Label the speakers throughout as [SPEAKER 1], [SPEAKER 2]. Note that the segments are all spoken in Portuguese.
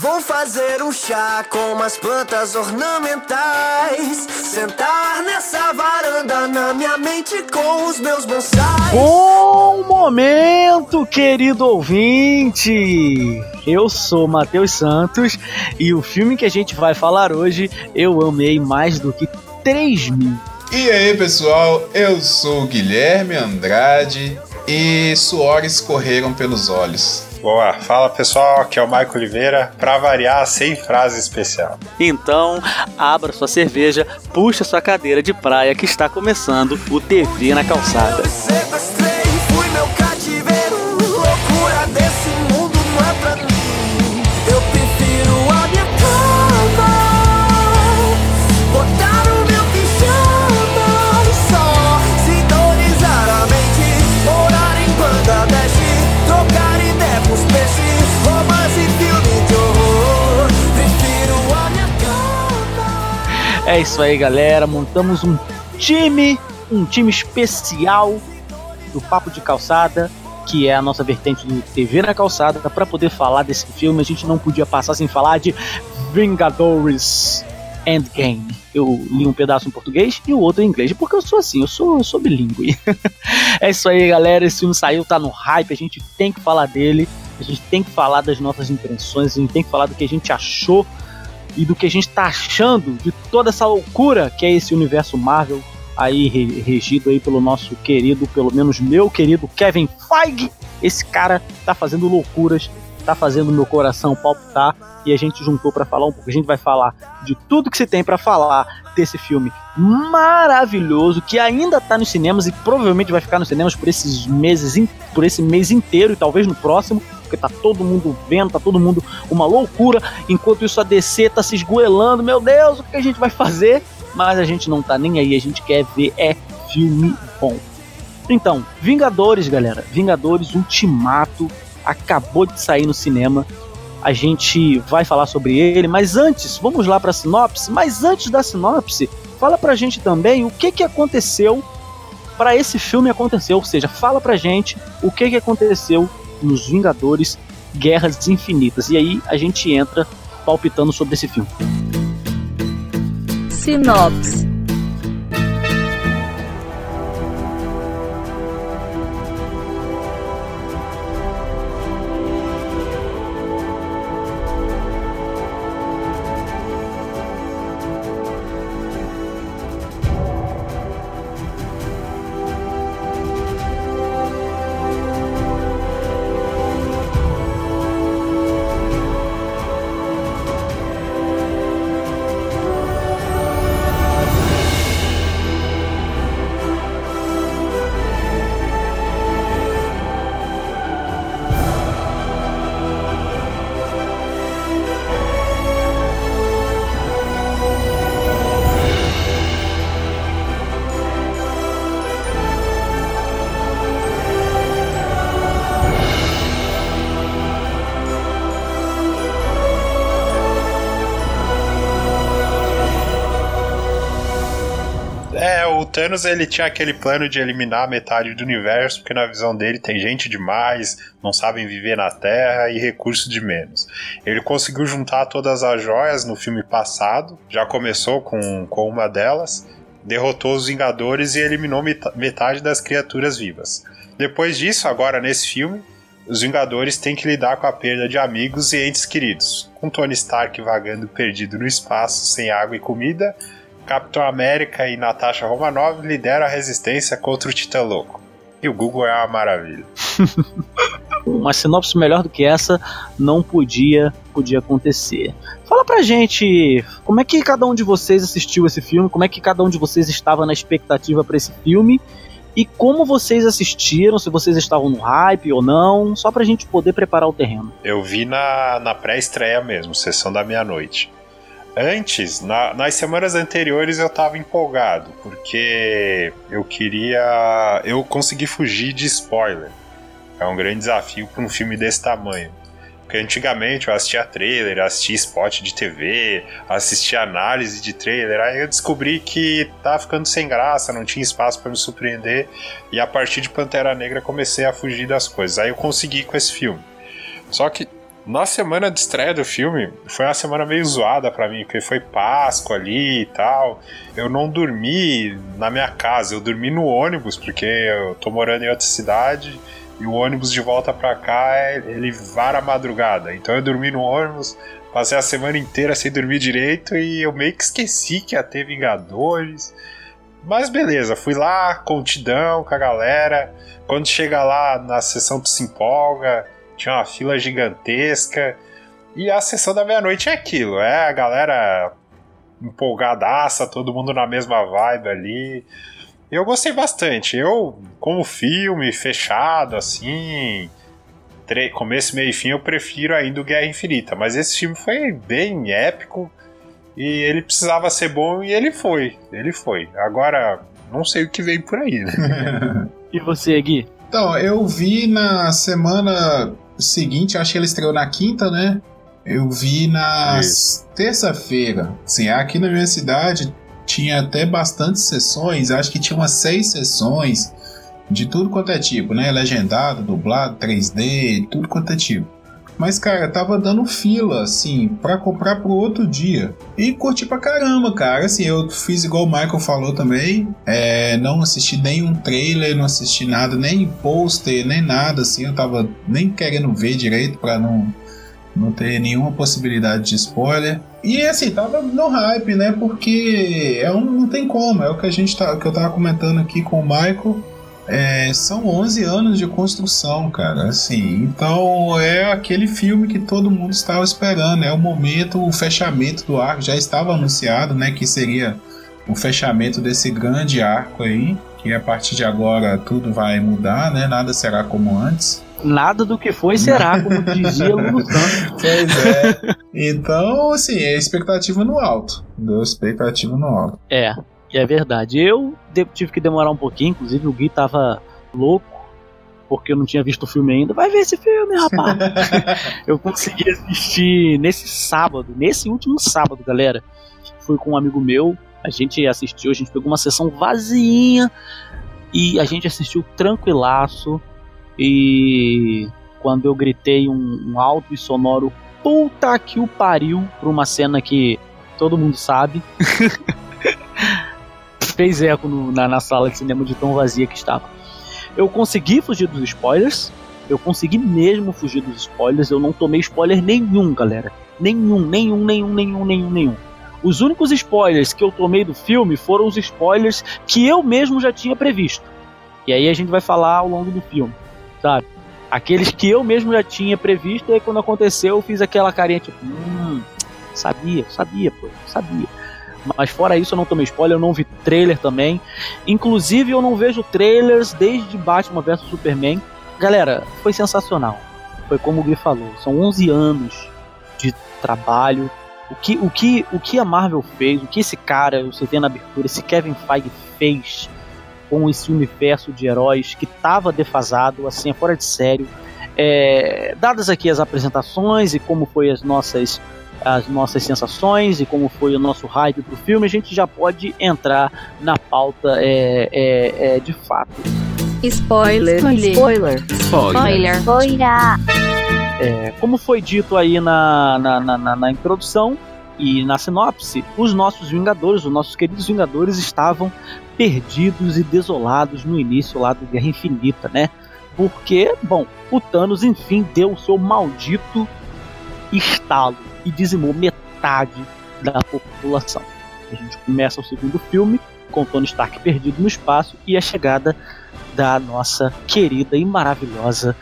[SPEAKER 1] Vou fazer um chá com umas plantas ornamentais. Sentar nessa varanda na minha mente com os meus bonsais.
[SPEAKER 2] Bom momento, querido ouvinte! Eu sou Matheus Santos e o filme que a gente vai falar hoje eu amei mais do que 3 mil.
[SPEAKER 3] E aí pessoal, eu sou o Guilherme Andrade e suores correram pelos olhos.
[SPEAKER 4] Boa, fala pessoal, aqui é o Maico Oliveira, pra variar, sem frase especial.
[SPEAKER 2] Então, abra sua cerveja, puxa sua cadeira de praia que está começando o TV na calçada.
[SPEAKER 1] É
[SPEAKER 2] isso aí, galera. Montamos um time, um time especial do Papo de Calçada, que é a nossa vertente do TV na Calçada, para poder falar desse filme. A gente não podia passar sem falar de Vingadores Endgame. Eu li um pedaço em português e o outro em inglês, porque eu sou assim, eu sou, eu sou bilíngue. é isso aí, galera. Esse filme saiu, tá no hype, a gente tem que falar dele. A gente tem que falar das nossas impressões, a gente tem que falar do que a gente achou e do que a gente tá achando de toda essa loucura que é esse universo Marvel aí re- regido aí pelo nosso querido, pelo menos meu querido Kevin Feige. Esse cara tá fazendo loucuras, tá fazendo meu coração palpitar e a gente juntou pra falar um pouco. A gente vai falar de tudo que se tem pra falar desse filme maravilhoso que ainda tá nos cinemas e provavelmente vai ficar nos cinemas por esses meses, por esse mês inteiro e talvez no próximo, porque tá todo mundo vendo, tá todo mundo uma loucura, enquanto isso a DC tá se esgoelando, meu Deus, o que a gente vai fazer? Mas a gente não tá nem aí, a gente quer ver é filme bom. Então, Vingadores, galera, Vingadores Ultimato acabou de sair no cinema. A gente vai falar sobre ele, mas antes, vamos lá pra sinopse. Mas antes da sinopse, fala pra gente também o que que aconteceu para esse filme acontecer, ou seja, fala pra gente o que que aconteceu nos Vingadores Guerras Infinitas. E aí a gente entra palpitando sobre esse filme.
[SPEAKER 5] Sinopse.
[SPEAKER 4] Thanos ele tinha aquele plano de eliminar metade do universo, porque na visão dele tem gente demais, não sabem viver na Terra e recursos de menos. Ele conseguiu juntar todas as joias no filme passado, já começou com, com uma delas, derrotou os Vingadores e eliminou meta- metade das criaturas vivas. Depois disso, agora nesse filme, os Vingadores têm que lidar com a perda de amigos e entes queridos, com Tony Stark vagando perdido no espaço, sem água e comida, Capitão América e Natasha Romanoff lideram a resistência contra o Titã Louco. E o Google é uma maravilha.
[SPEAKER 2] Uma sinopse melhor do que essa não podia, podia acontecer. Fala pra gente, como é que cada um de vocês assistiu esse filme? Como é que cada um de vocês estava na expectativa pra esse filme? E como vocês assistiram, se vocês estavam no hype ou não, só pra gente poder preparar o terreno.
[SPEAKER 4] Eu vi na, na pré-estreia mesmo, sessão da meia-noite. Antes, na- nas semanas anteriores, eu tava empolgado, porque eu queria. Eu consegui fugir de spoiler. É um grande desafio para um filme desse tamanho. Porque antigamente eu assistia trailer, assistia spot de TV, assistia análise de trailer, aí eu descobri que tava ficando sem graça, não tinha espaço para me surpreender, e a partir de Pantera Negra comecei a fugir das coisas. Aí eu consegui com esse filme. Só que Na semana de estreia do filme, foi uma semana meio zoada para mim, porque foi Páscoa ali e tal. Eu não dormi na minha casa, eu dormi no ônibus, porque eu tô morando em outra cidade e o ônibus de volta pra cá, ele vara a madrugada. Então eu dormi no ônibus, passei a semana inteira sem dormir direito e eu meio que esqueci que ia ter Vingadores. Mas beleza, fui lá, contidão com a galera. Quando chega lá na sessão tu se empolga tinha uma fila gigantesca. E a sessão da meia-noite é aquilo, é a galera empolgadaça, todo mundo na mesma vibe ali. Eu gostei bastante. Eu, como filme fechado, assim, começo, meio e fim, eu prefiro ainda o Guerra Infinita. Mas esse filme foi bem épico e ele precisava ser bom e ele foi. Ele foi. Agora, não sei o que vem por aí, né?
[SPEAKER 2] e você, Gui?
[SPEAKER 6] Então, eu vi na semana seguinte, acho que ele estreou na quinta, né? Eu vi na terça-feira. Sim, aqui na minha cidade tinha até bastante sessões, acho que tinha umas seis sessões de tudo quanto é tipo, né? Legendado, dublado, 3D, tudo quanto é tipo. Mas, cara, tava dando fila, assim, para comprar pro outro dia. E curti pra caramba, cara. Assim, eu fiz igual o Michael falou também. É, não assisti nenhum trailer, não assisti nada, nem pôster, nem nada, assim. Eu tava nem querendo ver direito pra não, não ter nenhuma possibilidade de spoiler. E assim, tava no hype, né? Porque é um, não tem como, é o que a gente tá, que eu tava comentando aqui com o Michael é, são 11 anos de construção, cara. Assim, então é aquele filme que todo mundo estava esperando. É o momento, o fechamento do arco. Já estava anunciado, né, que seria o fechamento desse grande arco aí. Que a partir de agora tudo vai mudar, né? Nada será como antes.
[SPEAKER 2] Nada do que foi será, como dizia Lulu Santos.
[SPEAKER 6] Pois é. Então, assim, é expectativa no alto. Deu expectativa no alto.
[SPEAKER 2] É, é verdade. Eu tive que demorar um pouquinho, inclusive o Gui tava louco, porque eu não tinha visto o filme ainda. Vai ver esse filme, rapaz! eu consegui assistir nesse sábado, nesse último sábado, galera. Fui com um amigo meu, a gente assistiu, a gente pegou uma sessão vazinha e a gente assistiu tranquilaço. E quando eu gritei um, um alto e sonoro puta que o pariu pra uma cena que todo mundo sabe. fez eco no, na, na sala de cinema de tão vazia que estava. Eu consegui fugir dos spoilers. Eu consegui mesmo fugir dos spoilers. Eu não tomei spoiler nenhum, galera. Nenhum, nenhum, nenhum, nenhum, nenhum, nenhum. Os únicos spoilers que eu tomei do filme foram os spoilers que eu mesmo já tinha previsto. E aí a gente vai falar ao longo do filme, sabe? Aqueles que eu mesmo já tinha previsto, e aí quando aconteceu eu fiz aquela carinha tipo, hum, sabia, sabia, pô, sabia. Mas fora isso, eu não tomei spoiler, eu não vi trailer também. Inclusive, eu não vejo trailers desde Batman vs Superman. Galera, foi sensacional. Foi como o Gui falou, são 11 anos de trabalho. O que, o, que, o que a Marvel fez, o que esse cara, você vê na abertura, esse Kevin Feige fez com esse universo de heróis que estava defasado, assim, fora de sério. É, dadas aqui as apresentações e como foi as nossas as nossas sensações e como foi o nosso hype pro filme, a gente já pode entrar na pauta é, é, é de fato.
[SPEAKER 5] Spoiler. Spoiler. Spoiler. Spoiler. Spoiler.
[SPEAKER 2] É, como foi dito aí na, na, na, na introdução e na sinopse, os nossos Vingadores, os nossos queridos Vingadores, estavam perdidos e desolados no início lá do Guerra Infinita, né? Porque, bom, o Thanos enfim deu o seu maldito estalo e dizimou metade da população. A gente começa o segundo filme com Tony Stark perdido no espaço e a chegada da nossa querida e maravilhosa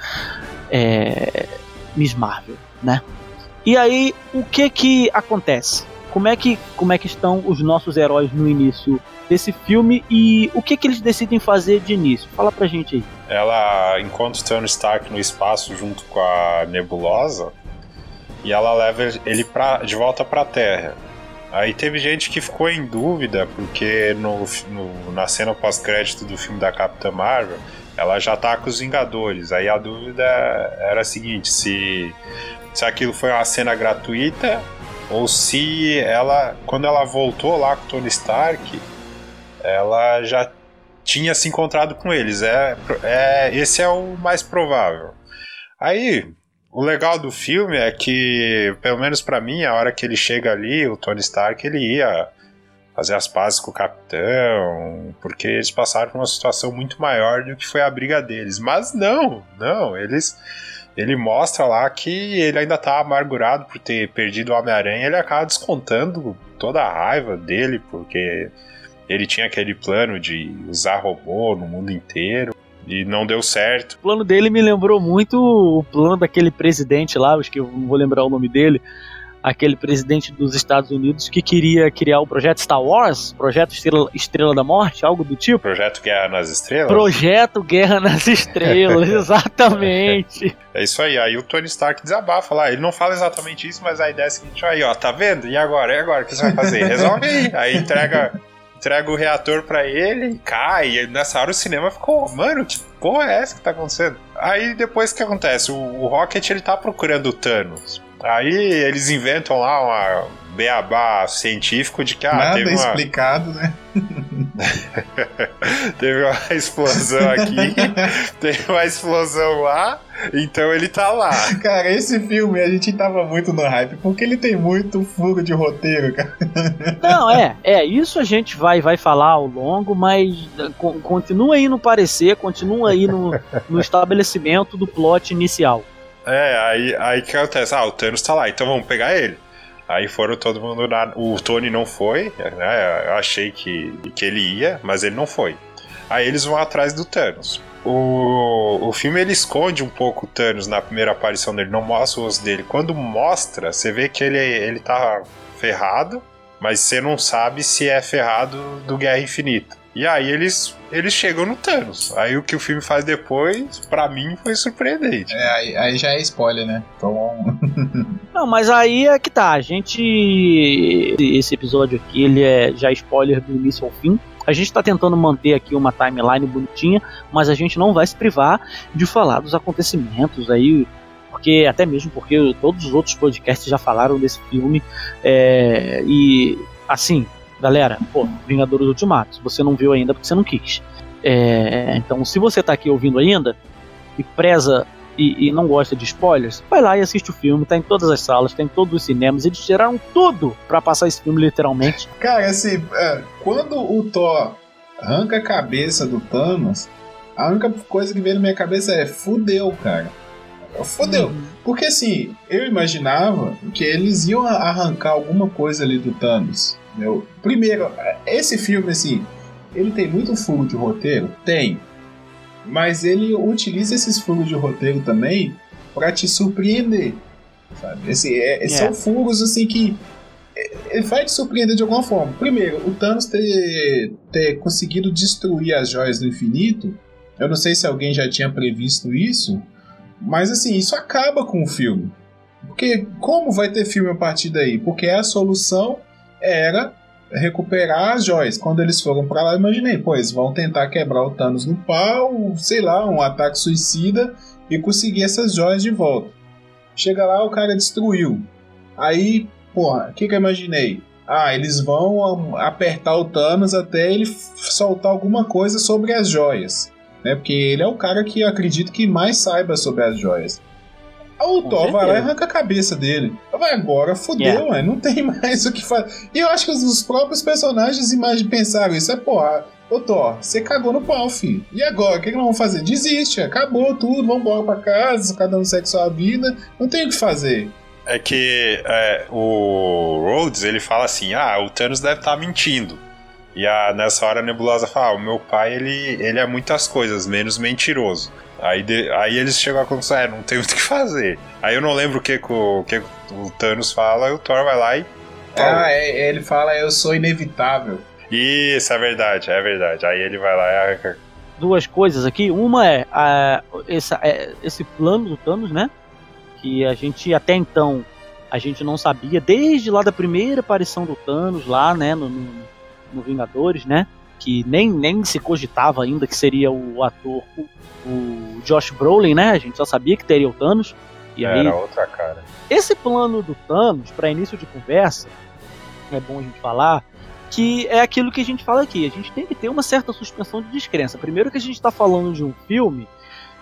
[SPEAKER 2] é, Miss Marvel, né? E aí, o que que acontece? Como é que, como é que estão os nossos heróis no início desse filme e o que que eles decidem fazer de início? Fala pra gente aí.
[SPEAKER 4] Ela encontra o Tony Stark no espaço junto com a Nebulosa e ela leva ele pra, de volta para a Terra. Aí teve gente que ficou em dúvida, porque no, no na cena pós-crédito do filme da Capitã Marvel, ela já tá com os Vingadores. Aí a dúvida era a seguinte: se, se aquilo foi uma cena gratuita ou se ela, quando ela voltou lá com Tony Stark, ela já tinha se encontrado com eles. É, é, esse é o mais provável. Aí O legal do filme é que, pelo menos para mim, a hora que ele chega ali, o Tony Stark, ele ia fazer as pazes com o capitão, porque eles passaram por uma situação muito maior do que foi a briga deles. Mas não, não, eles ele mostra lá que ele ainda tá amargurado por ter perdido o Homem-Aranha, ele acaba descontando toda a raiva dele, porque ele tinha aquele plano de usar robô no mundo inteiro. E não deu certo.
[SPEAKER 2] O plano dele me lembrou muito o plano daquele presidente lá, acho que eu não vou lembrar o nome dele, aquele presidente dos Estados Unidos que queria criar o projeto Star Wars, projeto Estrela, Estrela da Morte, algo do tipo.
[SPEAKER 4] Projeto Guerra nas Estrelas?
[SPEAKER 2] Projeto Guerra nas Estrelas, exatamente.
[SPEAKER 4] É isso aí, aí o Tony Stark desabafa lá, ele não fala exatamente isso, mas a ideia é a seguinte, aí ó, tá vendo? E agora? E agora? O que você vai fazer? Resolve aí. Aí entrega entrega o reator para ele, cai. E nessa hora o cinema ficou, mano, que porra é essa que tá acontecendo? Aí depois o que acontece? O, o Rocket ele tá procurando o Thanos. Aí eles inventam lá uma beabá científico de que ah,
[SPEAKER 6] Nada
[SPEAKER 4] uma...
[SPEAKER 6] explicado, né?
[SPEAKER 4] teve uma explosão aqui, teve uma explosão lá, então ele tá lá.
[SPEAKER 6] Cara, esse filme a gente tava muito no hype, porque ele tem muito furo de roteiro, cara.
[SPEAKER 2] Não, é, é, isso a gente vai, vai falar ao longo, mas continua aí no parecer, continua aí no, no estabelecimento do plot inicial.
[SPEAKER 4] É, aí, aí que acontece? Ah, o Thanos tá lá, então vamos pegar ele. Aí foram todo mundo na... O Tony não foi, né? Eu achei que, que ele ia, mas ele não foi. Aí eles vão atrás do Thanos. O, o filme ele esconde um pouco o Thanos na primeira aparição dele, não mostra o rosto dele. Quando mostra, você vê que ele, ele tá ferrado, mas você não sabe se é ferrado do Guerra Infinita. E aí eles, eles chegam no Thanos. Aí o que o filme faz depois, para mim, foi surpreendente.
[SPEAKER 6] É, aí, aí, já é spoiler, né? Então.
[SPEAKER 2] Não, mas aí é que tá. A gente. Esse episódio aqui, ele é já spoiler do início ao fim. A gente está tentando manter aqui uma timeline bonitinha, mas a gente não vai se privar de falar dos acontecimentos aí, porque até mesmo porque todos os outros podcasts já falaram desse filme é, e assim galera, pô, Vingadores Ultimato, você não viu ainda porque você não quis. É, então, se você tá aqui ouvindo ainda e preza e, e, não gosta de spoilers, vai lá e assiste o filme, tá em todas as salas, tá em todos os cinemas, eles tiraram tudo para passar esse filme literalmente.
[SPEAKER 6] Cara, assim, é, quando o Thor arranca a cabeça do Thanos, a única coisa que veio na minha cabeça é fudeu, cara. Fudeu. Uhum. Porque assim, eu imaginava que eles iam arrancar alguma coisa ali do Thanos. Meu, primeiro, esse filme, assim, ele tem muito furo de roteiro? Tem. Mas ele utiliza esses furos de roteiro também para te surpreender. Sabe? É, yeah. São furos, assim, que ele vai te surpreender de alguma forma. Primeiro, o Thanos ter, ter conseguido destruir as joias do infinito. Eu não sei se alguém já tinha previsto isso, mas assim, isso acaba com o filme. Porque como vai ter filme a partir daí? Porque a solução era recuperar as joias. Quando eles foram para lá, eu imaginei, pois vão tentar quebrar o Thanos no pau, sei lá, um ataque suicida e conseguir essas joias de volta. Chega lá, o cara destruiu. Aí, porra, o que, que eu imaginei? Ah, eles vão apertar o Thanos até ele soltar alguma coisa sobre as joias. Né? Porque ele é o cara que acredito que mais saiba sobre as joias. O Thor vai lá e arranca a cabeça dele. Vai agora, fodeu, yeah. não tem mais o que fazer. E eu acho que os próprios personagens imagem pensaram isso. É, porra, ô Thor, você cagou no pau, filho. E agora, o que, que nós vamos fazer? Desiste, acabou tudo, vamos embora pra casa, cada um segue sua vida, não tem o que fazer.
[SPEAKER 4] É que é, o Rhodes, ele fala assim, ah, o Thanos deve estar tá mentindo. E a, nessa hora a Nebulosa fala, ah, o meu pai, ele, ele é muitas coisas, menos mentiroso. Aí, de, aí eles chegam à conclusão, é, não tem muito o que fazer. Aí eu não lembro o que, o, que o Thanos fala, e o Thor vai lá e.
[SPEAKER 6] Ah, é, ele fala, eu sou inevitável.
[SPEAKER 4] Isso, é verdade, é verdade. Aí ele vai lá e arranca.
[SPEAKER 2] Duas coisas aqui. Uma é, a, essa, é esse plano do Thanos, né? Que a gente até então a gente não sabia, desde lá da primeira aparição do Thanos, lá, né, no, no, no Vingadores, né? Que nem, nem se cogitava ainda que seria o ator, o, o Josh Brolin, né? A gente só sabia que teria o Thanos. E
[SPEAKER 4] Era
[SPEAKER 2] aí,
[SPEAKER 4] outra cara.
[SPEAKER 2] Esse plano do Thanos, para início de conversa, é bom a gente falar, que é aquilo que a gente fala aqui. A gente tem que ter uma certa suspensão de descrença. Primeiro que a gente está falando de um filme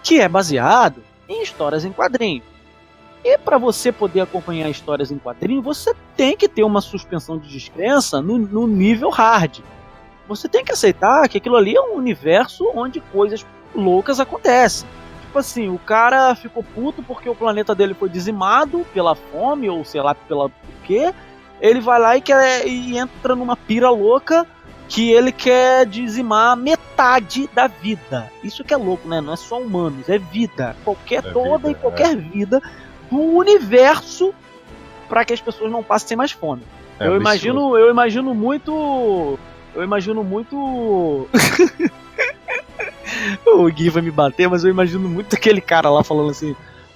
[SPEAKER 2] que é baseado em histórias em quadrinhos. E para você poder acompanhar histórias em quadrinho, você tem que ter uma suspensão de descrença no, no nível hard. Você tem que aceitar que aquilo ali é um universo onde coisas loucas acontecem. Tipo assim, o cara ficou puto porque o planeta dele foi dizimado pela fome, ou sei lá pela quê. Ele vai lá e, quer, e entra numa pira louca que ele quer dizimar metade da vida. Isso que é louco, né? Não é só humanos, é vida. Qualquer, é toda vida, e qualquer é. vida do universo para que as pessoas não passem mais fome. É eu imagino, eu imagino muito, eu imagino muito o Gui vai me bater, mas eu imagino muito aquele cara lá falando assim: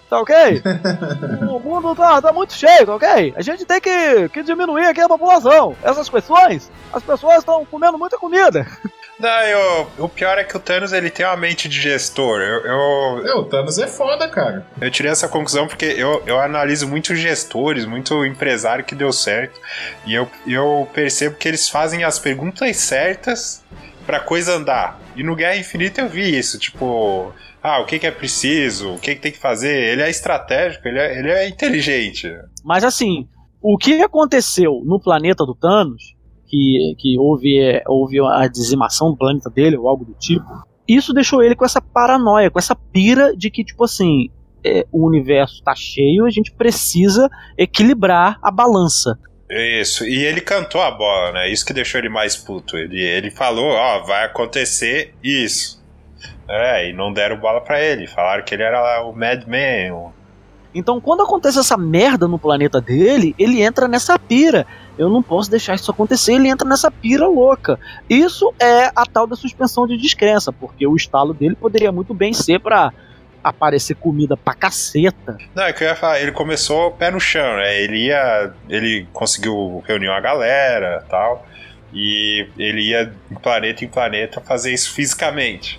[SPEAKER 2] tá ok? o mundo tá, tá muito cheio, tá ok? A gente tem que, que diminuir aqui a população. Essas questões, as pessoas estão comendo muita comida.
[SPEAKER 4] Não, eu, o pior é que o Thanos ele tem uma mente de gestor. Eu, eu,
[SPEAKER 6] é, o Thanos é foda, cara.
[SPEAKER 4] Eu tirei essa conclusão porque eu, eu analiso muitos gestores, muito empresário que deu certo. E eu, eu percebo que eles fazem as perguntas certas pra coisa andar. E no Guerra Infinita eu vi isso, tipo, ah, o que, que é preciso, o que, que tem que fazer. Ele é estratégico, ele é, ele é inteligente.
[SPEAKER 2] Mas assim, o que aconteceu no planeta do Thanos, que, que houve, houve a dizimação do planeta dele ou algo do tipo, isso deixou ele com essa paranoia, com essa pira de que, tipo assim, é, o universo tá cheio, a gente precisa equilibrar a balança.
[SPEAKER 4] Isso, e ele cantou a bola, né? Isso que deixou ele mais puto. Ele, ele falou, ó, vai acontecer isso. É, e não deram bola para ele. Falaram que ele era o Madman.
[SPEAKER 2] Então, quando acontece essa merda no planeta dele, ele entra nessa pira. Eu não posso deixar isso acontecer. Ele entra nessa pira louca. Isso é a tal da suspensão de descrença, porque o estalo dele poderia muito bem ser para aparecer comida pra caceta.
[SPEAKER 4] Não, é que eu ia falar, ele começou pé no chão, né? Ele ia. Ele conseguiu reunir uma galera tal. E ele ia em planeta em planeta fazer isso fisicamente.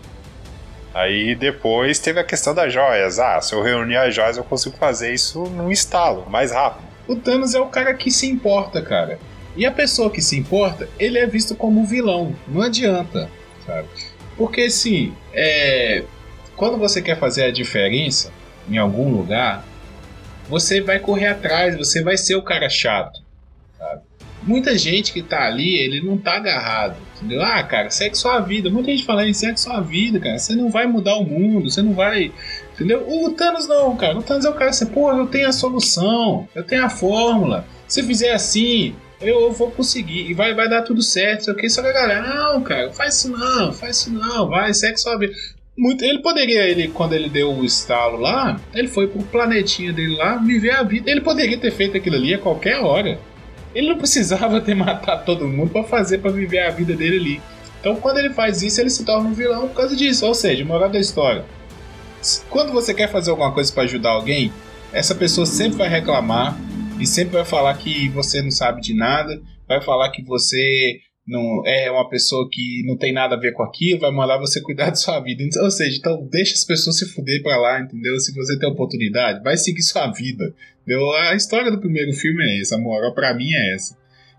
[SPEAKER 4] Aí depois teve a questão das joias. Ah, se eu reunir as joias, eu consigo fazer isso num estalo, mais rápido.
[SPEAKER 6] O Thanos é o cara que se importa, cara. E a pessoa que se importa, ele é visto como vilão. Não adianta, sabe? Porque assim, é quando você quer fazer a diferença em algum lugar, você vai correr atrás, você vai ser o cara chato. Sabe? Muita gente que tá ali, ele não tá agarrado. Entendeu? Ah, cara, segue sua vida. Muita gente fala, segue sua vida, cara. Você não vai mudar o mundo, você não vai. Entendeu? O Thanos não, cara. O Thanos é o cara assim, pô, eu tenho a solução, eu tenho a fórmula. Se fizer assim, eu vou conseguir e vai, vai dar tudo certo. Só só que a galera, não, cara, faz isso não, faz isso não, vai, segue sua vida. Muito, ele poderia, ele, quando ele deu o estalo lá, ele foi pro planetinha dele lá viver a vida. Ele poderia ter feito aquilo ali a qualquer hora. Ele não precisava ter matado todo mundo para fazer para viver a vida dele ali. Então, quando ele faz isso, ele se torna um vilão por causa disso. Ou seja, moral da história. Quando você quer fazer alguma coisa para ajudar alguém, essa pessoa sempre vai reclamar e sempre vai falar que você não sabe de nada, vai falar que você não é uma pessoa que não tem nada a ver com aquilo, vai mandar você cuidar da sua vida. Então, ou seja, então deixa as pessoas se fuder pra lá, entendeu? Se você tem oportunidade, vai seguir sua vida. Entendeu? A história do primeiro filme é essa, a moral pra mim é essa.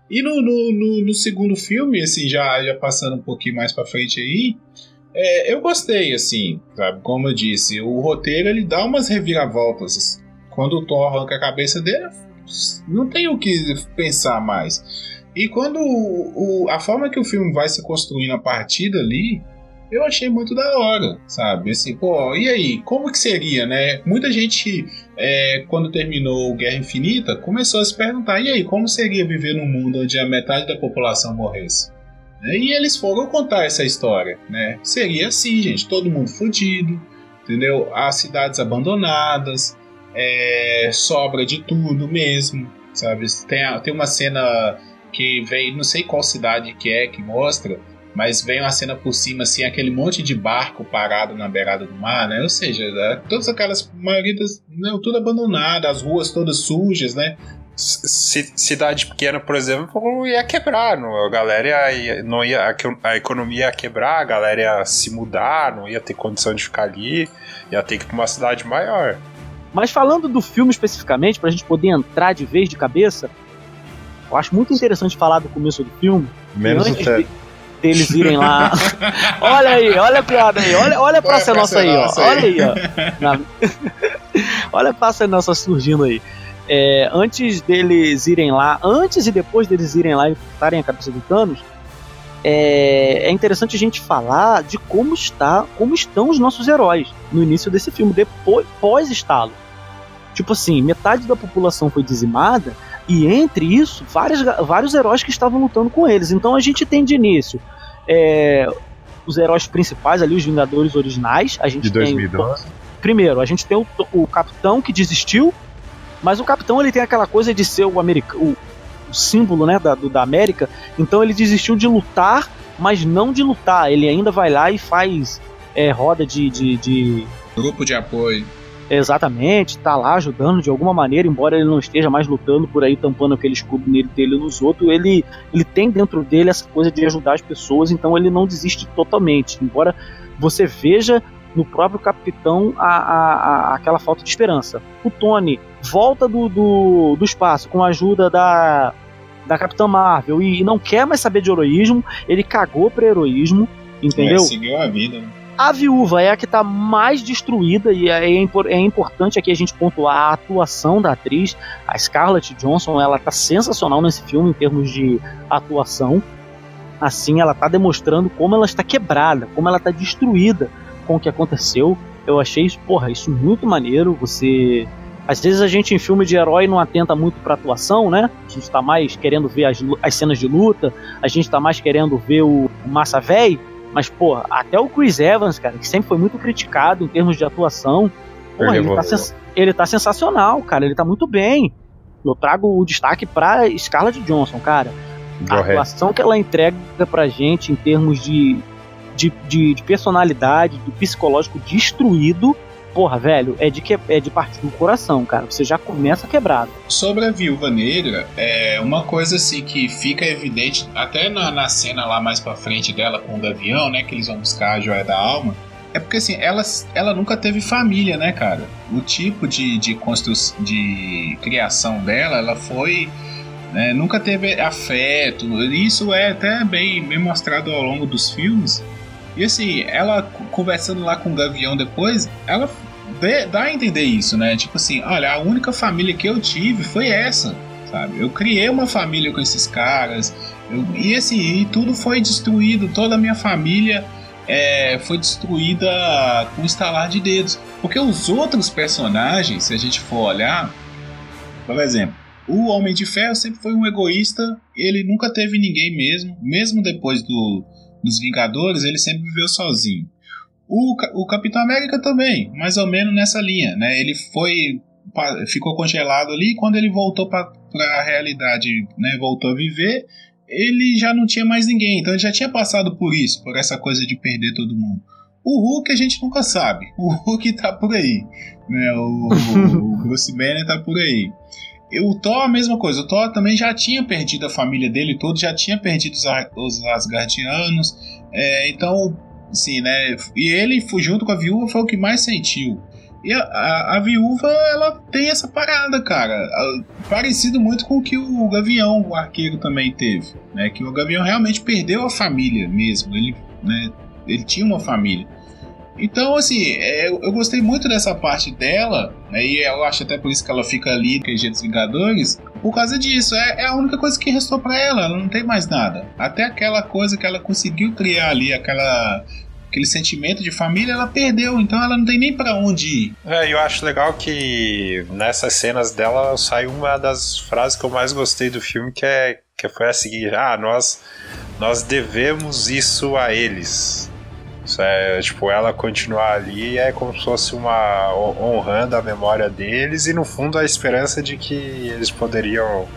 [SPEAKER 6] E no, no, no, no segundo filme, assim, já, já passando um pouquinho mais pra frente aí, é, eu gostei, assim, sabe? Como eu disse, o roteiro ele dá umas reviravoltas. Quando o Thor arranca a cabeça dele, não tem o que pensar mais. E quando o, o, a forma que o filme vai se construindo a partir dali, eu achei muito da hora, sabe? Assim, pô, e aí, como que seria, né? Muita gente, é, quando terminou Guerra Infinita, começou a se perguntar, e aí, como seria viver num mundo onde a metade da população morresse? E eles foram contar essa história, né? Seria assim, gente, todo mundo fudido, entendeu? As cidades abandonadas, é, sobra de tudo mesmo, sabe? Tem, tem uma cena que vem, não sei qual cidade que é que mostra, mas vem uma cena por cima, assim, aquele monte de barco parado na beirada do mar, né? Ou seja, é, todas aquelas, maioria das, não, tudo abandonado, as ruas todas sujas, né?
[SPEAKER 4] Cidade pequena, por exemplo, ia quebrar, não, a galera ia, não ia, a, a, economia ia quebrar, a galera ia se mudar, não ia ter condição de ficar ali, ia ter que ir para uma cidade maior.
[SPEAKER 2] Mas falando do filme especificamente, para a gente poder entrar de vez de cabeça, eu acho muito interessante falar do começo do filme.
[SPEAKER 4] Menos
[SPEAKER 2] antes de, deles irem lá. olha aí, olha a piada aí, olha, olha a praça nossa aí, ó. Aí. Olha aí, ó. Na... Olha a passa nossa surgindo aí. É, antes deles irem lá, antes e depois deles irem lá e cortarem a cabeça do Thanos, é, é, interessante a gente falar de como está, como estão os nossos heróis no início desse filme, depois pós-estalo. Tipo assim, metade da população foi dizimada e entre isso, vários, vários heróis que estavam lutando com eles. Então a gente tem de início é, os heróis principais ali, os Vingadores originais. A gente
[SPEAKER 7] de 2012.
[SPEAKER 2] Tem, primeiro, a gente tem o, o Capitão que desistiu, mas o Capitão ele tem aquela coisa de ser o, americano, o símbolo né, da, do, da América, então ele desistiu de lutar, mas não de lutar. Ele ainda vai lá e faz é, roda de, de, de.
[SPEAKER 6] Grupo de apoio.
[SPEAKER 2] Exatamente, tá lá ajudando de alguma maneira, embora ele não esteja mais lutando por aí, tampando aquele escudo nele dele nos outros, ele, ele tem dentro dele essa coisa de ajudar as pessoas, então ele não desiste totalmente. Embora você veja no próprio capitão a, a, a, aquela falta de esperança. O Tony volta do, do, do espaço com a ajuda da, da Capitã Marvel e, e não quer mais saber de heroísmo, ele cagou para heroísmo, entendeu? É,
[SPEAKER 6] seguiu a vida. Né?
[SPEAKER 2] A viúva é a que está mais destruída e é, é, é, importante aqui a gente pontuar a atuação da atriz. A Scarlett Johansson, ela tá sensacional nesse filme em termos de atuação. Assim, ela está demonstrando como ela está quebrada, como ela está destruída com o que aconteceu. Eu achei isso, porra, isso muito maneiro. Você. Às vezes a gente em filme de herói não atenta muito pra atuação, né? A gente tá mais querendo ver as, as cenas de luta, a gente tá mais querendo ver o, o Massa Véi, mas, porra, até o Chris Evans, cara, que sempre foi muito criticado em termos de atuação, porra, ele, tá, ele tá sensacional, cara, ele tá muito bem. Eu trago o destaque pra Scarlett Johansson, cara. A atuação que ela entrega pra gente em termos de de, de, de personalidade, do psicológico destruído, porra, velho, é de, que, é de partir do coração, cara. Você já começa quebrado.
[SPEAKER 6] Sobre a Viúva Negra, é uma coisa assim que fica evidente, até na, na cena lá mais pra frente dela com o Gavião, né? Que eles vão buscar a joia da alma. É porque assim, ela, ela nunca teve família, né, cara? O tipo de, de, construção, de criação dela, ela foi. Né, nunca teve afeto. Isso é até bem, bem mostrado ao longo dos filmes. E assim, ela conversando lá com o Gavião depois, ela dá a entender isso, né? Tipo assim, olha, a única família que eu tive foi essa, sabe? Eu criei uma família com esses caras, eu, e assim, e tudo foi destruído, toda a minha família é, foi destruída com estalar de dedos. Porque os outros personagens, se a gente for olhar, por exemplo, o Homem de Ferro sempre foi um egoísta, ele nunca teve ninguém mesmo, mesmo depois do nos Vingadores, ele sempre viveu sozinho. O, o Capitão América também, mais ou menos nessa linha, né? Ele foi ficou congelado ali e quando ele voltou para a realidade, né, voltou a viver, ele já não tinha mais ninguém, então ele já tinha passado por isso, por essa coisa de perder todo mundo. O Hulk a gente nunca sabe, o Hulk tá por aí, né? O, o, o Bruce Banner tá por aí. O Thor, a mesma coisa. O Thor também já tinha perdido a família dele todo, já tinha perdido os, os Asgardianos. É, então, sim, né? E ele, junto com a viúva, foi o que mais sentiu. E a, a, a, viúva, ela tem essa parada, cara. Parecido muito com o que o Gavião, o arqueiro, também teve. Né? Que o Gavião realmente perdeu a família mesmo. Ele, né, ele tinha uma família. Então, assim, é, eu, gostei muito dessa parte dela, né, e eu acho até por isso que ela fica ali com os Vingadores, por causa disso. É, é, a única coisa que restou para ela, ela não tem mais nada. Até aquela coisa que ela conseguiu criar ali, aquela aquele sentimento de família, ela perdeu, então ela não tem nem para onde ir.
[SPEAKER 4] É, eu acho legal que nessas cenas dela sai uma das frases que eu mais gostei do filme, que é que foi a seguinte: "Ah, nós nós devemos isso a eles". É, tipo, ela continuar ali é como se fosse uma honrando a memória deles e no fundo a esperança de que eles poderiam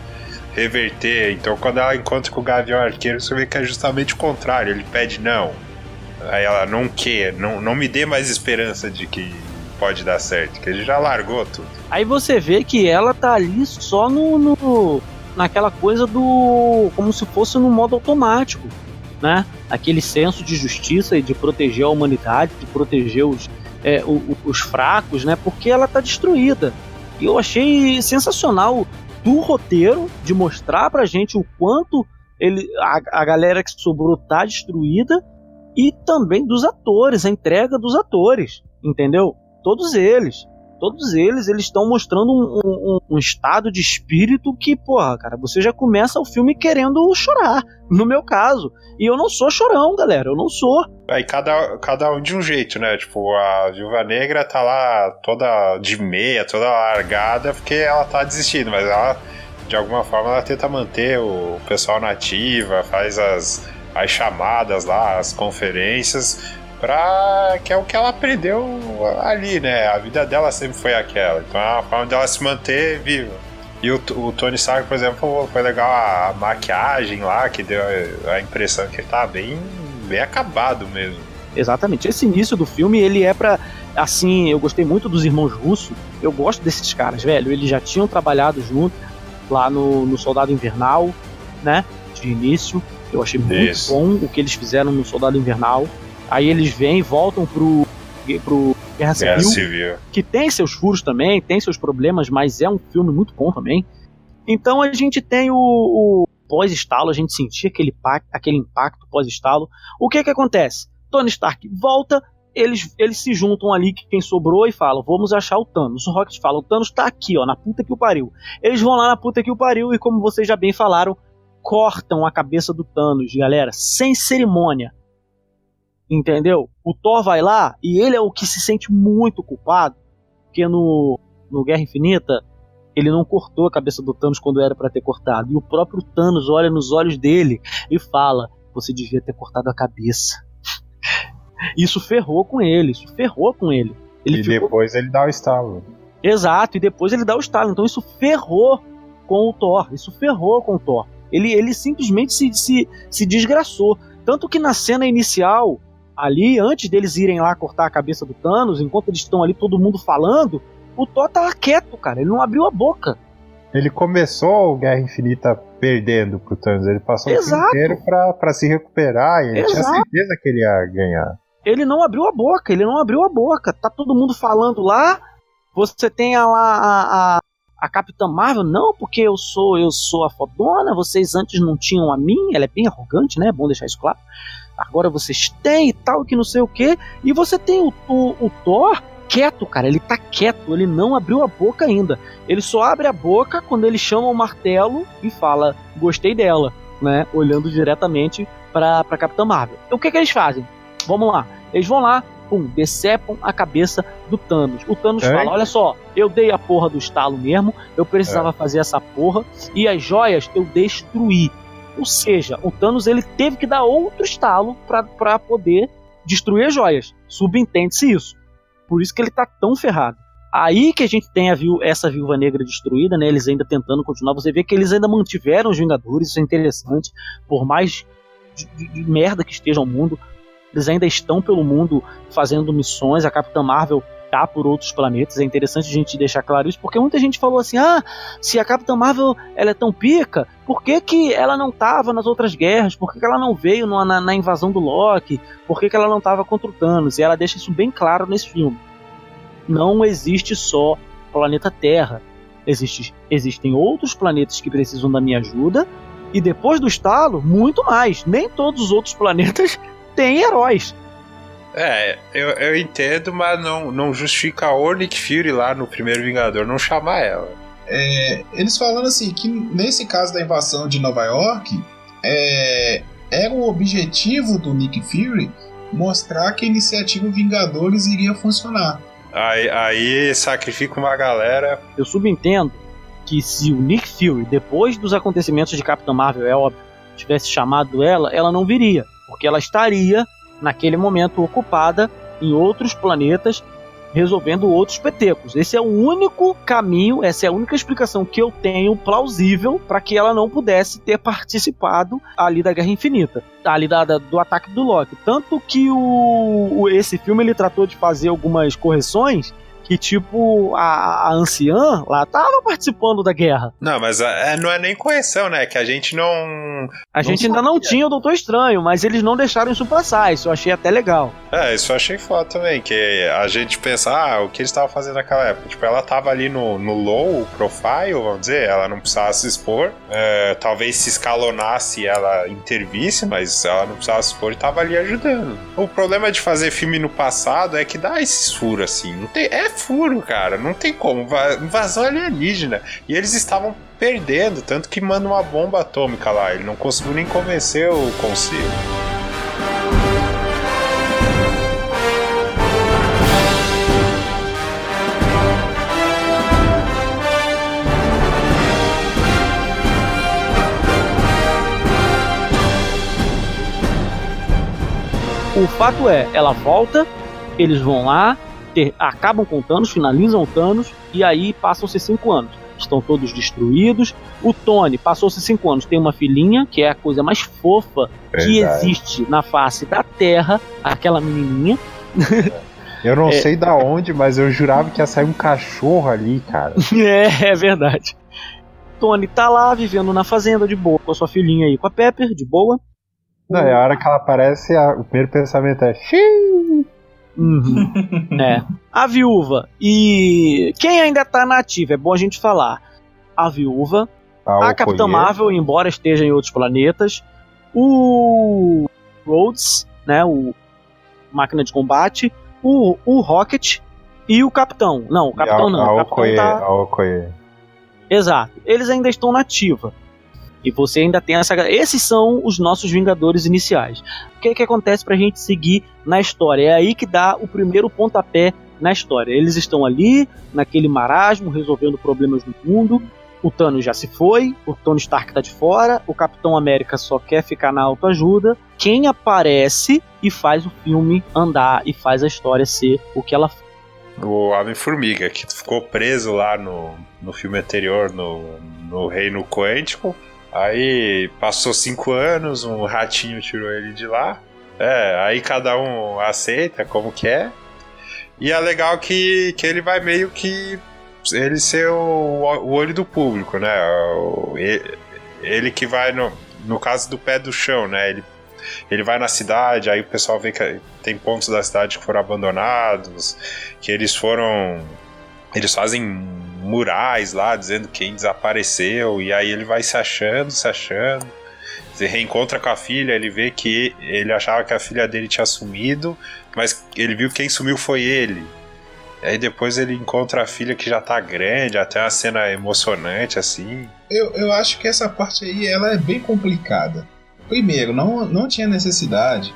[SPEAKER 4] reverter. Então, quando ela encontra com o Gavião Arqueiro, você vê que é justamente o contrário. Ele pede não. Aí ela não quer, não, não me dê mais esperança de que pode dar certo, que ele já largou tudo.
[SPEAKER 2] Aí você vê que ela tá ali só no, no naquela coisa do como se fosse no modo automático né? Aquele senso de justiça e de proteger a humanidade, de proteger os, é, os fracos, né? Porque ela está destruída. E eu achei sensacional do roteiro de mostrar pra gente o quanto ele, a, a galera que sobrou tá destruída e também dos atores, a entrega dos atores, entendeu? Todos eles. Todos eles, eles estão mostrando um, um, um, estado de espírito que, porra, cara, você já começa o filme querendo chorar, no meu caso. E eu não sou chorão, galera, eu não sou.
[SPEAKER 4] Aí cada, cada um de um jeito, né? Tipo, a Viúva Negra tá lá toda de meia, toda largada, porque ela tá desistindo, mas ela, de alguma forma, ela tenta manter o pessoal nativa, faz as, as chamadas lá, as conferências pra. que é o que ela aprendeu ali, né? A vida dela sempre foi aquela. Então é uma forma dela se manter viva. E o, o Tony Stark, por exemplo, foi legal a, maquiagem lá, que deu a impressão que ele tá bem, bem acabado mesmo.
[SPEAKER 2] Exatamente. Esse início do filme, ele é pra. Assim, eu gostei muito dos irmãos russos. Eu gosto desses caras, velho. Eles já tinham trabalhado junto lá no, no Soldado Invernal, né? De início. Eu achei muito Isso. bom o que eles fizeram no Soldado Invernal. Aí eles vêm e voltam pro, pro Guerra, Guerra Civil, Civil, que tem seus furos também, tem seus problemas, mas é um filme muito bom também. Então a gente tem o, o pós-estalo, a gente sentia aquele, impacto, aquele impacto pós-estalo. O que que acontece? Tony Stark volta, eles, eles se juntam ali, quem sobrou, e falam: Vamos achar o Thanos. O Rocket fala: O Thanos tá aqui, ó, na puta que o pariu. Eles vão lá na puta que o pariu, e como vocês já bem falaram, cortam a cabeça do Thanos, galera, sem cerimônia. Entendeu? O Thor vai lá e ele é o que se sente muito culpado, porque no, no Guerra Infinita ele não cortou a cabeça do Thanos quando era para ter cortado. E o próprio Thanos olha nos olhos dele e fala: Você devia ter cortado a cabeça. Isso ferrou com ele, isso ferrou com ele. ele
[SPEAKER 8] e ficou... depois ele dá o estalo.
[SPEAKER 2] Exato, e depois ele dá o estalo. Então isso ferrou com o Thor. Isso ferrou com o Thor. Ele, ele simplesmente se, se, se desgraçou. Tanto que na cena inicial, ali, antes deles irem lá cortar a cabeça do Thanos, enquanto eles estão ali todo mundo falando, o Thor tava quieto, cara. Ele não abriu a boca.
[SPEAKER 8] Ele começou o Guerra Infinita perdendo pro Thanos. Ele passou Exato. o tempo inteiro pra, pra se recuperar e ele Exato. tinha certeza que ele ia ganhar.
[SPEAKER 2] Ele não abriu a boca, ele não abriu a boca. Tá todo mundo falando lá. Você tem a, a, a, a Capitã Marvel, não, porque eu sou eu sou a fodona, vocês antes não tinham a mim. Ela é bem arrogante, né? É bom deixar isso claro agora vocês têm e tal, que não sei o que. E você tem o, o, o Thor quieto, cara. Ele tá quieto, ele não abriu a boca ainda. Ele só abre a boca quando ele chama o martelo e fala: Gostei dela, né? Olhando diretamente pra, pra Capitã Marvel. Então o que, que eles fazem? Vamos lá. Eles vão lá, pum, decepam a cabeça do Thanos. O Thanos é. fala: Olha só, eu dei a porra do estalo mesmo, eu precisava é. fazer essa porra, e as joias eu destruí. Ou seja, o Thanos ele teve que dar outro estalo para poder destruir as joias. Subentende-se isso. Por isso que ele tá tão ferrado. Aí que a gente tem a viu, essa viúva negra destruída, né? Eles ainda tentando continuar. Você vê que eles ainda mantiveram os Vingadores, isso é interessante. Por mais de, de, de merda que esteja o mundo, eles ainda estão pelo mundo fazendo missões. A Capitã Marvel por outros planetas. É interessante a gente deixar claro isso, porque muita gente falou assim: ah, se a Capitã Marvel ela é tão pica, por que, que ela não estava nas outras guerras? Por que, que ela não veio na, na, na, invasão do Loki? Por que, que ela não estava contra o Thanos? E ela deixa isso bem claro nesse filme. Não existe só planeta Terra. Existe, existem outros planetas que precisam da minha ajuda. E depois do estalo, muito mais. Nem todos os outros planetas têm heróis.
[SPEAKER 4] É, eu, eu entendo, mas não, não justifica o Nick Fury lá no primeiro Vingador não chamar ela.
[SPEAKER 3] É, eles falando assim que nesse caso da invasão de Nova York, é, era o objetivo do Nick Fury mostrar que a iniciativa Vingadores iria funcionar.
[SPEAKER 4] Aí, aí sacrifica uma galera.
[SPEAKER 2] Eu subentendo que se o Nick Fury, depois dos acontecimentos de Capitã Marvel, é óbvio, tivesse chamado ela, ela não viria. Porque ela estaria naquele momento ocupada em outros planetas resolvendo outros petecos. Esse é o único caminho, essa é a única explicação que eu tenho plausível para que ela não pudesse ter participado ali da Guerra Infinita, ali da, da, do ataque do Loki. Tanto que o, o, esse filme ele tratou de fazer algumas correções que, tipo, a, a anciã lá tava participando da guerra.
[SPEAKER 4] Não, mas é, não é nem correção, né? Que a gente não.
[SPEAKER 2] A não gente sabia. ainda não tinha o Doutor Estranho, mas eles não deixaram isso passar. Isso eu achei até legal.
[SPEAKER 4] É, isso eu achei foda também. Que a gente pensa, ah, o que eles estavam fazendo naquela época? Tipo, ela tava ali no, no low profile, vamos dizer, ela não precisava se expor. É, talvez se escalonasse ela intervisse, mas ela não precisava se expor e tava ali ajudando. O problema de fazer filme no passado é que dá esse furo, assim. Não tem, é furo, cara. Não tem como. Invasão alienígena. E eles estavam perdendo, tanto que manda uma bomba atômica lá. Ele não conseguiu nem convencer o conselho.
[SPEAKER 2] O fato é, ela volta, eles vão lá, ter, acabam com Thanos, finalizam o Thanos, e aí passam-se cinco anos. Estão todos destruídos. O Tony passou-se cinco anos, tem uma filhinha, que é a coisa mais fofa que existe na face da Terra, aquela menininha.
[SPEAKER 9] Eu não é. sei da onde, mas eu jurava que ia sair um cachorro ali, cara.
[SPEAKER 2] É, é verdade. Tony tá lá vivendo na fazenda de boa com a sua filhinha aí, com a Pepper, de boa.
[SPEAKER 9] Não, é a hora que ela aparece, a, o primeiro pensamento é. Xiii!
[SPEAKER 2] Uhum. é. A viúva. E quem ainda tá nativa, é bom a gente falar. A viúva, a, a Capitã Marvel, embora esteja em outros planetas, o Rhodes, né, o máquina de combate, o, o Rocket e o Capitão. Não, o Capitão
[SPEAKER 9] a,
[SPEAKER 2] não.
[SPEAKER 9] A
[SPEAKER 2] o
[SPEAKER 9] Capitão tá... a Okoye.
[SPEAKER 2] Exato. Eles ainda estão nativa. E você ainda tem essa. Esses são os nossos Vingadores iniciais. O que, é que acontece pra gente seguir na história? É aí que dá o primeiro pontapé na história. Eles estão ali, naquele marasmo, resolvendo problemas do mundo. O Thanos já se foi, o Tony Stark tá de fora, o Capitão América só quer ficar na autoajuda. Quem aparece e faz o filme andar e faz a história ser o que ela
[SPEAKER 4] o Homem-Formiga, que ficou preso lá no, no filme anterior, no, no Reino Quântico, Aí passou cinco anos, um ratinho tirou ele de lá. É, aí cada um aceita como que é. E é legal que, que ele vai meio que ele ser o, o olho do público, né? Ele, ele, que vai no, no caso do pé do chão, né? Ele, ele vai na cidade, aí o pessoal vê que tem pontos da cidade que foram abandonados, que eles foram eles fazem murais lá dizendo quem desapareceu, e aí ele vai se achando, se achando. Você reencontra com a filha, ele vê que ele achava que a filha dele tinha sumido, mas ele viu que quem sumiu foi ele. E aí depois ele encontra a filha que já tá grande, até uma cena emocionante assim.
[SPEAKER 6] Eu, eu acho que essa parte aí ela é bem complicada. Primeiro, não, não tinha necessidade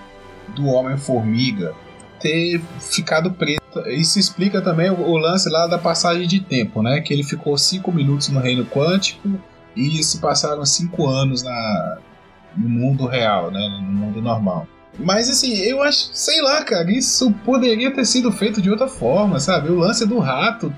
[SPEAKER 6] do Homem-Formiga ter ficado preso. Isso explica também o, o, lance lá da passagem de tempo, né? Que ele ficou cinco minutos no reino quântico e se passaram cinco anos na, no mundo real, né? No mundo normal. Mas assim, eu acho, sei lá, cara, isso poderia ter sido feito de outra forma, sabe? O lance do rato,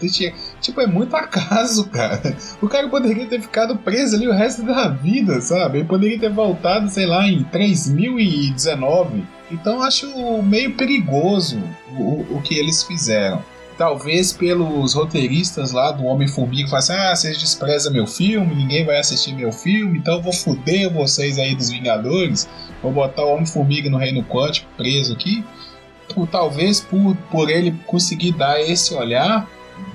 [SPEAKER 6] tipo, é muito acaso, cara. O cara poderia ter ficado preso ali o resto da vida, sabe? Ele poderia ter voltado, sei lá, em 3019 então acho meio perigoso o, o que eles fizeram. Talvez pelos roteiristas lá do Homem-Formiga que assim: ah, vocês desprezam meu filme, ninguém vai assistir meu filme, então vou foder vocês aí dos Vingadores, vou botar o Homem-Formiga no Reino Quântico preso aqui. Por, talvez por, por ele conseguir dar esse olhar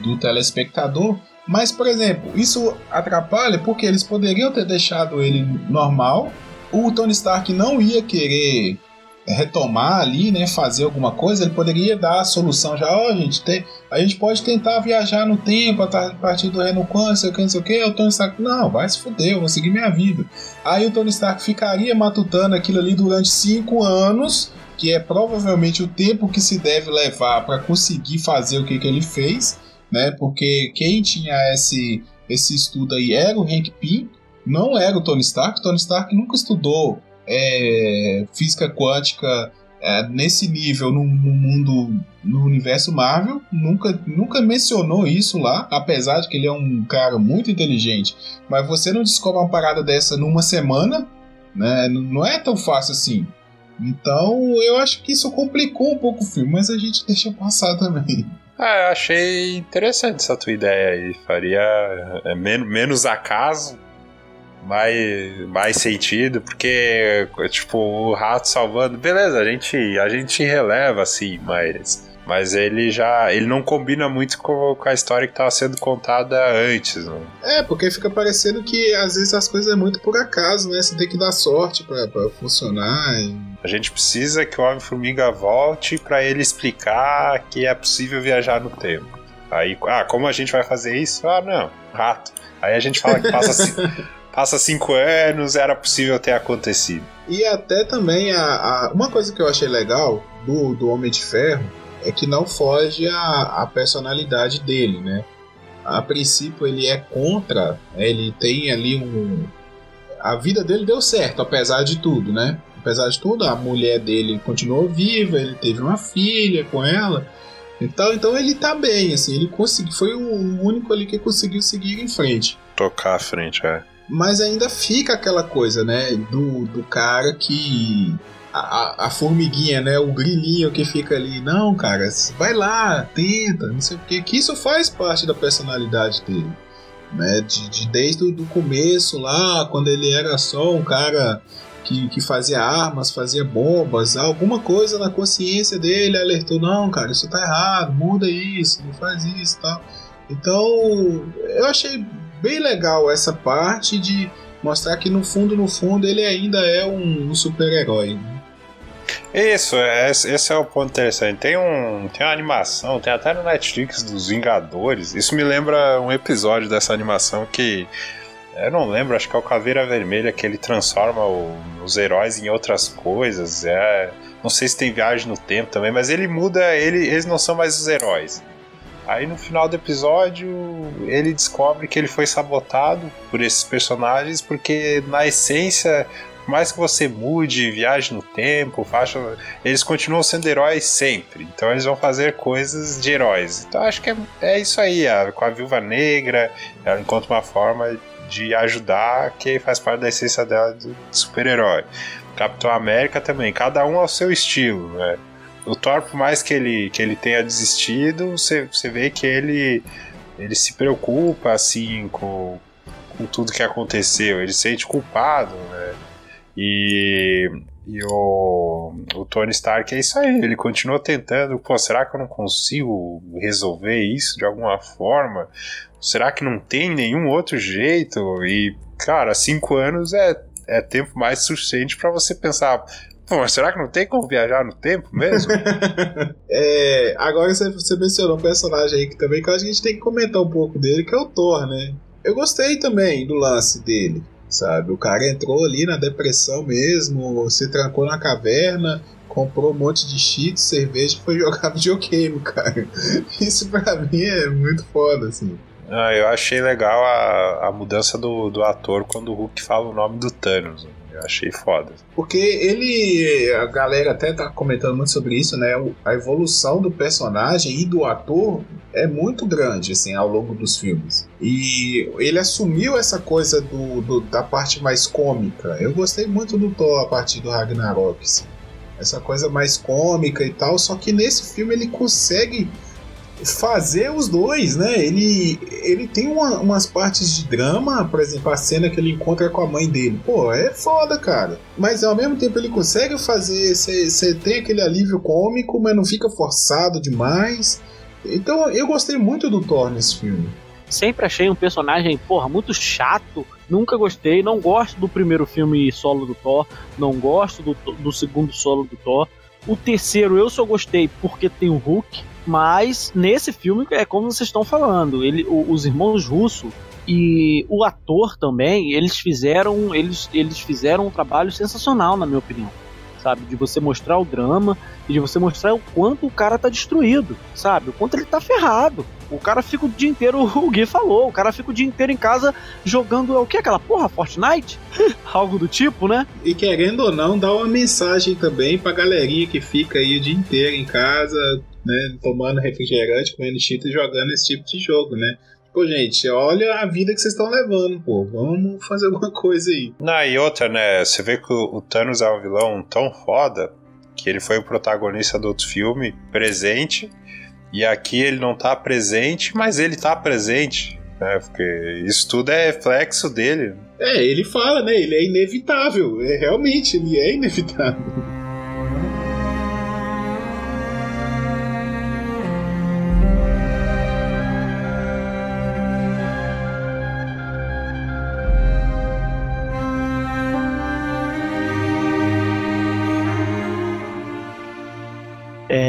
[SPEAKER 6] do telespectador. Mas, por exemplo, isso atrapalha porque eles poderiam ter deixado ele normal. O Tony Stark não ia querer retomar ali, né, fazer alguma coisa, ele poderia dar a solução já, ó, oh, gente, tem, a gente pode tentar viajar no tempo a partir do Reino Quant, não sei o que, não sei o que, o Tony Stark, não, vai se fuder, eu vou seguir minha vida. Aí o Tony Stark ficaria matutando aquilo ali durante cinco anos, que é provavelmente o tempo que se deve levar para conseguir fazer o que, que ele fez, né, porque quem tinha esse, esse estudo aí era o Hank Pym, não era o Tony Stark, o Tony Stark nunca estudou é, física quântica é, nesse nível no, no, mundo, no universo Marvel, nunca, nunca mencionou isso lá, apesar de que ele é um cara muito inteligente. Mas você não descobre uma parada dessa numa semana, né? Não é tão fácil assim. Então eu acho que isso complicou um pouco o filme, mas a gente deixa passar também.
[SPEAKER 4] Ah, eu achei interessante essa tua ideia aí. Faria é, menos, menos acaso, mais, mais sentido, porque, tipo, o rato salvando, beleza, a gente, a gente releva assim, mas. Mas ele já. Ele não combina muito com, com a história que estava sendo contada antes. Né?
[SPEAKER 6] É, porque fica parecendo que às vezes as coisas é muito por acaso, né? Você tem que dar sorte para funcionar. E...
[SPEAKER 4] A gente precisa que o Homem-Formiga volte para ele explicar que é possível viajar no tempo. Aí, ah, como a gente vai fazer isso? Ah, não, rato. Aí a gente fala que passa, passa cinco anos, era possível ter acontecido.
[SPEAKER 6] E até também a, a, uma coisa que eu achei legal do, do Homem de Ferro é que não foge a, a personalidade dele, né? A princípio ele é contra, ele tem ali um. A vida dele deu certo, apesar de tudo, né? Apesar de tudo, a mulher dele continuou viva, ele teve uma filha com ela. Então, então ele tá bem, assim, ele conseguiu, foi o único ali que conseguiu seguir em frente.
[SPEAKER 4] Tocar à frente, é.
[SPEAKER 6] Mas ainda fica aquela coisa, né, do, do cara que a, a, formiguinha, né? O grilinho que fica ali. Não, cara, vai lá, tenta, não sei o quê. Que isso faz parte da personalidade dele. Né? De, de desde o começo lá, quando ele era só um cara que, que fazia armas, fazia bombas, alguma coisa na consciência dele alertou: não, cara, isso tá errado, muda isso, não faz isso tal. Então, eu achei bem legal essa parte de mostrar que no fundo, no fundo, ele ainda é um, um super-herói. Né?
[SPEAKER 4] Isso, é, esse é o ponto interessante. Tem, um, tem uma animação, tem até no Netflix dos Vingadores. Isso me lembra um episódio dessa animação que. Eu não lembro, acho que é o Caveira Vermelha que ele transforma o, os heróis em outras coisas. É, não sei se tem viagem no tempo também, mas ele muda, ele, eles não são mais os heróis. Aí no final do episódio ele descobre que ele foi sabotado por esses personagens porque na essência por mais que você mude, viaje no tempo, faça, eles continuam sendo heróis sempre. Então eles vão fazer coisas de heróis. Então acho que é, é isso aí. A, com a Viúva Negra, ela encontra uma forma de ajudar que faz parte da essência dela de super-herói. Capitão América também, cada um ao seu estilo, né? O Thor, por mais que ele, que ele tenha desistido, você, você vê que ele, ele se preocupa assim com, com tudo que aconteceu, ele se sente culpado, né? E, e o, o Tony Stark é isso aí, ele continua tentando, pô, será que eu não consigo resolver isso de alguma forma? Será que não tem nenhum outro jeito? E, cara, cinco anos é, é tempo mais suficiente para você pensar, Pô, mas será que não tem como viajar no tempo mesmo?
[SPEAKER 6] é, agora você, você mencionou um personagem aí que também que a gente tem que comentar um pouco dele, que é o Thor, né? Eu gostei também do lance dele sabe? O cara entrou ali na depressão mesmo, se trancou na caverna, comprou um monte de cheats, cerveja e foi jogar videogame, cara. Isso pra mim é muito foda, assim.
[SPEAKER 4] Ah, eu achei legal a, a mudança do, do ator quando o Hulk fala o nome do Thanos. Eu achei foda.
[SPEAKER 6] Porque ele. A galera até tá comentando muito sobre isso, né? A evolução do personagem e do ator é muito grande, assim, ao longo dos filmes. E ele assumiu essa coisa do, do da parte mais cômica. Eu gostei muito do Thor a partir do Ragnarok, assim. Essa coisa mais cômica e tal. Só que nesse filme ele consegue fazer os dois, né? Ele, ele tem uma, umas partes de drama, por exemplo, a cena que ele encontra com a mãe dele. Pô, é foda, cara. Mas ao mesmo tempo ele consegue fazer. Você tem aquele alívio cômico, mas não fica forçado demais. Então eu gostei muito do Thor nesse filme.
[SPEAKER 2] Sempre achei um personagem, porra, muito chato. Nunca gostei. Não gosto do primeiro filme solo do Thor. Não gosto do, do segundo solo do Thor. O terceiro eu só gostei porque tem o Hulk mas nesse filme é como vocês estão falando, ele, os irmãos Russo e o ator também, eles fizeram, eles, eles fizeram um trabalho sensacional, na minha opinião. Sabe, de você mostrar o drama e de você mostrar o quanto o cara tá destruído, sabe? O quanto ele tá ferrado. O cara fica o dia inteiro, o Gui falou, o cara fica o dia inteiro em casa jogando o que aquela porra, Fortnite? Algo do tipo, né?
[SPEAKER 6] E querendo ou não, dá uma mensagem também pra galerinha que fica aí o dia inteiro em casa, né, tomando refrigerante, comendo cheetos e jogando esse tipo de jogo, né? Pô, gente, olha a vida que vocês estão levando, pô. Vamos fazer alguma coisa aí.
[SPEAKER 4] Não, e outra, né? Você vê que o Thanos é um vilão tão foda que ele foi o protagonista do outro filme, presente, e aqui ele não tá presente, mas ele tá presente. Né, porque isso tudo é reflexo dele.
[SPEAKER 6] É, ele fala, né? Ele é inevitável. É, realmente, ele é inevitável.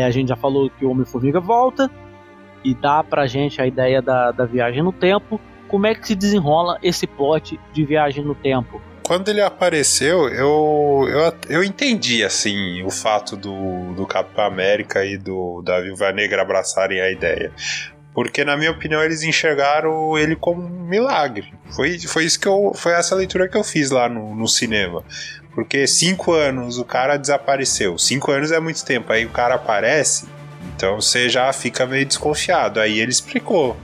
[SPEAKER 2] A gente já falou que o Homem-Formiga volta. e dá pra gente a ideia da, da viagem no tempo. Como é que se desenrola esse plot de viagem no tempo?
[SPEAKER 4] Quando ele apareceu, eu, eu, eu entendi, assim, o fato do, do Capitão América e do da Viúva Negra abraçarem a ideia. Porque, na minha opinião, eles enxergaram ele como um milagre. Foi, foi isso que eu. Foi essa leitura que eu fiz lá no, no cinema. Porque cinco anos o cara desapareceu. Cinco anos é muito tempo. Aí o cara aparece, então você já fica meio desconfiado. Aí ele explicou.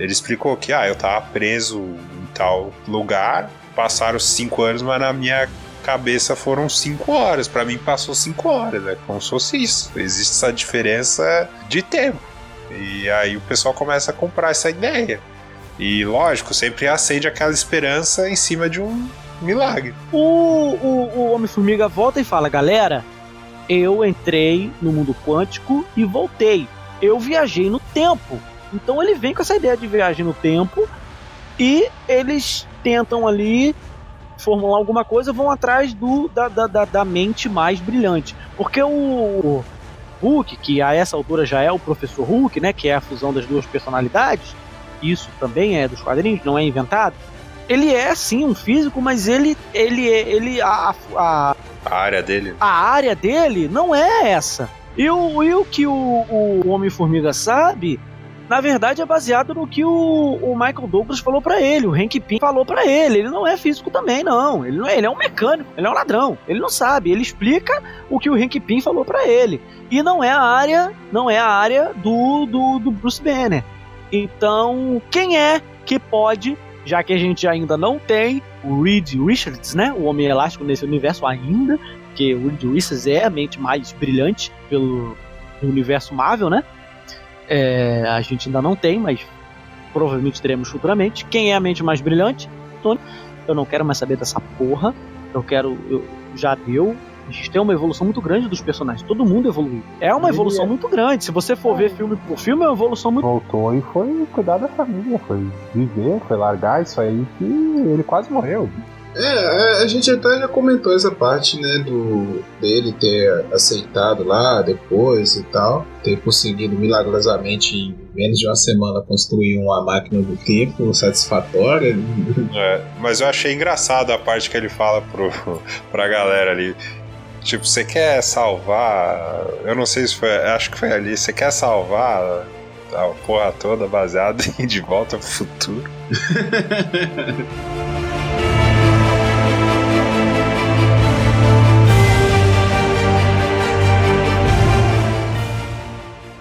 [SPEAKER 4] Ele explicou que, ah, eu tava preso em tal lugar, passaram cinco anos, mas na minha cabeça foram cinco horas. Para mim passou cinco horas, é como se fosse isso. Existe essa diferença de tempo. E aí o pessoal começa a comprar essa ideia. E lógico, sempre acende aquela esperança em cima de um milagre.
[SPEAKER 2] O, o, o Homem-Formiga volta e fala: galera, eu entrei no mundo quântico e voltei. Eu viajei no tempo. Então ele vem com essa ideia de viagem no tempo e eles tentam ali formular alguma coisa, vão atrás do da, da, da mente mais brilhante. Porque o Hulk, que a essa altura já é o Professor Hulk, né, que é a fusão das duas personalidades, isso também é dos quadrinhos, não é inventado. Ele é sim um físico, mas ele ele ele a, a,
[SPEAKER 4] a área dele.
[SPEAKER 2] A área dele não é essa. E o, e o que o, o Homem-Formiga sabe na verdade é baseado no que o, o Michael Douglas falou para ele, o Hank Pym falou para ele. Ele não é físico também, não. Ele não é, ele é um mecânico, ele é um ladrão. Ele não sabe, ele explica o que o Hank Pym falou para ele. E não é a área, não é a área do, do, do Bruce Banner. Então, quem é que pode, já que a gente ainda não tem o Reed Richards, né, o Homem Elástico nesse universo ainda, que o Reed Richards é a mente mais brilhante pelo universo Marvel, né? É, a gente ainda não tem, mas provavelmente teremos futuramente. Quem é a mente mais brilhante? Tony. Eu não quero mais saber dessa porra. Eu quero. Eu, já deu. A gente tem uma evolução muito grande dos personagens. Todo mundo evoluiu. É uma evolução é. muito grande. Se você for ver filme por filme, é uma evolução muito.
[SPEAKER 10] Voltou e foi cuidar da família, foi viver, foi largar isso aí que ele quase morreu.
[SPEAKER 6] É, a gente até já comentou essa parte, né, do dele ter aceitado lá depois e tal, ter conseguido milagrosamente em menos de uma semana construir uma máquina do tempo satisfatória.
[SPEAKER 4] É, mas eu achei engraçado a parte que ele fala pro, pra galera ali. Tipo, você quer salvar. Eu não sei se foi. Acho que foi ali. Você quer salvar a porra toda baseada em De Volta pro Futuro?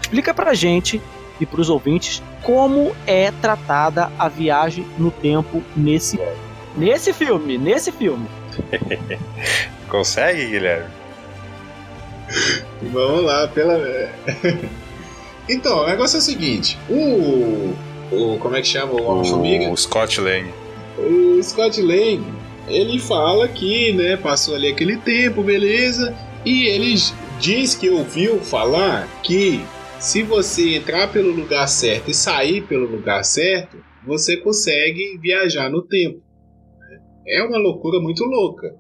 [SPEAKER 2] Explica pra gente e pros ouvintes como é tratada a viagem no tempo nesse nesse filme, nesse filme.
[SPEAKER 4] Consegue, Guilherme?
[SPEAKER 6] Vamos lá, pela Então, o negócio é o seguinte, o o como é que chama o Homem-Formiga?
[SPEAKER 4] O Scott Lang.
[SPEAKER 6] O Scott Lang, ele fala que, né, passou ali aquele tempo, beleza? E ele diz que ouviu falar que se você entrar pelo lugar certo e sair pelo lugar certo, você consegue viajar no tempo. É uma loucura muito louca.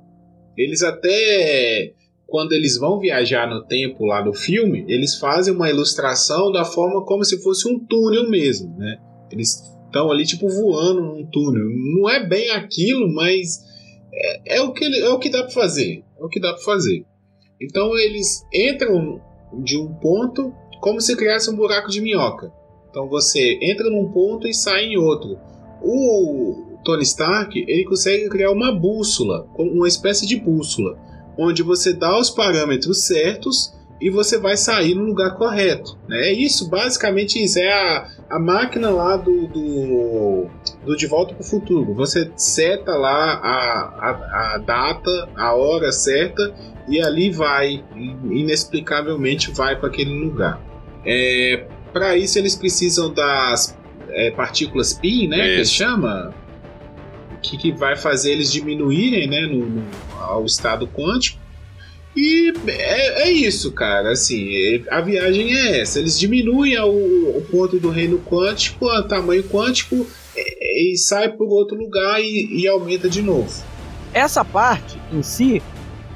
[SPEAKER 6] Eles até quando eles vão viajar no tempo lá no filme, eles fazem uma ilustração da forma como se fosse um túnel mesmo, né? Eles estão ali tipo voando num túnel. Não é bem aquilo, mas é, é o que é o que dá para fazer. É o que dá para fazer. Então eles entram de um ponto como se criasse um buraco de minhoca. Então você entra num ponto e sai em outro. O Tony Stark ele consegue criar uma bússola, uma espécie de bússola, onde você dá os parâmetros certos e você vai sair no lugar correto. Né? É isso, basicamente isso. É a, a máquina lá do, do, do De Volta para o Futuro. Você seta lá a, a, a data, a hora certa e ali vai, inexplicavelmente vai para aquele lugar. É, para isso eles precisam das é, partículas pi, né, isso. que chama, que, que vai fazer eles diminuírem, né, no, no ao estado quântico. E é, é, isso, cara. Assim, a viagem é essa. Eles diminuem o, o ponto do reino quântico, o tamanho quântico, e, e sai por outro lugar e, e, aumenta de novo.
[SPEAKER 2] Essa parte em si, é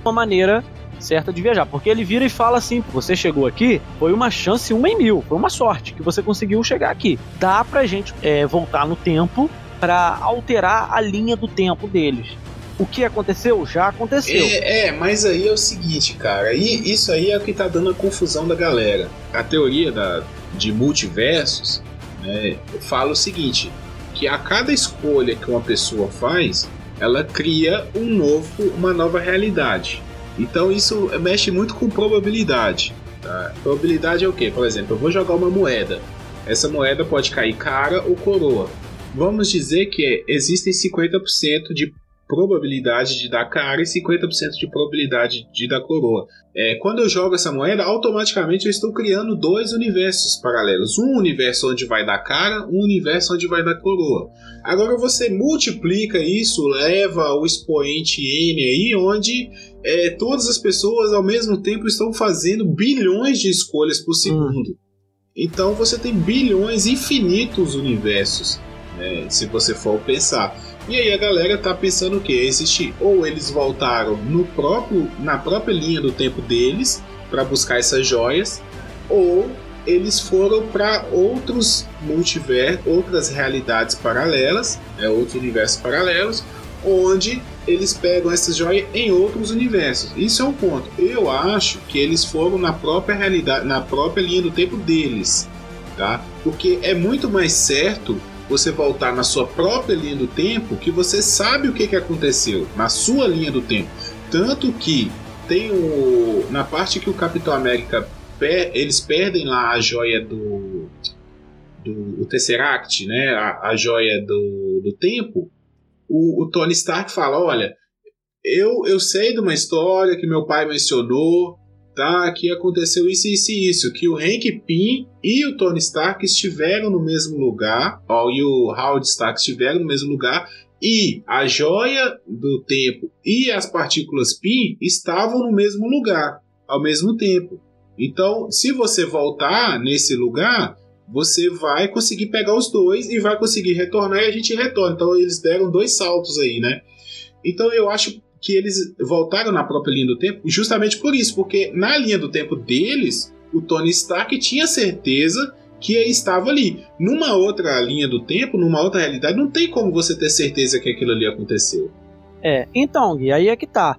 [SPEAKER 2] uma maneira certa de viajar. Porque ele vira e fala assim: você chegou aqui, foi uma chance uma em mil, foi uma sorte que você conseguiu chegar aqui. Dá pra gente é, voltar no tempo para alterar a linha do tempo deles. O que aconteceu já aconteceu.
[SPEAKER 6] É, é, mas aí é o seguinte, cara. E isso aí é o que tá dando a confusão da galera. A teoria da, de multiversos né, fala o seguinte: que a cada escolha que uma pessoa faz, ela cria um novo, uma nova realidade. Então isso mexe muito com probabilidade. Tá? Probabilidade é o quê? Por exemplo, eu vou jogar uma moeda. Essa moeda pode cair cara ou coroa. Vamos dizer que existem 50% de probabilidade de dar cara e 50% de probabilidade de dar coroa. É, quando eu jogo essa moeda, automaticamente eu estou criando dois universos paralelos. Um universo onde vai dar cara, um universo onde vai dar coroa. Agora você multiplica isso, leva o expoente n aí, onde é, todas as pessoas ao mesmo tempo estão fazendo bilhões de escolhas por segundo. Hum. Então você tem bilhões infinitos universos, né, se você for pensar. E aí a galera tá pensando o que? Existe ou eles voltaram no próprio, na própria linha do tempo deles para buscar essas joias, ou eles foram para outros multiversos, outras realidades paralelas, é, outros universos paralelos, onde eles pegam essas joias em outros universos. Isso é um ponto. Eu acho que eles foram na própria realidade, na própria linha do tempo deles, tá? Porque é muito mais certo você voltar na sua própria linha do tempo que você sabe o que, que aconteceu na sua linha do tempo. Tanto que tem o. Na parte que o Capitão América per, eles perdem lá a joia do. do o Tesseract, né? A, a joia do, do tempo. O, o Tony Stark fala: olha, eu, eu sei de uma história que meu pai mencionou Que aconteceu isso, isso e isso, que o Hank Pym e o Tony Stark estiveram no mesmo lugar, ó, e o Howard Stark estiveram no mesmo lugar, e a joia do tempo e as partículas Pym estavam no mesmo lugar ao mesmo tempo. Então, se você voltar nesse lugar, você vai conseguir pegar os dois e vai conseguir retornar e a gente retorna. Então, eles deram dois saltos aí, né? Então, eu acho que eles voltaram na própria linha do tempo justamente por isso, porque na linha do tempo deles, o Tony Stark tinha certeza que estava ali. Numa outra linha do tempo, numa outra realidade, não tem como você ter certeza que aquilo ali aconteceu.
[SPEAKER 2] É, então, Gui, aí é que tá.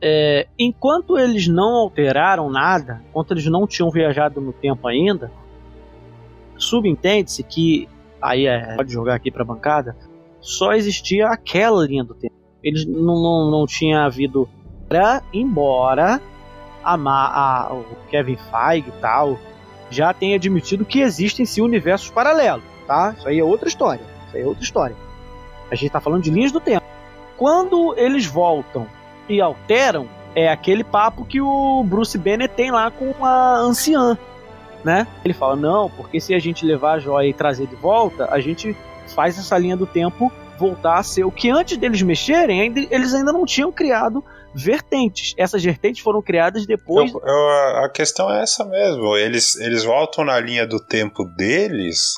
[SPEAKER 2] É, enquanto eles não alteraram nada, enquanto eles não tinham viajado no tempo ainda, subentende-se que, aí é, pode jogar aqui pra bancada, só existia aquela linha do tempo eles não, não, não tinha havido. Embora a, a, o Kevin Feige e tal já tenha admitido que existem sim universos paralelos, tá? Isso aí é outra história. Isso aí é outra história. A gente tá falando de linhas do tempo. Quando eles voltam e alteram, é aquele papo que o Bruce Banner tem lá com a anciã, né? Ele fala: não, porque se a gente levar a joia e trazer de volta, a gente faz essa linha do tempo voltar a ser o que antes deles mexerem, ainda, eles ainda não tinham criado vertentes. Essas vertentes foram criadas depois.
[SPEAKER 4] Eu, eu, a questão é essa mesmo. Eles, eles voltam na linha do tempo deles.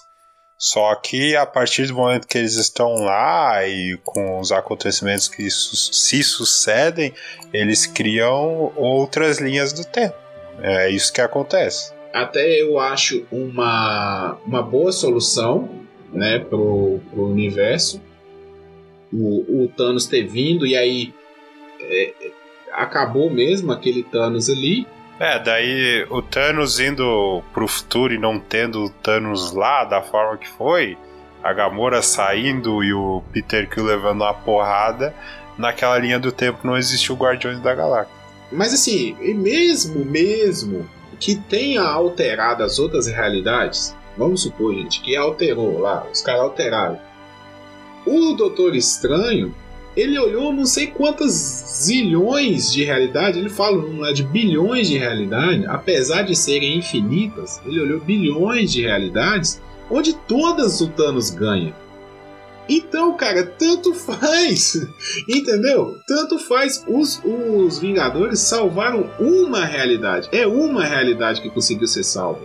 [SPEAKER 4] Só que a partir do momento que eles estão lá e com os acontecimentos que su se sucedem, eles criam outras linhas do tempo. É isso que acontece.
[SPEAKER 6] Até eu acho uma, uma boa solução né, pro, pro universo o, o Thanos ter vindo e aí é, acabou mesmo aquele Thanos ali.
[SPEAKER 4] É, daí o Thanos indo pro futuro e não tendo o Thanos lá da forma que foi, a Gamora saindo e o Peter Quill levando uma porrada, naquela linha do tempo não existiu o Guardiões da Galáxia.
[SPEAKER 6] Mas assim, mesmo, mesmo que tenha alterado as outras realidades, vamos supor, gente, que alterou lá, os caras alteraram o Doutor Estranho, ele olhou não sei quantas zilhões de realidade, ele fala não é de bilhões de realidade, apesar de serem infinitas, ele olhou bilhões de realidades onde todas o Thanos ganha. Então, cara, tanto faz, entendeu? Tanto faz. Os, os Vingadores salvaram uma realidade. É uma realidade que conseguiu ser salva.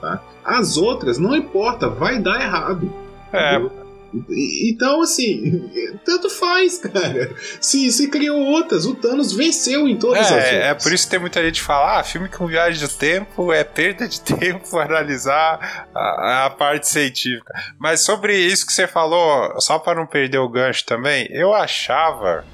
[SPEAKER 6] Tá? As outras, não importa, vai dar errado.
[SPEAKER 4] É,
[SPEAKER 11] Então, assim, tanto faz, cara. Se, se criou outras, o Thanos venceu em todas
[SPEAKER 4] é,
[SPEAKER 11] as outras.
[SPEAKER 4] É, por isso que tem muita gente que fala: ah, filme com viagem do tempo é perda de tempo analisar a, a parte científica. Mas sobre isso que você falou, só para não perder o gancho também, eu achava,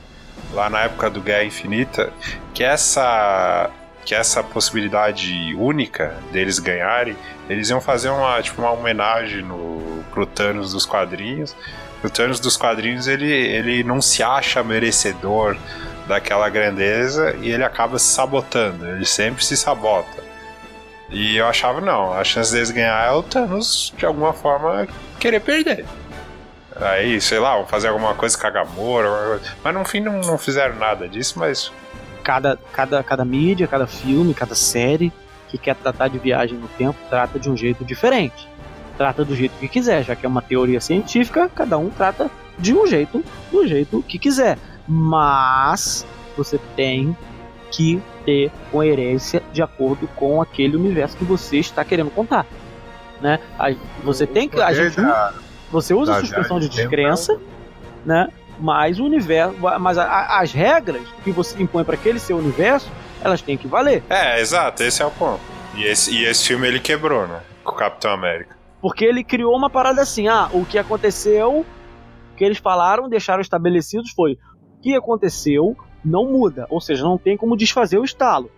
[SPEAKER 4] lá na época do Guerra Infinita, que essa que essa possibilidade única deles ganharem, eles iam fazer uma, tipo, uma homenagem no, pro Thanos dos quadrinhos. O Thanos dos quadrinhos ele, ele não se acha merecedor daquela grandeza e ele acaba se sabotando, ele sempre se sabota. E eu achava, não, a chance deles ganhar é o Thanos de alguma forma querer perder. Aí, sei lá, vão fazer alguma coisa com a Gamora, mas no fim não, não fizeram nada disso, mas
[SPEAKER 2] cada, cada, cada mídia, cada filme, cada série que quer tratar de viagem no tempo trata de um jeito diferente. Trata do jeito que quiser, já que é uma teoria científica, cada um trata de um jeito, do jeito que quiser. Mas você tem que ter coerência de acordo com aquele universo que você está querendo contar. Né? Você tem que. A gente, você usa a suspensão de descrença, né? mas o universo, mas as regras que você impõe para aquele seu universo, elas têm que valer.
[SPEAKER 4] É, exato, esse é o ponto. E esse, e esse filme ele quebrou, né? Com o Capitão América.
[SPEAKER 2] Porque ele criou uma parada assim, ah, o que aconteceu, o que eles falaram, deixaram estabelecidos foi, o que aconteceu não muda, ou seja, não tem como desfazer o estalo.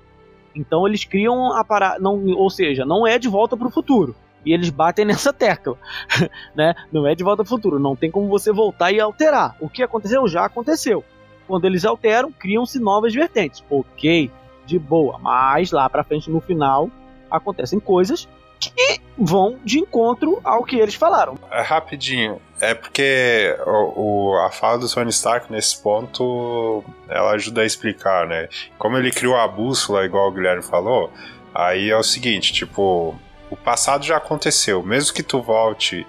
[SPEAKER 2] Então eles criam a parada, não, ou seja, não é de volta para o futuro. E eles batem nessa tecla, né? Não é de volta ao futuro, não tem como você voltar e alterar. O que aconteceu já aconteceu. Quando eles alteram, criam-se novas vertentes. OK, de boa, mas lá para frente no final acontecem coisas que vão de encontro ao que eles falaram.
[SPEAKER 4] É rapidinho, é porque o, o, a fala do Tony Stark nesse ponto ela ajuda a explicar, né? Como ele criou a bússola, igual o Guilherme falou, aí é o seguinte, tipo, o passado já aconteceu. Mesmo que tu volte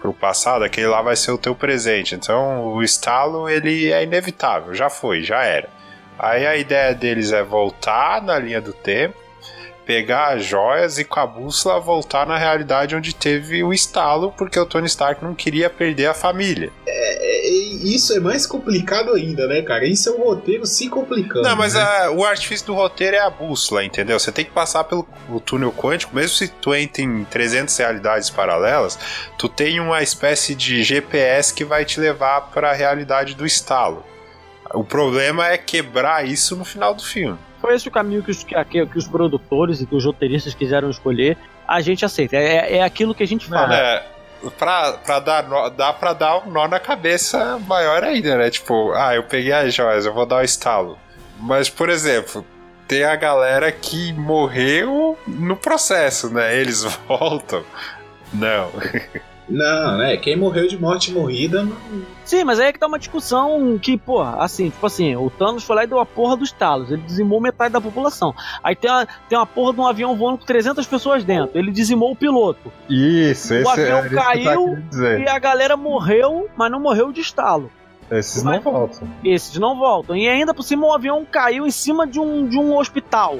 [SPEAKER 4] pro passado, aquele lá vai ser o teu presente. Então o estalo ele é inevitável, já foi, já era. Aí a ideia deles é voltar na linha do tempo pegar as joias e com a bússola voltar na realidade onde teve o estalo, porque o Tony Stark não queria perder a família.
[SPEAKER 11] É, é, isso é mais complicado ainda, né, cara? Isso é o roteiro se complicando.
[SPEAKER 4] Não, mas
[SPEAKER 11] né?
[SPEAKER 4] a, o artifício do roteiro é a bússola, entendeu? Você tem que passar pelo túnel quântico, mesmo se tu entra em 300 realidades paralelas, tu tem uma espécie de GPS que vai te levar para a realidade do estalo. O problema é quebrar isso no final do filme
[SPEAKER 2] foi esse o caminho que os, que, que os produtores e que os roteiristas quiseram escolher, a gente aceita. É, é aquilo que a gente fala.
[SPEAKER 4] É, pra, pra dar nó, dá pra dar um nó na cabeça maior ainda, né? Tipo, ah, eu peguei as joias, eu vou dar o um estalo. Mas, por exemplo, tem a galera que morreu no processo, né? Eles voltam. Não.
[SPEAKER 11] Não, né? Quem morreu de morte morrida. Não...
[SPEAKER 2] Sim, mas aí é que tá uma discussão que, pô, assim, tipo assim, o Thanos foi lá e deu a porra dos talos. Ele dizimou metade da população. Aí tem, uma, tem uma porra de um avião voando com 300 pessoas dentro. Ele dizimou o piloto.
[SPEAKER 8] Isso,
[SPEAKER 2] O avião é caiu e a galera morreu, mas não morreu de estalo.
[SPEAKER 8] Esses mas, não voltam.
[SPEAKER 2] Esses não voltam. E ainda por cima o avião caiu em cima de um, de um hospital.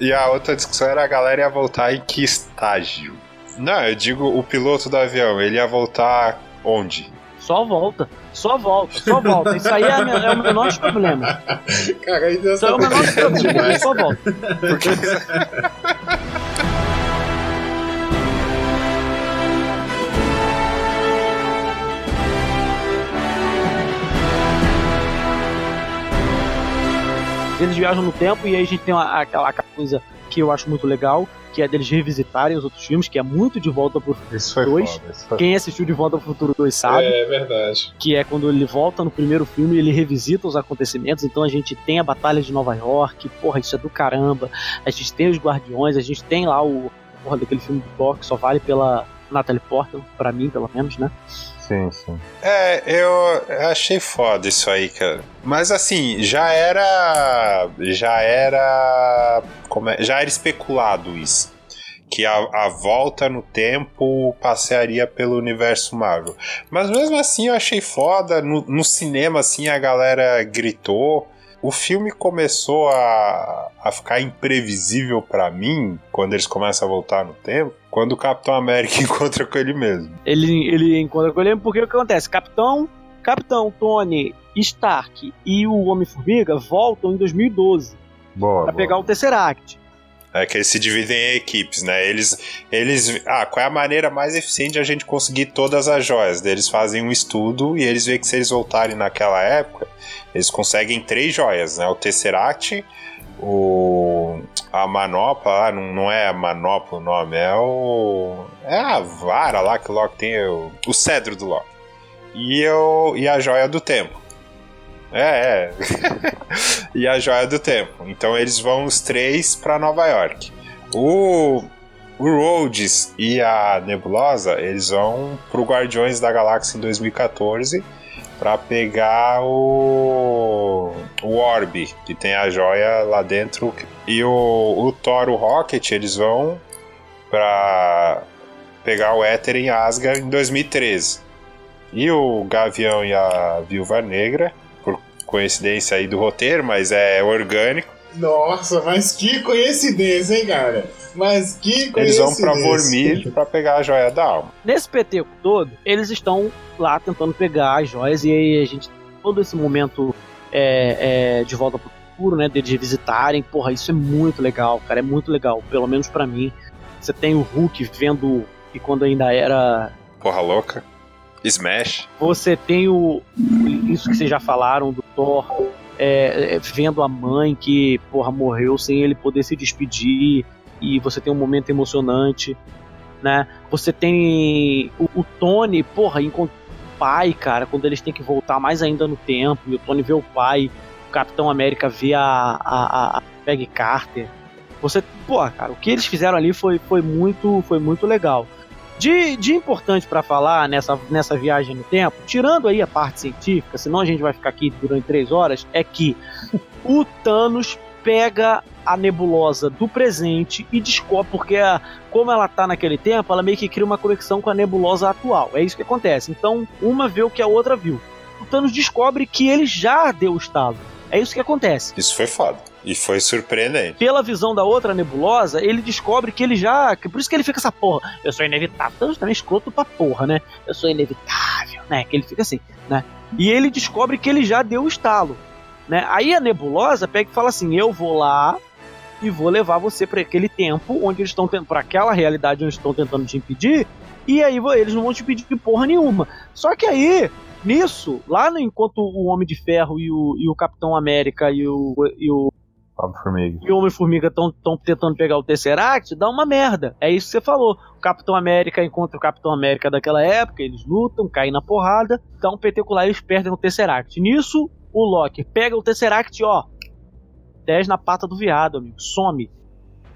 [SPEAKER 4] E a outra discussão era a galera ia voltar em que estágio? Não, eu digo o piloto do avião, ele ia voltar onde?
[SPEAKER 2] Só volta. Só volta, só volta. Isso aí é, é o menor dos problemas.
[SPEAKER 11] Cara, aí Isso
[SPEAKER 2] é o menor dos problemas. Só volta. Porque... Eles viajam no tempo e aí a gente tem aquela coisa que eu acho muito legal, que é deles revisitarem os outros filmes, que é muito De Volta pro Futuro 2. Quem assistiu De Volta pro Futuro 2 sabe.
[SPEAKER 11] É, é verdade.
[SPEAKER 2] Que é quando ele volta no primeiro filme ele revisita os acontecimentos. Então a gente tem a Batalha de Nova York, porra, isso é do caramba. A gente tem os Guardiões, a gente tem lá o. Porra, daquele filme do Thor que só vale pela Natalie Portman, pra mim, pelo menos, né?
[SPEAKER 8] Sim, sim.
[SPEAKER 4] É, eu achei foda isso aí, cara. Mas assim, já era. Já era. Como é, já era especulado isso. Que a, a volta no tempo passearia pelo universo Marvel. Mas mesmo assim eu achei foda. No, no cinema, assim, a galera gritou. o filme começou a, a ficar imprevisível para mim quando eles começam a voltar no tempo, quando o Capitão América encontra com ele mesmo.
[SPEAKER 2] Ele, ele encontra com ele mesmo porque o que acontece? Capitão, Capitão Tony Stark e o Homem-Formiga voltam em 2012
[SPEAKER 8] Boa.
[SPEAKER 2] para pegar o Tesseract.
[SPEAKER 4] É que eles se dividem em equipes, né? Eles, eles. Ah, qual é a maneira mais eficiente de a gente conseguir todas as joias? Eles fazem um estudo e eles veem que se eles voltarem naquela época, eles conseguem três joias, né? O Tesseract, o. A manopla, ah, não, não é a manopla o nome, é o. É a vara lá que o Loki tem, o, o cedro do Loki. E, o, e a joia do tempo. É, é. e a joia do tempo. Então eles vão os três para Nova York. O, o Rhodes e a Nebulosa, eles vão pro Guardiões da Galáxia em 2014 para pegar o o Orb, que tem a joia lá dentro. E o, o Thor, o Rocket, eles vão para pegar o Éter em Asgard em 2013. E o Gavião e a Viúva Negra, por coincidência aí do roteiro, mas é orgânico,
[SPEAKER 11] Nossa, mas que coincidência, hein, cara? Mas que coincidência.
[SPEAKER 4] eles vão pra Vormir pra pegar a joia da alma.
[SPEAKER 2] Nesse peteco todo, eles estão lá tentando pegar as joias e aí a gente. Todo esse momento é, é, de volta pro futuro, né? Deles visitarem, porra, isso é muito legal, cara. É muito legal, pelo menos pra mim. Você tem o Hulk vendo que quando ainda era.
[SPEAKER 4] Porra louca. Smash.
[SPEAKER 2] Você tem o. Isso que vocês já falaram do Thor. é, é, vendo a mãe que, porra, morreu sem ele poder se despedir. E você tem um momento emocionante, né? Você tem o, o Tony, porra, encontra o pai, cara, quando eles têm que voltar mais ainda no tempo. E o Tony vê o pai, o Capitão América vê a, a, a Peggy Carter. Você, porra, cara, o que eles fizeram ali foi, foi, muito, foi muito legal. De, de importante pra falar nessa, nessa viagem no tempo, tirando aí a parte científica, senão a gente vai ficar aqui durante três horas, é que o Thanos pega a nebulosa do presente e descobre, porque a- como ela tá naquele tempo, ela meio que cria uma conexão com a nebulosa atual. É isso que acontece. Então, uma vê o que a outra viu. O Thanos descobre que ele já deu o estalo. É isso que acontece.
[SPEAKER 4] Isso foi foda. E foi surpreendente.
[SPEAKER 2] Pela visão da outra nebulosa, ele descobre que ele já. que Por isso que ele fica essa porra. Eu sou inevitável. Thanos também é escroto pra porra, né? Eu sou inevitável, né? Que ele fica assim, né? E ele descobre que ele já deu o estalo. Né? Aí a nebulosa pega e fala assim: Eu vou lá e vou levar você para aquele tempo onde eles estão para aquela realidade onde estão tentando te impedir. E aí eles não vão te impedir de porra nenhuma. Só que aí, nisso, lá no, enquanto o Homem de Ferro e o, e o Capitão América e o, e o
[SPEAKER 8] Homem-Formiga.
[SPEAKER 2] e o Homem-Formiga estão tentando pegar o Tesseract, dá uma merda. É isso que você falou. O Capitão América encontra o Capitão América daquela época, eles lutam, caem na porrada, dá um petecular e eles perdem o Tesseract. Nisso, o Loki pega o Tesseract ó, 10 na pata do viado, amigo, some.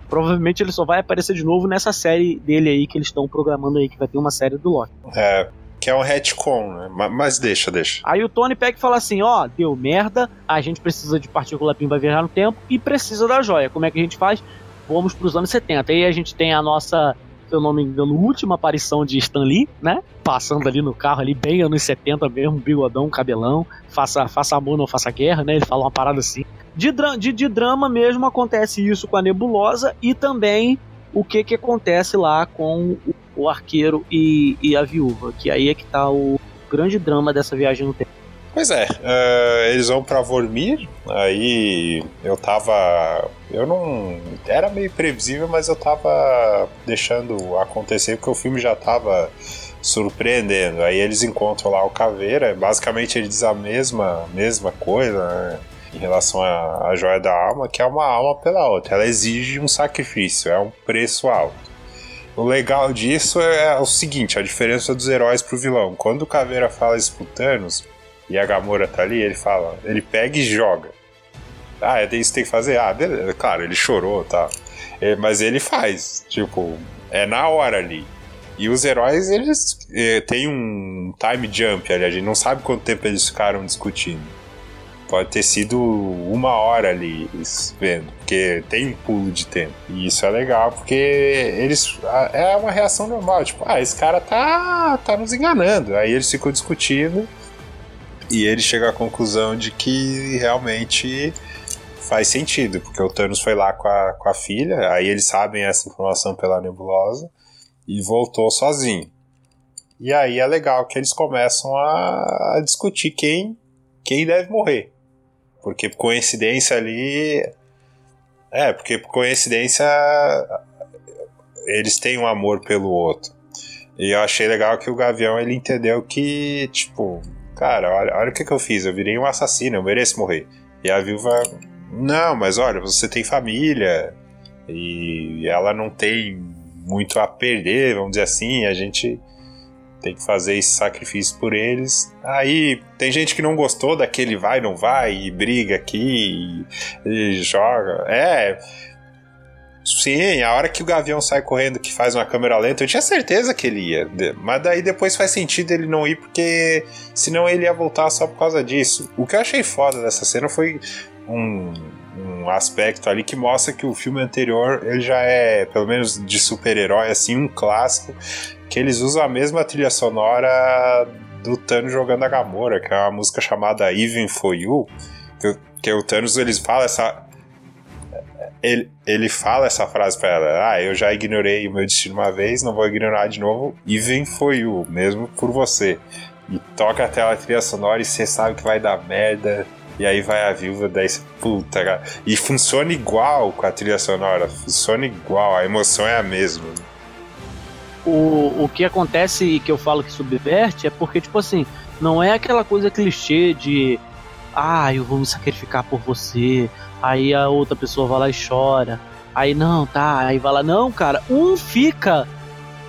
[SPEAKER 2] Provavelmente ele só vai aparecer de novo nessa série dele aí que eles estão programando aí, que vai ter uma série do Loki.
[SPEAKER 4] É, que é um retcon, né? Ma- Mas deixa, deixa.
[SPEAKER 2] Aí o Tony pega e fala assim: ó, deu merda, a gente precisa de partícula PIN pra viajar no tempo e precisa da joia. Como é que a gente faz? Vamos pros anos 70. Aí a gente tem a nossa, eu não me engano, última aparição de Stan Lee, né? Passando ali no carro, ali, bem anos 70 mesmo, bigodão, cabelão, faça, faça amor, não faça guerra, né? Ele fala uma parada assim. De, de, de drama mesmo acontece isso com a nebulosa e também o que que acontece lá com o, o arqueiro e, e a viúva, que aí é que tá o grande drama dessa viagem no tempo.
[SPEAKER 4] Pois é, eh, eles vão pra Vormir, aí eu tava. Eu não. Era meio previsível, mas eu tava deixando acontecer porque o filme já tava surpreendendo. Aí eles encontram lá o Caveira, basicamente ele diz a mesma, mesma coisa, né? Em relação à, joia da alma, que é uma alma pela outra. Ela exige um sacrifício, é um preço alto. O legal disso é o seguinte: a diferença dos heróis pro vilão. Quando o Caveira fala isso pro Thanos, e a Gamora tá ali, ele fala, ele pega e joga. Ah, é isso que tem que fazer? Ah, beleza. Claro, ele chorou, tá. É, mas ele faz, tipo, é na hora ali. E os heróis, eles é, têm um time jump ali, a gente não sabe quanto tempo eles ficaram discutindo. Pode ter sido uma hora ali vendo, porque tem um pulo de tempo. E isso é legal, porque eles. É uma reação normal, tipo, ah, esse cara tá, tá nos enganando. Aí eles ficam discutindo. E ele chega à conclusão de que realmente faz sentido, porque o Thanos foi lá com a, com a filha, aí eles sabem essa informação pela nebulosa e voltou sozinho. E aí é legal que eles começam a, a discutir quem, quem deve morrer. Porque por coincidência ali. É, porque por coincidência eles têm um amor pelo outro. E eu achei legal que o Gavião ele entendeu que, tipo, cara, olha, olha o que, que eu fiz, eu virei um assassino, eu mereço morrer. E a viúva, não, mas olha, você tem família e ela não tem muito a perder, vamos dizer assim, a gente tem que fazer esse sacrifício por eles. Aí tem gente que não gostou daquele vai, não vai, e briga aqui, e, e joga. É. Sim, a hora que o Gavião sai correndo, que faz uma câmera lenta, eu tinha certeza que ele ia. Mas daí depois faz sentido ele não ir, porque senão ele ia voltar só por causa disso. O que eu achei foda dessa cena foi um, um aspecto ali que mostra que o filme anterior ele já é, pelo menos de super-herói, assim, um clássico, que eles usam a mesma trilha sonora do Thanos jogando a Gamora, que é uma música chamada Even For You, que, que o Thanos eles falam essa ele, ele fala essa frase pra ela: Ah, eu já ignorei o meu destino uma vez, não vou ignorar de novo. Even for you, mesmo por você. E toca até a trilha sonora e você sabe que vai dar merda. E aí vai a viúva, daí você, puta, cara. E funciona igual com a trilha sonora, funciona igual, a emoção é a mesma.
[SPEAKER 2] O, o que acontece e que eu falo que subverte é porque, tipo assim, não é aquela coisa clichê de ah, eu vou me sacrificar por você, Aí a outra pessoa vai lá e chora. Aí não, tá, aí vai lá, não, cara, um fica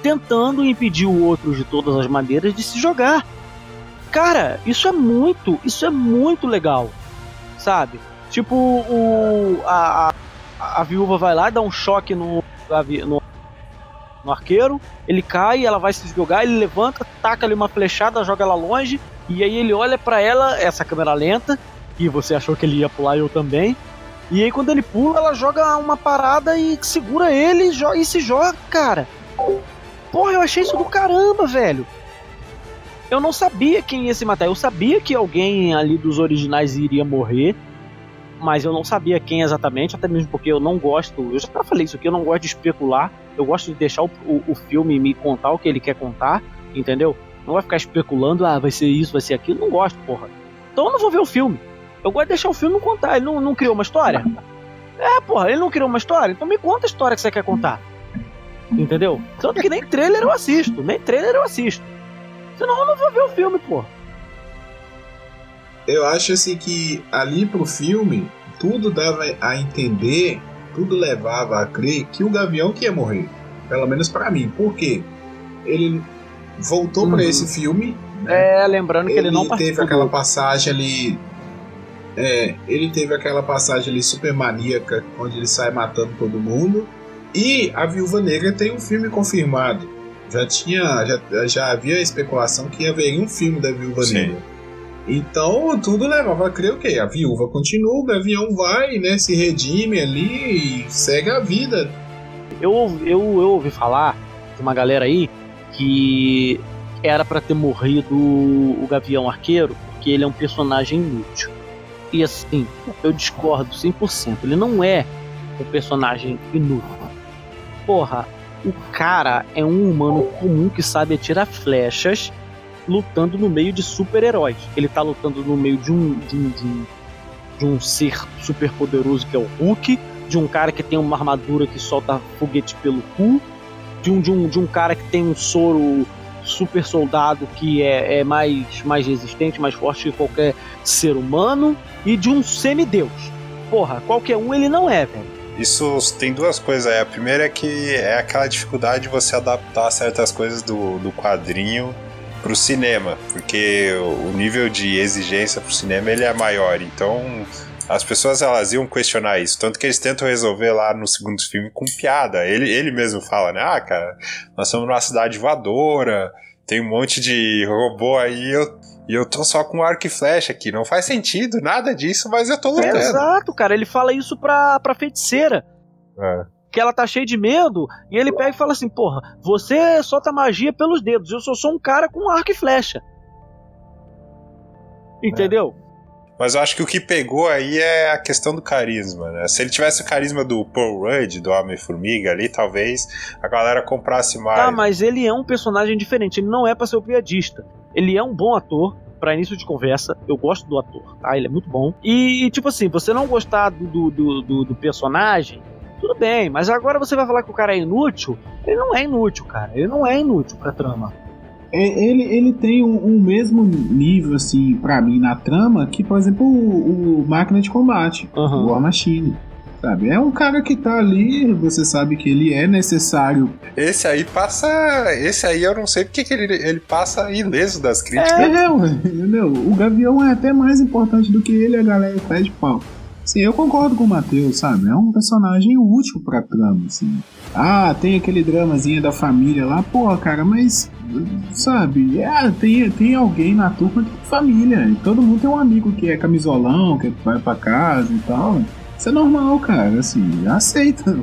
[SPEAKER 2] tentando impedir o outro de todas as maneiras de se jogar. Cara, isso é muito, isso é muito legal, sabe? Tipo, o, a, a, a viúva vai lá, dá um choque no, no, no arqueiro, ele cai, ela vai se jogar, ele levanta, taca ali uma flechada, joga ela longe, e aí ele olha para ela, essa câmera lenta, e você achou que ele ia pular eu também, e aí quando ele pula, ela joga uma parada e segura ele e, se joga, cara. Porra, eu achei isso do caramba, velho. Eu não sabia quem ia se matar. Eu sabia que alguém ali dos originais iria morrer. Mas eu não sabia quem exatamente, até mesmo porque eu não gosto. Eu já falei isso aqui, eu não gosto de especular. Eu gosto de deixar o, o, o filme me contar o que ele quer contar, entendeu? Não vai ficar especulando, ah, vai ser isso, vai ser aquilo. Não gosto, porra. Então eu não vou ver o filme. Eu gosto de deixar o filme contar. Ele não, não criou uma história? É, porra, ele não criou uma história? Então me conta a história que você quer contar. Entendeu? Tanto que nem trailer eu assisto. Nem trailer eu assisto. Senão eu não vou ver o filme, porra.
[SPEAKER 11] Eu acho assim que ali pro filme, tudo dava a entender, tudo levava a crer que o Gavião que ia morrer. Pelo menos para mim. Por quê? Ele voltou uhum. para esse filme.
[SPEAKER 2] Né? É, lembrando que ele, ele não
[SPEAKER 11] teve aquela passagem ali é, ele teve aquela passagem ali super maníaca, onde ele sai matando todo mundo. E a Viúva Negra tem um filme confirmado. Já tinha, já, já havia especulação que haveria um filme da Viúva Sim. Negra. Então tudo levava a crer o quê? A viúva continua, o Gavião vai, né? Se redime ali e segue a vida.
[SPEAKER 2] Eu, eu, eu ouvi falar de uma galera aí que era para ter morrido o Gavião Arqueiro, porque ele é um personagem inútil. E assim, eu discordo 100%. Ele não é um personagem inútil. Porra, o cara é um humano comum que sabe atirar flechas lutando no meio de super-heróis. Ele tá lutando no meio de um, de um, de um, de um ser super poderoso que é o Hulk, de um cara que tem uma armadura que solta foguete pelo cu, de um, de um, de um cara que tem um soro super soldado que é, é mais, mais resistente, mais forte que qualquer ser humano, e de um semideus. Porra, qualquer um ele não é, velho.
[SPEAKER 4] Isso tem duas coisas aí. A primeira é que é aquela dificuldade de você adaptar certas coisas do, do quadrinho pro cinema, porque o nível de exigência pro cinema ele é maior. Então, as pessoas elas iam questionar isso, tanto que eles tentam resolver lá no segundo filme com piada. Ele, ele mesmo fala, né? Ah, cara, nós somos numa cidade voadora, tem um monte de robô aí, eu, e eu tô só com arco e flecha aqui. Não faz sentido, nada disso, mas eu tô lutando.
[SPEAKER 2] exato, cara. Ele fala isso pra, pra feiticeira.
[SPEAKER 8] É.
[SPEAKER 2] Que ela tá cheia de medo, e ele pega e fala assim: Porra, você solta magia pelos dedos, eu sou só um cara com arco e flecha. Entendeu?
[SPEAKER 4] Mas eu acho que o que pegou aí é a questão do carisma, né? Se ele tivesse o carisma do Paul Rudd, do Homem-Formiga ali, talvez a galera comprasse mais.
[SPEAKER 2] Tá, mas ele é um personagem diferente. Ele não é pra ser o piadista. Ele é um bom ator. Pra início de conversa, eu gosto do ator, tá? Ele é muito bom. E, tipo assim, você não gostar do, do, do, do personagem, tudo bem, mas agora você vai falar que o cara é inútil? Ele não é inútil, cara. Ele não é inútil pra trama.
[SPEAKER 6] É, ele, ele tem um, um mesmo nível, assim, pra mim, na trama, que, por exemplo, o, o Máquina de Combate,
[SPEAKER 2] Uhum.
[SPEAKER 6] o War Machine. Sabe? É um cara que tá ali, você sabe que ele é necessário.
[SPEAKER 4] Esse aí passa. Esse aí eu não sei porque que ele, ele passa ileso das críticas.
[SPEAKER 6] É, ué, entendeu? O Gavião é até mais importante do que ele, a galera pede pau. Sim, eu concordo com o Matheus, sabe? É um personagem útil pra trama, assim. Ah, tem aquele dramazinho da família lá, porra, cara, mas. Sabe? É, tem, tem alguém na turma que tem família. E todo mundo tem um amigo que é camisolão, que vai pra casa e tal. Isso é normal, cara, assim, aceita.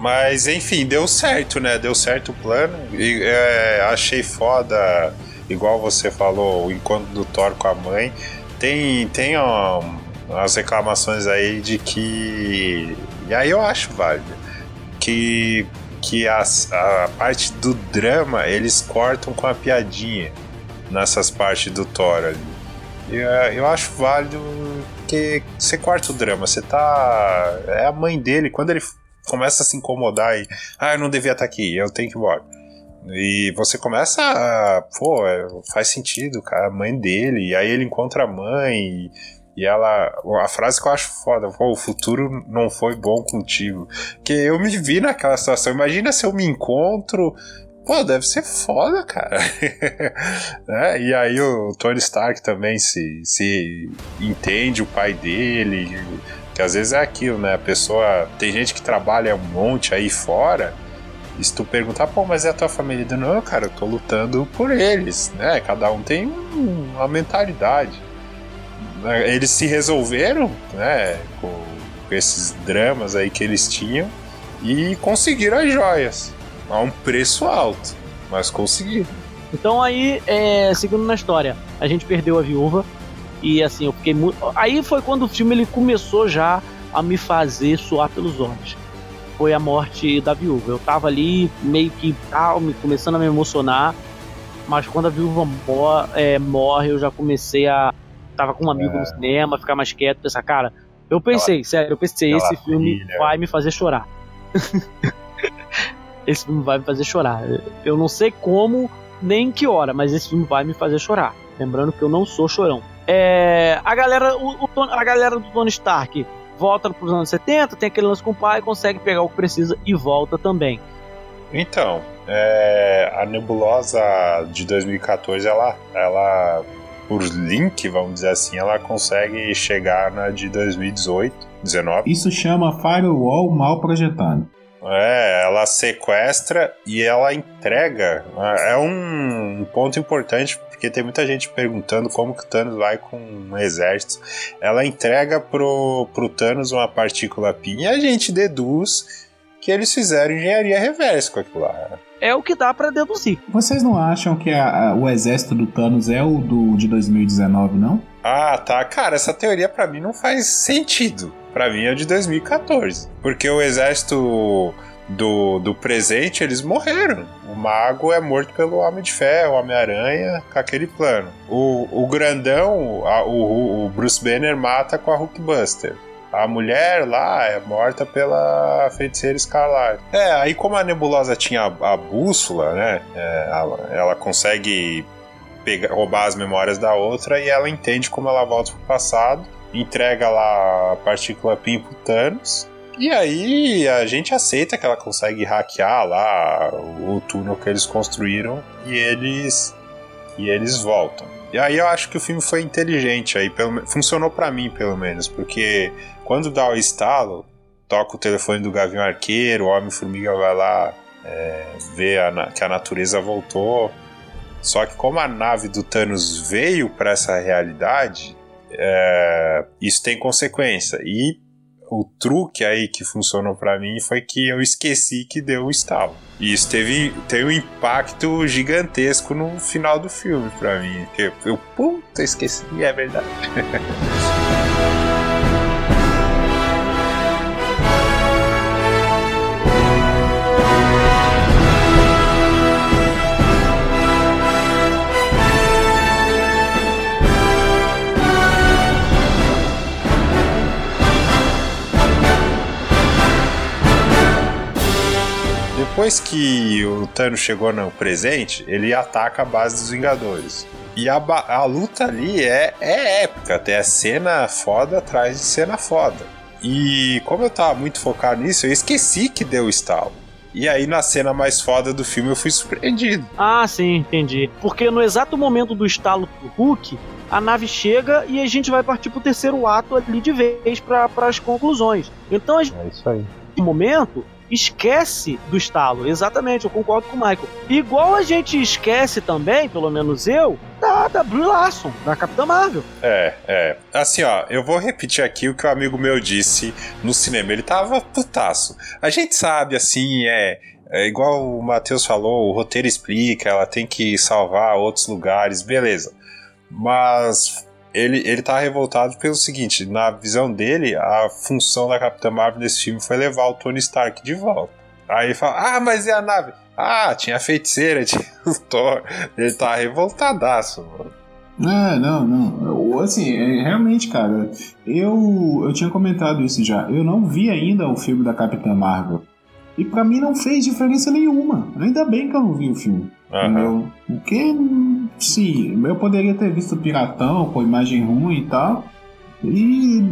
[SPEAKER 4] Mas enfim, deu certo, né? Deu certo o plano. E é, achei foda, igual você falou, o encontro do Thor com a mãe. Tem, tem ó, as reclamações aí de que. E aí eu acho válido. Que, que as, a parte do drama eles cortam com a piadinha nessas partes do Thor ali. E, é, eu acho válido que você corta o drama. Você tá. É a mãe dele. Quando ele começa a se incomodar e. Ah, eu não devia estar aqui, eu tenho que ir embora. E você começa a. Pô, é, faz sentido, cara. A mãe dele. E aí ele encontra a mãe. E, e ela. A frase que eu acho foda. O futuro não foi bom contigo. Que eu me vi naquela situação. Imagina se eu me encontro. Pô, deve ser foda, cara. né? E aí o Tony Stark também se, se entende o pai dele. Que às vezes é aquilo, né? A pessoa. Tem gente que trabalha um monte aí fora. E se tu perguntar, pô, mas é a tua família? Não, cara, eu tô lutando por eles, né? Cada um tem um- uma mentalidade. Eles se resolveram, né? Com, com esses dramas aí que eles tinham. E conseguiram as joias. A um preço alto. Mas conseguiram.
[SPEAKER 2] Então aí, é, seguindo na história, a gente perdeu a viúva e assim, eu fiquei muito. Aí foi quando o filme ele começou já a me fazer suar pelos olhos. Foi a morte da viúva. Eu tava ali meio que calmo, começando a me emocionar, mas quando a viúva mor- é, morre, eu já comecei a. Tava com um amigo
[SPEAKER 4] É.
[SPEAKER 2] no cinema, ficar mais quieto, pensar, cara. Eu pensei, sério, eu pensei, esse filme
[SPEAKER 4] filha.
[SPEAKER 2] vai me fazer chorar. esse filme vai me fazer chorar. Eu não sei como, nem que hora, mas esse filme vai me fazer chorar. Lembrando que eu não sou chorão. É, a galera, o, o a galera do Tony Stark volta para os anos 70, tem aquele lance com o pai, consegue pegar o que precisa e volta também.
[SPEAKER 4] Então, é, a nebulosa de 2014, ela, ela, por link, vamos dizer assim, ela consegue chegar na de 2018, 19.
[SPEAKER 6] Isso chama firewall mal projetado.
[SPEAKER 4] É, ela sequestra e ela entrega. É um, ponto importante porque tem muita gente perguntando como que o Thanos vai com um exército. Ela entrega pro, pro Thanos uma partícula PIN e a gente deduz que eles fizeram engenharia reversa com aquilo lá.
[SPEAKER 2] É o que dá para deduzir.
[SPEAKER 6] Vocês não acham que a- a- o exército do Thanos é o do de 2019, não?
[SPEAKER 4] Ah, tá. Cara, essa teoria pra mim não faz sentido. Pra mim é de 2014. Porque o exército do, do presente, eles morreram. O mago é morto pelo Homem de Ferro, o Homem-Aranha, com aquele plano. O, o grandão, a- o, o Bruce Banner mata com a Hulkbuster. A mulher lá é morta pela feiticeira escarlate. É, aí como a nebulosa tinha a, a bússola, né? é, ela, ela consegue pegar, roubar as memórias da outra e ela entende como ela volta pro passado, entrega lá a partícula PIN pro Thanos. E aí a gente aceita que ela consegue hackear lá o túnel que eles construíram e eles e eles voltam. E aí eu acho que o filme foi inteligente aí, pelo, funcionou pra mim pelo menos, porque quando dá o estalo, toca o telefone do Gavião Arqueiro, o Homem-Formiga vai lá é, ver a que a natureza voltou. Só que como a nave do Thanos veio para essa realidade, é, isso tem consequência. E o truque aí que funcionou para mim foi que eu esqueci que deu o estalo. E isso teve, teve um impacto gigantesco no final do filme para mim. Que eu, puta, esqueci, é verdade. Depois que o Thanos chegou no presente, ele ataca a base dos Vingadores. E a, a luta ali é, é épica, tem a cena foda atrás de cena foda. E como eu tava muito focado nisso, eu esqueci que deu estalo. E aí, na cena mais foda do filme, eu fui surpreendido.
[SPEAKER 2] Ah, sim, entendi. Porque no exato momento do estalo do Hulk, a nave chega e a gente vai partir pro terceiro ato ali de vez para as conclusões. Então, a gente,
[SPEAKER 8] É isso aí.
[SPEAKER 2] no momento, esquece do estalo. Exatamente, eu concordo com o Michael. Igual a gente esquece também, pelo menos eu, da, da Brie Larson, da Capitã Marvel.
[SPEAKER 4] É, é. Assim, ó, eu vou repetir aqui o que o amigo meu disse no cinema. Ele tava putaço. A gente sabe, assim, é. É igual o Matheus falou, o roteiro explica, ela tem que salvar outros lugares, beleza. Mas ele, ele tá revoltado pelo seguinte: na visão dele, a função da Capitã Marvel nesse filme foi levar o Tony Stark de volta. Aí ele fala: Ah, mas e a nave? Ah, tinha a feiticeira, tinha o Thor. Ele tá revoltadaço, mano.
[SPEAKER 6] É, não, não. Assim, é, realmente, cara, eu, eu tinha comentado isso já. Eu não vi ainda o filme da Capitã Marvel. E pra mim não fez diferença nenhuma. Ainda bem que eu não vi o filme.
[SPEAKER 4] Aham.
[SPEAKER 6] Entendeu? Porque, sim, eu poderia ter visto Piratão com imagem ruim e tal. E.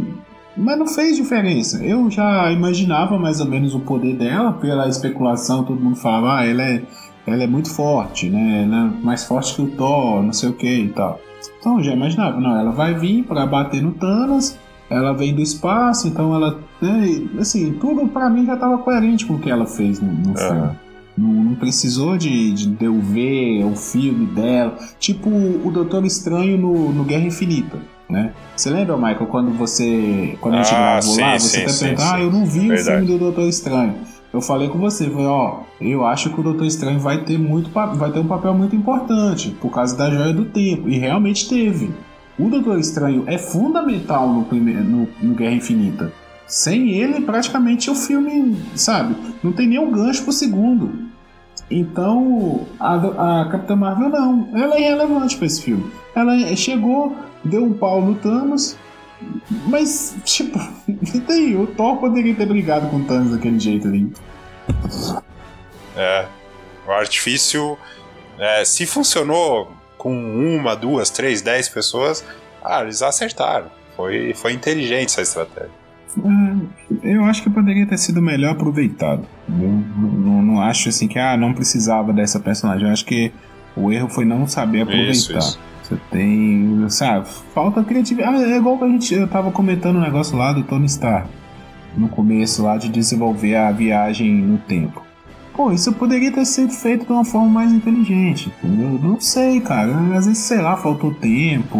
[SPEAKER 6] Mas não fez diferença. Eu já imaginava mais ou menos o poder dela, pela especulação, todo mundo falava, ah, ela é, ela é muito forte, né? Ela é mais forte que o Thor, não sei o que e tal. Então eu já imaginava, não, ela vai vir pra bater no Thanos, ela vem do espaço, então ela. né, assim, tudo pra mim já tava coerente com o que ela fez no, no
[SPEAKER 4] Aham.
[SPEAKER 6] filme. Não, não precisou de, de eu ver o filme dela. Tipo o Doutor Estranho no, no Guerra Infinita, né? Você lembra, Michael, quando você. Quando a gente
[SPEAKER 4] Ah,
[SPEAKER 6] gravou
[SPEAKER 4] sim,
[SPEAKER 6] lá, você
[SPEAKER 4] sim,
[SPEAKER 6] até
[SPEAKER 4] sim,
[SPEAKER 6] perguntou, ah, eu não vi
[SPEAKER 4] Verdade.
[SPEAKER 6] o filme do Doutor Estranho. Eu falei com você, falei, ó, eu acho que o Doutor Estranho vai ter muito vai ter um papel muito importante por causa da joia do tempo. E realmente teve. O Doutor Estranho é fundamental no, primeiro, no, no Guerra Infinita. Sem ele, praticamente o filme, sabe, não tem nem um gancho pro segundo. Então, a, a Capitã Marvel não. Ela é irrelevante pra esse filme. Ela chegou, deu um pau no Thanos, mas, tipo, e daí? O Thor poderia ter brigado com o Thanos daquele jeito ali.
[SPEAKER 4] É. O artifício. é, se funcionou com uma, duas, três, dez pessoas, ah, eles acertaram. Foi, foi inteligente essa estratégia.
[SPEAKER 6] É, eu acho que poderia ter sido melhor aproveitado. Não, não acho assim que ah, não precisava dessa personagem. Eu acho que o erro foi não saber aproveitar.
[SPEAKER 4] Isso, isso.
[SPEAKER 6] Você tem, sabe, falta criatividade. Ah, é igual que a gente, eu tava comentando um negócio lá do Tony Stark no começo lá de desenvolver a viagem no tempo. Pô, isso poderia ter sido feito de uma forma mais inteligente. entendeu? Eu não sei, cara. Às vezes, sei lá, faltou tempo.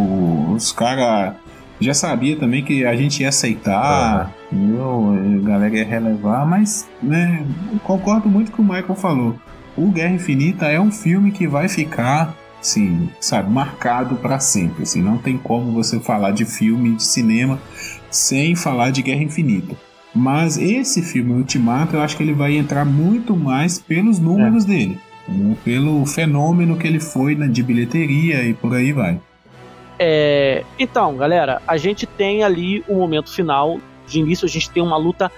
[SPEAKER 6] Os caras já sabia também que a gente ia aceitar, entendeu? a galera ia relevar, mas, né, concordo muito com o Michael falou. O Guerra Infinita é um filme que vai ficar, assim, sabe, marcado pra sempre. Assim, não tem como você falar de filme de cinema sem falar de Guerra Infinita. Mas esse filme, Ultimato, eu acho que ele vai entrar muito mais pelos números dele. entendeu? Pelo fenômeno que ele foi na- de bilheteria e por aí vai.
[SPEAKER 2] É, então, galera, a gente tem ali o momento final. De início, a gente tem uma luta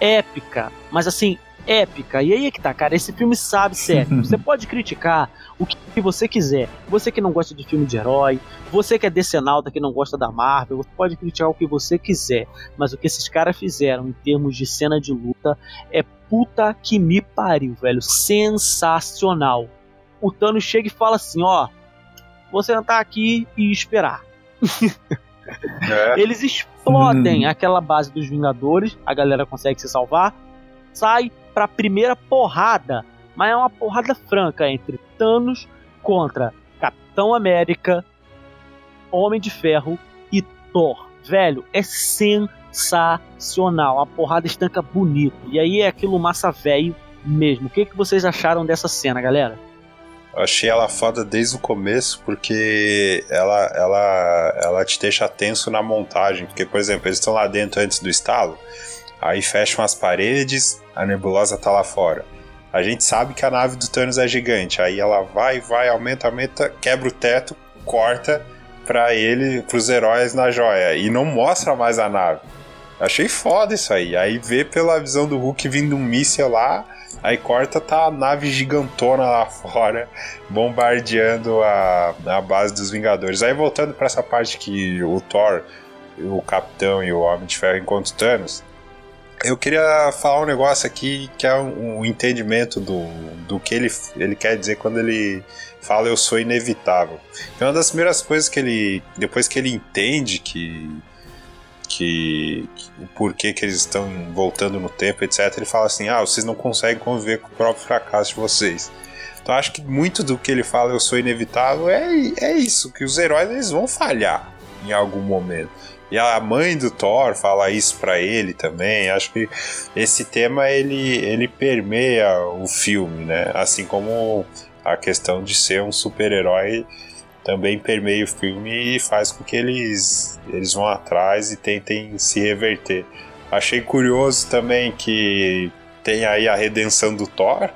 [SPEAKER 2] épica, mas assim, épica. E aí é que tá, cara. Esse filme sabe ser épico. Você pode criticar o que você quiser. Você que não gosta de filme de herói, você que é decenalta, que não gosta da Marvel, você pode criticar o que você quiser. Mas o que esses caras fizeram em termos de cena de luta é puta que me pariu, velho. Sensacional. O Thanos chega e fala assim: ó, vou sentar aqui e esperar.
[SPEAKER 4] É.
[SPEAKER 2] Eles explodem aquela base dos Vingadores, a galera consegue se salvar, sai pra primeira porrada, mas é uma porrada franca entre Thanos contra Capitão América, Homem de Ferro e Thor. Velho, é sensacional. A porrada estanca bonito. E aí é aquilo massa velho mesmo. O que, que vocês acharam dessa cena, galera?
[SPEAKER 4] Achei ela foda desde o começo porque ela, ela, ela te deixa tenso na montagem. Porque, por exemplo, eles estão lá dentro antes do estalo, aí fecham as paredes, a nebulosa tá lá fora. A gente sabe que a nave do Thanos é gigante, aí ela vai, vai, aumenta, aumenta, quebra o teto, corta para ele, pros heróis na joia e não mostra mais a nave. Achei foda isso aí. Aí vê pela visão do Hulk vindo um míssil lá, Aí corta, tá a nave gigantona lá fora, bombardeando a, a base dos Vingadores. Aí voltando para essa parte que o Thor, o Capitão e o Homem de Ferro encontram Thanos, eu queria falar um negócio aqui que é um, um, entendimento do, do que ele, ele quer dizer quando ele fala eu sou inevitável. É uma das primeiras coisas que ele, depois que ele entende que que, que, o porquê que eles estão voltando no tempo, etc. Ele fala assim: ah, vocês não conseguem conviver com o próprio fracasso de vocês. Então acho que muito do que ele fala, eu sou inevitável, é, é isso, que os heróis eles vão falhar em algum momento. E a mãe do Thor fala isso para ele também. Acho que esse tema ele, ele permeia o filme, né? Assim como a questão de ser um super-herói também permeia o filme e faz com que eles, eles vão atrás e tentem se reverter. Achei curioso também que tem aí a redenção do Thor,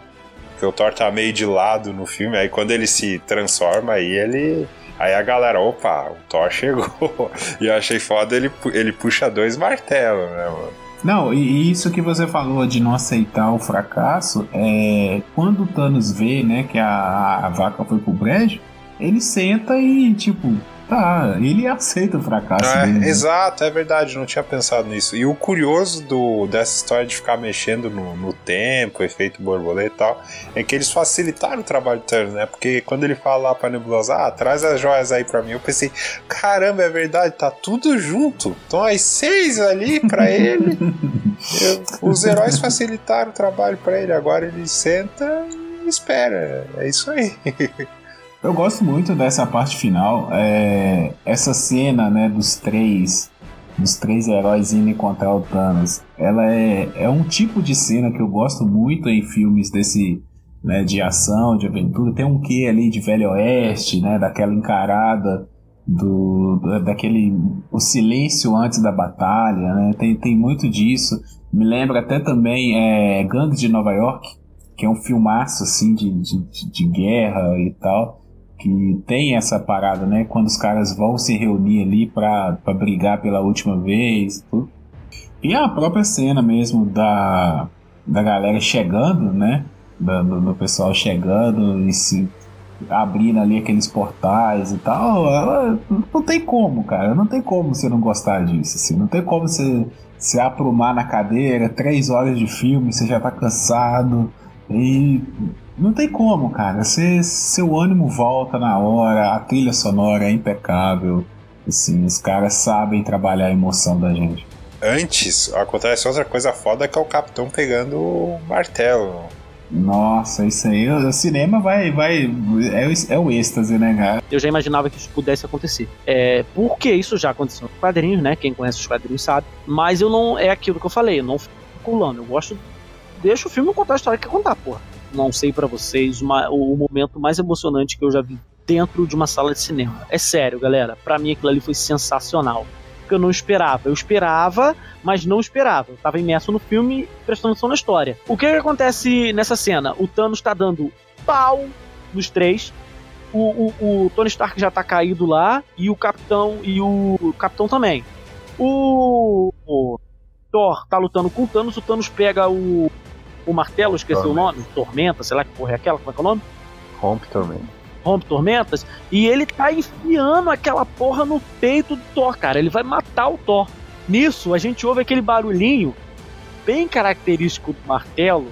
[SPEAKER 4] que o Thor tá meio de lado no filme, aí quando ele se transforma, aí ele. Aí a galera, opa, o Thor chegou. e eu achei foda, ele, ele puxa dois martelos, né, mano?
[SPEAKER 6] Não, e isso que você falou de não aceitar o fracasso, é quando o Thanos vê, né, que a, a vaca foi pro brejo, ele senta e, tipo, tá, ele aceita o fracasso.
[SPEAKER 4] É,
[SPEAKER 6] dele, né?
[SPEAKER 4] Exato, é verdade, não tinha pensado nisso. E o curioso do, dessa história de ficar mexendo no, no tempo, efeito borboleta e tal, é que eles facilitaram o trabalho do Turner, né? Porque quando ele fala lá pra Nebulosa, ah, traz as joias aí pra mim, eu pensei, caramba, é verdade, tá tudo junto. Então as seis ali pra ele. eu, os heróis facilitaram o trabalho pra ele, agora ele senta e espera. É isso aí.
[SPEAKER 6] Eu gosto muito dessa parte final. É, essa cena, né, dos três, dos três heróis indo encontrar o Thanos. Ela é, é um tipo de cena que eu gosto muito em filmes desse, né, de ação, de aventura. Tem um quê ali de Velho Oeste, né, daquela encarada do daquele o silêncio antes da batalha, né? Tem, tem muito disso. Me lembra até também é, Gangue de Nova York, que é um filmaço assim de, de, de guerra e tal que tem essa parada, né? Quando os caras vão se reunir ali pra, pra brigar pela última vez. Tudo. E a própria cena mesmo da, da galera chegando, né? Do, do, pessoal chegando e se abrindo ali aqueles portais e tal. Ela, não tem como, cara. Não tem como você não gostar disso. Assim. Não tem como você se aprumar na cadeira, três horas de filme, você já tá cansado. E não tem como, cara. Você, seu ânimo volta na hora, a trilha sonora é impecável. Assim, os caras sabem trabalhar a emoção da gente.
[SPEAKER 4] Antes, acontece outra coisa foda que é o capitão pegando o martelo.
[SPEAKER 6] Nossa, isso aí, o cinema vai. vai é, é o êxtase, né, cara?
[SPEAKER 2] Eu já imaginava que isso pudesse acontecer. É, porque isso já aconteceu nos quadrinhos, né? Quem conhece os quadrinhos sabe. Mas eu não. É aquilo que eu falei, eu não fico pulando. Eu gosto. Deixa o filme contar a história que quer contar, porra não sei para vocês, uma, o, momento mais emocionante que eu já vi dentro de uma sala de cinema. É sério, galera. Para mim aquilo ali foi sensacional. Porque eu não esperava. Eu esperava, mas não esperava. Eu tava imerso no filme, prestando atenção na história. O que, que acontece nessa cena? O Thanos tá dando pau nos três. O, o, o, Tony Stark já tá caído lá. E o Capitão. E o, o Capitão também. O, o Thor tá lutando com o Thanos. O Thanos pega o, o martelo, esqueci Tormenta. o nome, Tormenta, sei lá que porra é aquela, como é que é o nome?
[SPEAKER 8] Rompe Tormenta.
[SPEAKER 2] Rompe Tormentas, e ele tá enfiando aquela porra no peito do Thor, cara. Ele vai matar o Thor. Nisso, a gente ouve aquele barulhinho bem característico do martelo,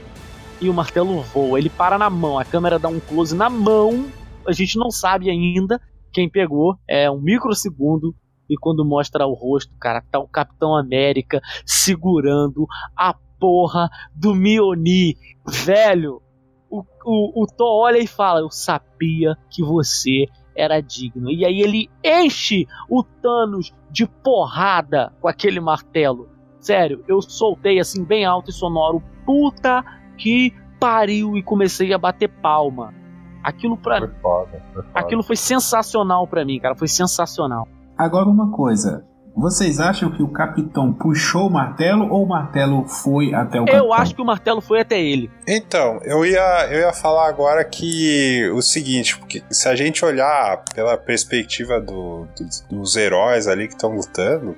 [SPEAKER 2] e o martelo voa. Ele para na mão, a câmera dá um close na mão, a gente não sabe ainda quem pegou, é um microsegundo. E quando mostra o rosto, cara, tá o Capitão América segurando a porra do Mioni. Velho, o, o, o Thor olha e fala: Eu sabia que você era digno. E aí ele enche o Thanos de porrada com aquele martelo. Sério, eu soltei assim bem alto e sonoro. Puta que pariu e comecei a bater palma. Aquilo pra
[SPEAKER 8] Foi foda, foi foda.
[SPEAKER 2] Aquilo foi sensacional pra mim, cara. Foi sensacional.
[SPEAKER 6] Agora uma coisa. Vocês acham que o capitão puxou o martelo ou o martelo foi até o capitão?
[SPEAKER 2] Eu acho que o martelo foi até ele.
[SPEAKER 4] Então, eu ia, eu ia falar agora que o seguinte, porque se a gente olhar pela perspectiva do- dos- dos heróis ali que estão lutando,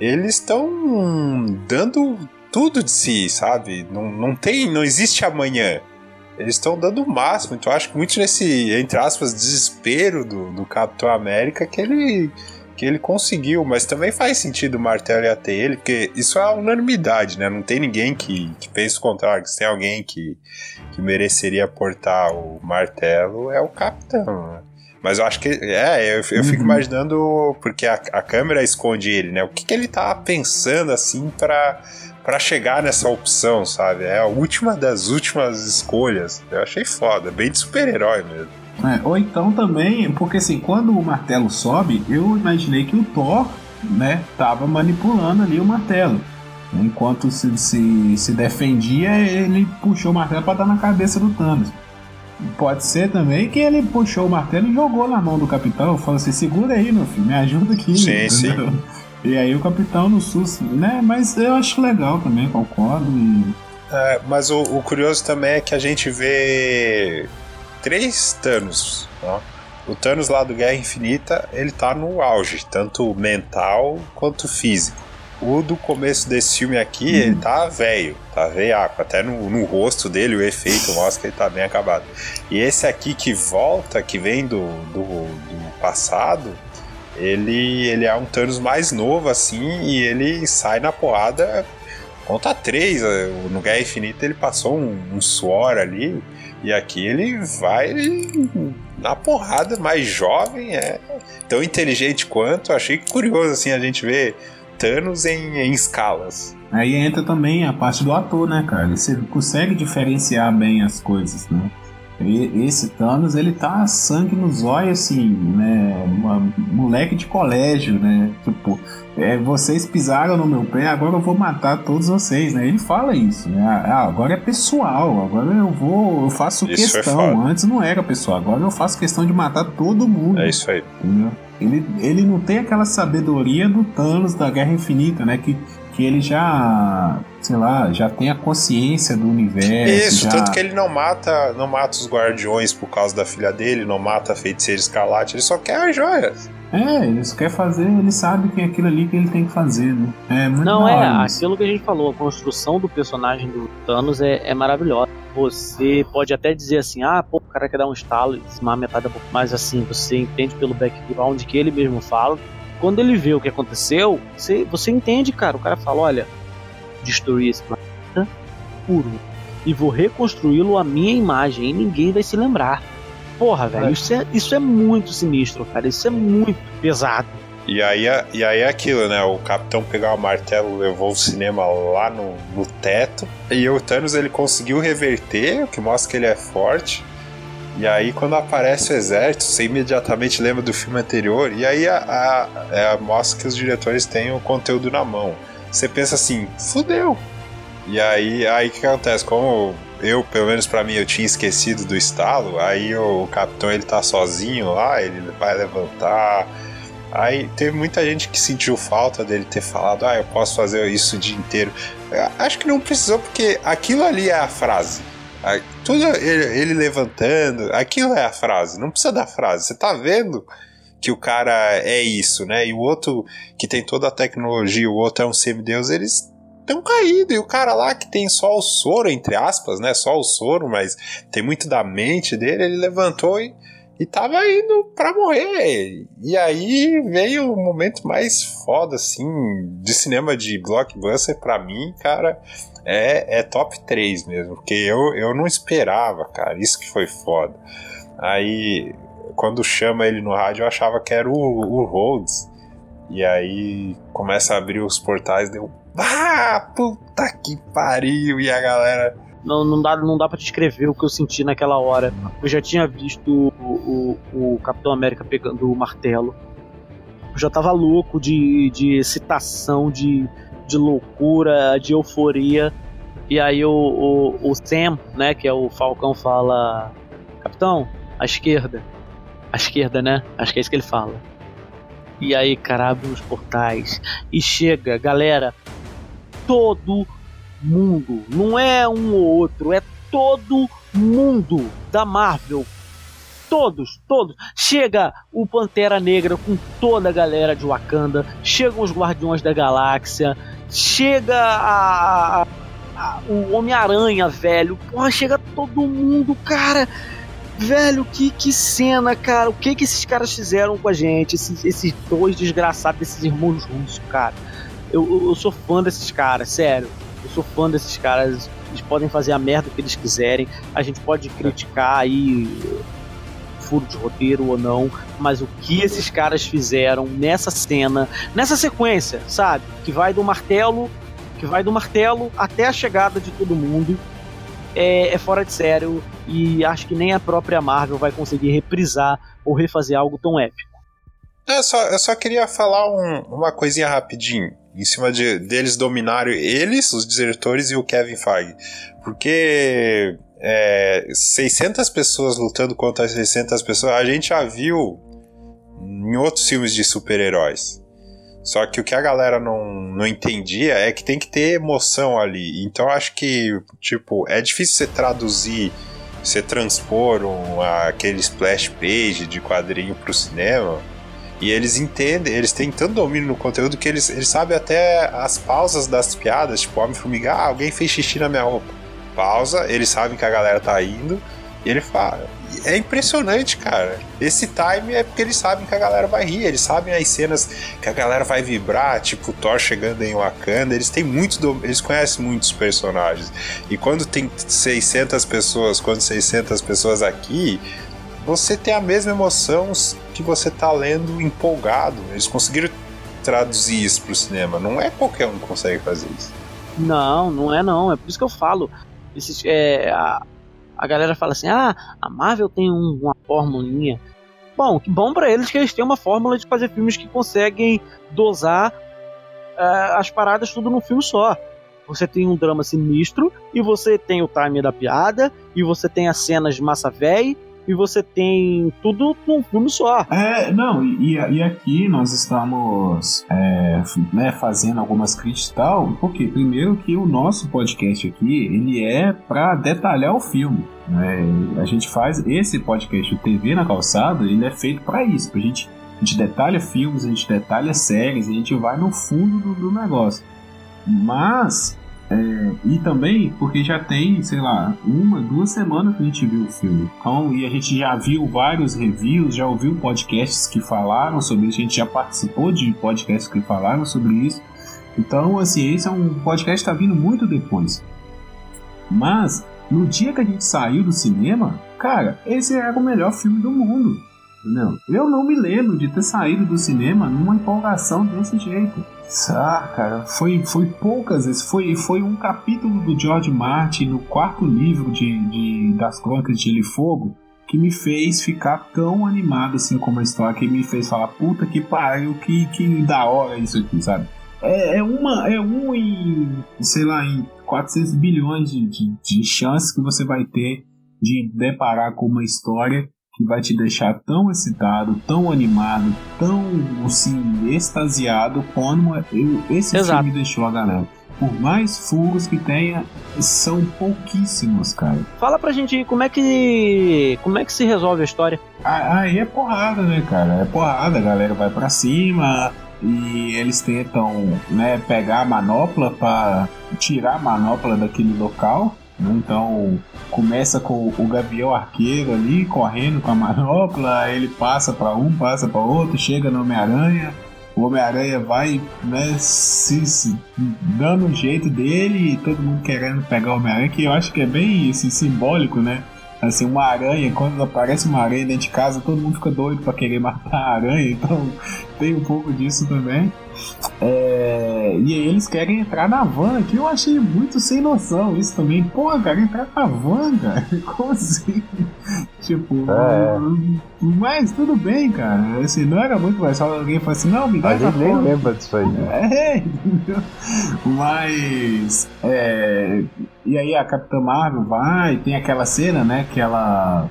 [SPEAKER 4] eles estão dando tudo de si, sabe? Não, não tem, não existe amanhã. Eles estão dando o máximo, então eu acho que muito nesse, entre aspas, desespero do, do Capitão América que ele, que ele conseguiu, mas também faz sentido o martelo ir até ele, porque isso é a unanimidade, né? Não tem ninguém que, que pense o contrário, se tem alguém que, que mereceria portar o martelo, é o Capitão, né? Mas eu acho que. É, eu, eu fico
[SPEAKER 6] Uhum.
[SPEAKER 4] imaginando. Porque a, a câmera esconde ele, né? O que, que ele tá pensando assim pra, pra chegar nessa opção, sabe? É a última das últimas escolhas. Eu achei foda, bem de super-herói mesmo.
[SPEAKER 6] É, ou então também, porque assim, quando o martelo sobe, eu imaginei que o Thor, né, tava manipulando ali o martelo. Enquanto se, se, se defendia, ele puxou o martelo pra dar na cabeça do Thanos. Pode ser também que ele puxou o martelo e jogou na mão do capitão, falou assim: segura aí, meu filho, me ajuda aqui.
[SPEAKER 4] Sim, sim.
[SPEAKER 6] E aí o capitão no susto, né? Mas eu acho legal também, concordo. E
[SPEAKER 4] É, mas o, o curioso também é que a gente vê três Thanos. ó. O Thanos lá do Guerra Infinita, ele tá no auge, tanto mental quanto físico. O do começo desse filme aqui, ele tá velho, tá veiaco. Até no, no rosto dele, o efeito mostra que ele tá bem acabado. E esse aqui que volta, que vem do, do, do passado, ele, ele é um Thanos mais novo, assim, e ele sai na porrada conta três. eh, No Guerra Infinita ele passou um, um suor ali, e aqui ele vai na porrada, mais jovem, é tão inteligente quanto. Achei curioso, assim, a gente ver Thanos em, em escalas.
[SPEAKER 6] Aí entra também a parte do ator, né, cara? Você consegue diferenciar bem as coisas, né? E- Esse Thanos, ele tá sangue nos olhos, assim, né? Uma- moleque de colégio, né? Tipo, é, vocês pisaram no meu pé, agora eu vou matar todos vocês, né? Ele fala isso, né? Ah, agora é pessoal, agora eu vou, eu faço
[SPEAKER 4] Isso é
[SPEAKER 6] questão. Antes não era pessoal, agora eu faço questão de matar todo mundo.
[SPEAKER 4] É isso aí.
[SPEAKER 6] Entendeu? Ele, ele não tem aquela sabedoria do Thanos da Guerra Infinita, né? Que, que ele já, sei lá, já tem a consciência do universo.
[SPEAKER 4] Isso,
[SPEAKER 6] já...
[SPEAKER 4] tanto que ele não mata, não mata os guardiões por causa da filha dele, não mata a feiticeira escarlate, ele só quer as joias.
[SPEAKER 6] É, ele só quer fazer, ele sabe que é aquilo ali que ele tem que fazer, né? É muito
[SPEAKER 2] Não é,
[SPEAKER 6] isso.
[SPEAKER 2] aquilo que a gente falou, a construção do personagem do Thanos é, é maravilhosa. Você pode até dizer assim, ah, pô, o cara quer dar um estalo e dizimar metade da população. Mas assim, você entende pelo background que ele mesmo fala. Quando ele vê o que aconteceu, você, você entende, cara. O cara fala, olha, destruí esse planeta puro e vou reconstruí-lo à minha imagem e ninguém vai se lembrar. Porra, velho, isso é, isso é muito sinistro, cara. Isso é muito pesado.
[SPEAKER 4] E aí, é- e aí é aquilo, né? O capitão pegou o martelo, levou o cinema lá no, no teto. E o Thanos ele conseguiu reverter, o que mostra que ele é forte. E aí, quando aparece o exército, você imediatamente lembra do filme anterior. E aí a, a- é, mostra que os diretores têm o conteúdo na mão. Você pensa assim, fudeu. E aí, aí o que acontece? Como eu, pelo menos pra mim, eu tinha esquecido do estalo, aí o capitão ele tá sozinho lá, ele vai levantar. Aí teve muita gente que sentiu falta dele ter falado, ah, eu posso fazer isso o dia inteiro. Acho que não precisou, porque aquilo ali é a frase. Tudo ele, ele levantando, aquilo é a frase, não precisa da frase. Você tá vendo que o cara é isso, né? E o outro que tem toda a tecnologia, o outro é um semideus, eles estão caídos. E o cara lá que tem só o soro, entre aspas, né? Só o soro, mas tem muito da mente dele, ele levantou e, e tava indo pra morrer. E aí veio o momento mais foda, assim, de cinema de blockbuster pra mim, cara. É, é top 3 mesmo, porque eu, eu não esperava, cara. Isso que foi foda. Aí, quando chama ele no rádio, eu achava que era o, o Rhodes. E aí começa a abrir os portais, deu. Ah, puta que pariu! E a galera.
[SPEAKER 2] Não, não, dá, não dá pra descrever o que eu senti naquela hora. Eu já tinha visto o, o, o Capitão América pegando o martelo. Eu já tava louco de, de excitação, de, de loucura, de euforia. E aí o, o, o Sam, né, que é o Falcão, fala: Capitão, à esquerda. À esquerda, né? Acho que é isso que ele fala. E aí, cara, abre os portais e chega, galera, todo mundo. Não é um ou outro, é todo mundo da Marvel. Todos, todos. Chega o Pantera Negra com toda a galera de Wakanda. Chegam os Guardiões da Galáxia. Chega a, a, a o Homem-Aranha, velho. Porra, chega todo mundo, cara. Velho, que, que cena, cara. O que que esses caras fizeram com a gente? Esses, esses dois desgraçados, esses irmãos russos, cara. Eu, eu, eu, sou fã desses caras, sério. Sou fã desses caras. Eles podem fazer a merda que eles quiserem. A gente pode criticar aí furo de roteiro ou não, mas o que esses caras fizeram nessa cena, nessa sequência, sabe? Que vai do martelo, que vai do martelo até a chegada de todo mundo é, é, fora de sério e acho que nem a própria Marvel vai conseguir reprisar ou refazer algo tão épico.
[SPEAKER 4] Eu só, eu só queria falar um, uma coisinha rapidinho em cima de, deles dominarem eles, os diretores e o Kevin Feige. Porque é, 600 pessoas lutando contra 600 pessoas, a gente já viu em outros filmes de super-heróis. Só que o que a galera não, não entendia é que tem que ter emoção ali. Então acho que, tipo, é difícil você traduzir, você transpor um, aquele splash page de quadrinho pro cinema. E eles entendem, eles têm tanto domínio no conteúdo que eles, eles sabem até as pausas das piadas, tipo, Homem-Formiga, ah, alguém fez xixi na minha roupa. Pausa, eles sabem que a galera tá indo, e ele fala, é impressionante, cara. Esse time é porque eles sabem que a galera vai rir, eles sabem as cenas que a galera vai vibrar, tipo Thor chegando em Wakanda, eles têm muito, eles conhecem muitos personagens. E quando tem 600 pessoas, quando 600 pessoas aqui, você tem a mesma emoção que você tá lendo empolgado. Eles conseguiram traduzir isso pro cinema. Não é qualquer um que consegue fazer isso.
[SPEAKER 2] Não, não é não. É por isso que eu falo. Esses, é, a, a galera fala assim: ah, a Marvel tem um, uma formulinha. Bom, que bom para eles que eles têm uma fórmula de fazer filmes que conseguem dosar uh, as paradas tudo num filme só. Você tem um drama sinistro, e você tem o time da piada, e você tem as cenas de massa véi, e você tem tudo num filme só.
[SPEAKER 6] É, não, e, e aqui nós estamos é, né, fazendo algumas críticas e tal, porque primeiro que o nosso podcast aqui, ele é para detalhar o filme. Né? A gente faz esse podcast, o TV na calçada, ele é feito para isso, pra gente a gente detalha filmes, a gente detalha séries, a gente vai no fundo do, do negócio. Mas é, e também porque já tem, sei lá, uma, duas semanas que a gente viu o filme. Então, e a gente já viu vários reviews, já ouviu podcasts que falaram sobre isso, a gente já participou de podcasts que falaram sobre isso. Então, assim, esse é um podcast que está vindo muito depois. Mas, no dia que a gente saiu do cinema, cara, esse era o melhor filme do mundo. Entendeu? Eu não me lembro de ter saído do cinema numa empolgação desse jeito. Ah, cara, foi, foi poucas vezes. Foi, foi um capítulo do George Martin no quarto livro de, de das Crônicas de Gelo e Fogo que me fez ficar tão animado assim com a história, que me fez falar, puta que pariu, que, que da hora isso aqui, sabe? É, é uma, é um em, sei lá, em 400 bilhões de, de, de chances que você vai ter de deparar com uma história que vai te deixar tão excitado, tão animado, tão assim, extasiado como eu, esse Exato. filme deixou a galera. Por mais furos que tenha, são pouquíssimos, cara.
[SPEAKER 2] Fala pra gente como é que. como é que se resolve a história.
[SPEAKER 6] Aí é porrada, né, cara? É porrada, a galera vai para cima e eles tentam, né, pegar a manopla para tirar a manopla daquele local? Então começa com o Gavião Arqueiro ali correndo com a manopla, ele passa para um, passa para outro, chega no Homem-Aranha. O Homem-Aranha vai né, se, se, dando um jeito dele e todo mundo querendo pegar o Homem-Aranha, que eu acho que é bem assim, simbólico, né? Assim, uma aranha, quando aparece uma aranha dentro de casa, todo mundo fica doido para querer matar a aranha, então tem um pouco disso também. É, e aí eles querem entrar na van, que eu achei muito sem noção isso também. Pô, cara, entrar na van, cara? Como assim? tipo,
[SPEAKER 8] É.
[SPEAKER 6] mas tudo bem, cara. Assim, não era muito mais só alguém falar assim, não, me dá
[SPEAKER 8] A
[SPEAKER 6] essa
[SPEAKER 8] gente nem
[SPEAKER 6] porra.
[SPEAKER 8] lembra disso aí. né?
[SPEAKER 6] É, entendeu? Mas. É, e aí a Capitã Marvel vai, tem aquela cena, né? Que ela.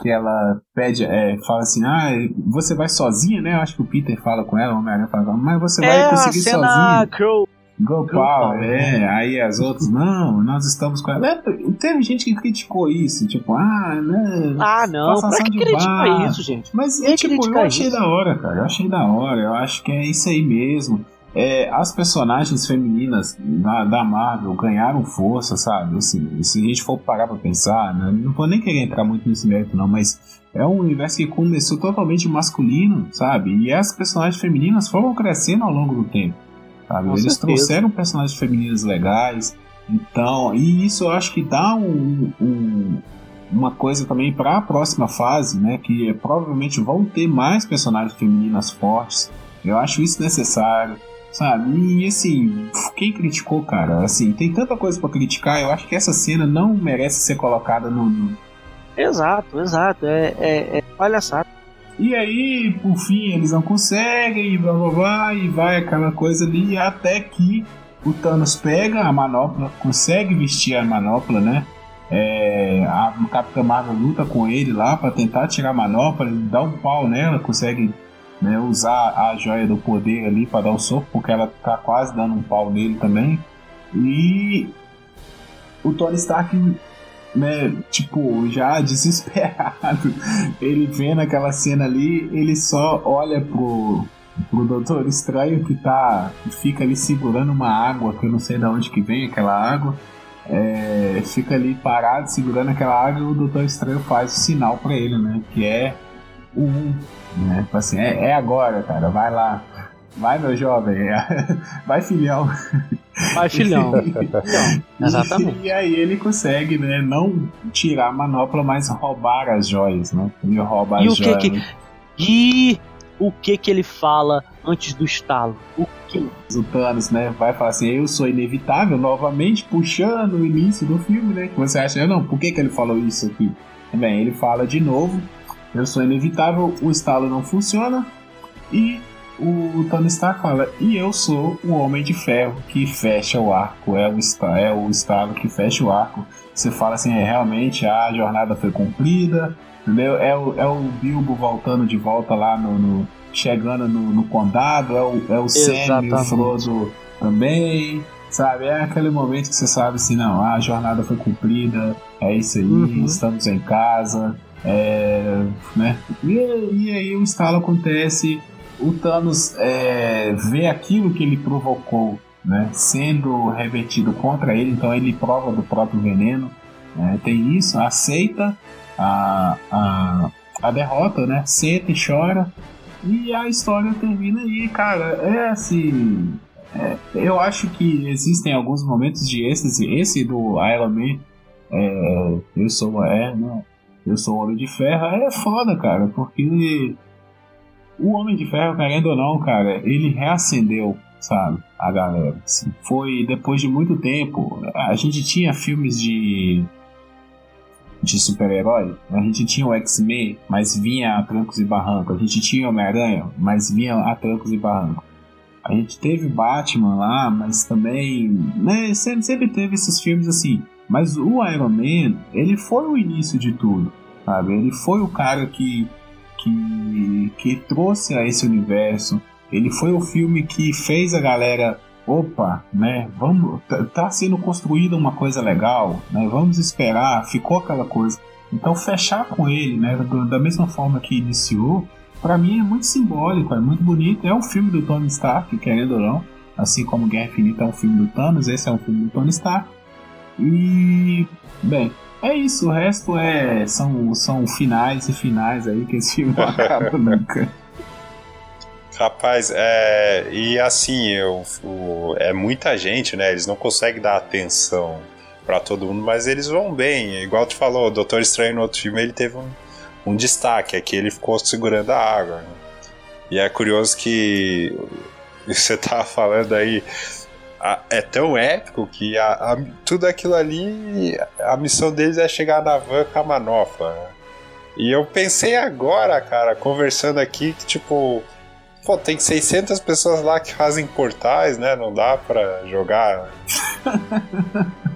[SPEAKER 6] Que ela pede, é, fala assim: Ah, você vai sozinha, né? Eu acho que o Peter fala com ela, o Homem-Aranha fala com ela, mas você vai
[SPEAKER 2] É a
[SPEAKER 6] conseguir sozinha.
[SPEAKER 2] Girl.
[SPEAKER 6] Go Power, é. Aí as outras, não, nós estamos com ela. É, teve gente que criticou isso, tipo, ah, né.
[SPEAKER 2] Ah, não. Pra que criticar
[SPEAKER 6] barra.
[SPEAKER 2] isso, gente?
[SPEAKER 6] Mas é, tipo, eu achei
[SPEAKER 2] isso?
[SPEAKER 6] da hora, cara. Eu achei da hora. Eu acho que é isso aí mesmo. É, as personagens femininas da, da Marvel ganharam força, sabe? Assim, se a gente for parar pra pensar, né? não vou nem querer entrar muito nesse mérito, não, mas é um universo que começou totalmente masculino, sabe? E as personagens femininas foram crescendo ao longo do tempo, sabe?
[SPEAKER 2] Com
[SPEAKER 6] Eles
[SPEAKER 2] certeza.
[SPEAKER 6] trouxeram personagens femininas legais, então, e isso eu acho que dá um- um, uma coisa também para a próxima fase, né? Que provavelmente vão ter mais personagens femininas fortes. Eu acho isso necessário, sabe? E assim, quem criticou, cara, assim, tem tanta coisa para criticar. Eu acho que essa cena não merece ser colocada no.
[SPEAKER 2] Exato, exato. É, é, é palhaçada.
[SPEAKER 6] E aí, por fim, eles não conseguem, e blá blá blá, e vai aquela coisa ali, até que o Thanos pega a manopla, consegue vestir a manopla, né? É, a Capitã Marvel luta com ele lá pra tentar tirar a manopla, ele dá um pau nela, consegue né, usar a joia do poder ali pra dar o soco, porque ela tá quase dando um pau nele também. E o Tony Stark, né, tipo, já desesperado, ele vendo aquela cena ali, ele só olha pro, pro Doutor Estranho que tá. fica ali segurando uma água, que eu não sei de onde que vem aquela água. É, fica ali parado segurando aquela água e o Doutor Estranho faz o sinal pra ele, né? Que é o 1. Né? Tipo assim, é, é agora, cara, vai lá. Vai, meu jovem. Vai, filhão.
[SPEAKER 2] Vai, filhão. filhão. Exatamente.
[SPEAKER 6] E, e aí ele consegue, né, não tirar a manopla, mas roubar as joias, né? Ele rouba
[SPEAKER 2] E
[SPEAKER 6] as
[SPEAKER 2] o que
[SPEAKER 6] joias.
[SPEAKER 2] que- E o que que ele fala antes do estalo? O que?
[SPEAKER 6] O Thanos, né, vai falar assim, eu sou inevitável, novamente puxando o início do filme, né? Que você acha, não, por que que ele falou isso aqui? Bem, ele fala de novo, eu sou inevitável, o estalo não funciona, e o Tony Stark fala, e eu sou o Homem de Ferro que fecha o arco, é o, esta- é o estalo que fecha o arco. Você fala assim, é, realmente a jornada foi cumprida, entendeu? É o, é o Bilbo voltando de volta lá no... no- chegando no, no condado, é o, é o Sam e o. Frodo também, sabe? É aquele momento que você sabe assim, não, a jornada foi cumprida, é isso aí,
[SPEAKER 2] Uhum.
[SPEAKER 6] estamos em casa, é, né? E, e aí o estalo acontece, o Thanos é, vê aquilo que ele provocou, né? Sendo revertido contra ele, então ele prova do próprio veneno, né? tem isso, aceita a, a, a derrota, né? Senta e chora, e a história termina aí, cara. É assim. é, eu acho que existem alguns momentos de êxtase. Esse do Iron Man, é, eu sou. É, né? Eu sou o Homem de Ferro. É foda, cara, porque o Homem de Ferro, querendo ou não, cara, ele reacendeu, sabe, a galera. Assim, foi depois de muito tempo. A gente tinha filmes de de super-herói, a gente tinha o X-Men, mas vinha a trancos e barrancos. A gente tinha o Homem-Aranha, mas vinha a trancos e barrancos. A gente teve Batman lá, mas também. Né, sempre teve esses filmes assim. Mas o Iron Man, ele foi o início de tudo, sabe? Ele foi o cara que, que, que trouxe a esse universo. Ele foi o filme que fez a galera opa, né? Vamos, tá, tá sendo construída uma coisa legal, né? Vamos esperar. Ficou aquela coisa. Então fechar com ele, né? Da mesma forma que iniciou, pra mim é muito simbólico, é muito bonito. É um filme do Tony Stark, querendo ou não. Assim como Guerra Infinita é um filme do Thanos, esse é um filme do Tony Stark. E bem, é isso. O resto é são, são finais e finais aí que esse filme não acaba nunca.
[SPEAKER 4] Rapaz, é. E assim, eu, o- é muita gente, né? Eles não conseguem dar atenção pra todo mundo, mas eles vão bem. Igual tu falou, o Doutor Estranho no outro filme ele teve um, um destaque, aqui ele ficou segurando a água. né? E é curioso que você tava falando aí, a, é tão épico que a, a, tudo aquilo ali, a missão deles é chegar na van com a manopla. Né? E eu pensei agora, cara, conversando aqui, que tipo, pô, tem 600 pessoas lá que fazem portais, né? Não dá pra jogar.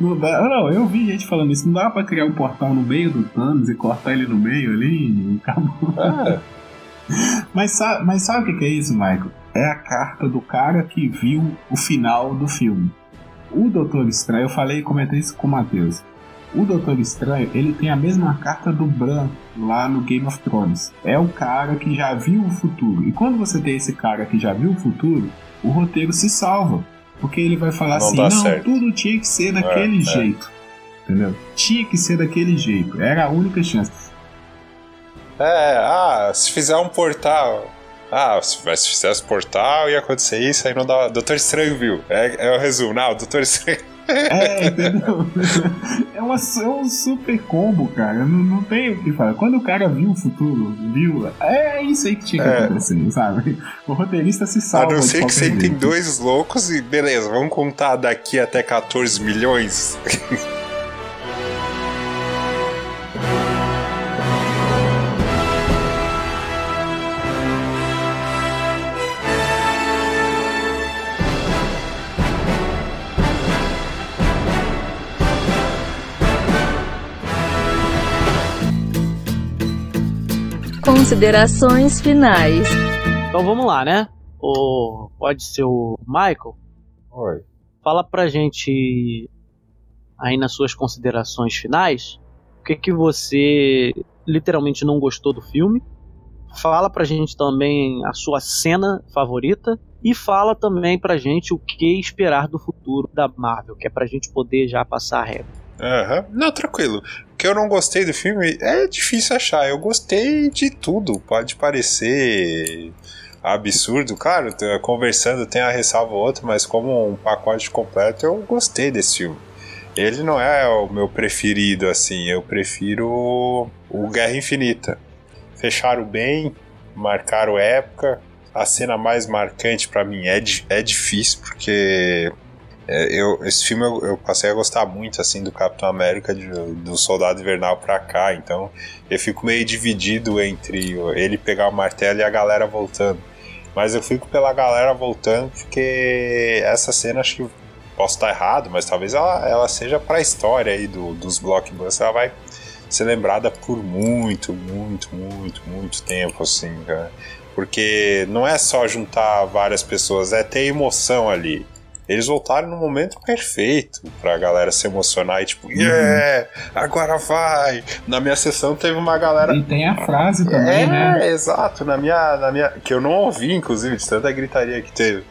[SPEAKER 6] Não dá, não, eu vi gente falando isso. Não dá pra criar um portal no meio do Thanos e cortar ele no meio ali acabou. É. Mas, mas sabe o que é isso, Michael? É a carta do cara que viu o final do filme. O Doutor Estranho, eu falei e comentei isso com o Matheus. O Doutor Estranho, ele tem a mesma carta do Bran lá no Game of Thrones. É o cara que já viu o futuro. E quando você tem esse cara que já viu o futuro, o roteiro se salva. Porque ele vai falar não assim: não, certo. tudo tinha que ser daquele é, é. jeito. É. Entendeu? Tinha que ser daquele jeito. Era a única chance.
[SPEAKER 4] É, ah, se fizer um portal. Ah, se fizesse portal ia acontecer isso, aí não dá. Doutor Estranho viu. É, é o resumo. Não, Doutor Estranho.
[SPEAKER 6] É, entendeu? É, uma, é um super combo, cara. Não, não tem o que falar. Quando o cara viu o futuro, viu? É isso aí que tinha que é. acontecer, sabe? O roteirista se salva.
[SPEAKER 4] A não ser que você tem dois loucos e beleza, vamos contar daqui até 14 milhões.
[SPEAKER 5] Considerações finais.
[SPEAKER 2] Então vamos lá, né? O, pode ser o Michael?
[SPEAKER 8] Oi.
[SPEAKER 2] Fala pra gente aí nas suas considerações finais o que, que você literalmente não gostou do filme. Fala pra gente também a sua cena favorita e fala também pra gente o que esperar do futuro da Marvel, que é pra gente poder já passar a régua.
[SPEAKER 4] Aham. Uhum. Não, tranquilo. Que eu não gostei do filme é difícil achar. Eu gostei de tudo. Pode parecer absurdo. Claro, conversando tem a ressalva outra, mas como um pacote completo, eu gostei desse filme. Ele não é o meu preferido, assim. Eu prefiro o Guerra Infinita. Fecharam bem, marcaram época. A cena mais marcante para mim é, é difícil, porque eu, esse filme eu, eu, passei a gostar muito assim do Capitão América de, do Soldado Invernal pra cá, então eu fico meio dividido entre ele pegar o martelo e a galera voltando. Mas eu fico pela galera voltando porque essa cena acho que posso estar errado, mas talvez ela, ela seja pra história aí do, dos blockbusters, ela vai ser lembrada por muito, muito, muito, muito tempo, assim, cara. Porque não é só juntar várias pessoas, é ter emoção ali. Eles voltaram no momento perfeito pra galera se emocionar e tipo, yeah, agora vai. Na minha sessão teve uma galera.
[SPEAKER 6] E tem a frase também,
[SPEAKER 4] é,
[SPEAKER 6] né?
[SPEAKER 4] exato. Na minha, na minha. Que eu não ouvi, inclusive, de tanta gritaria que teve.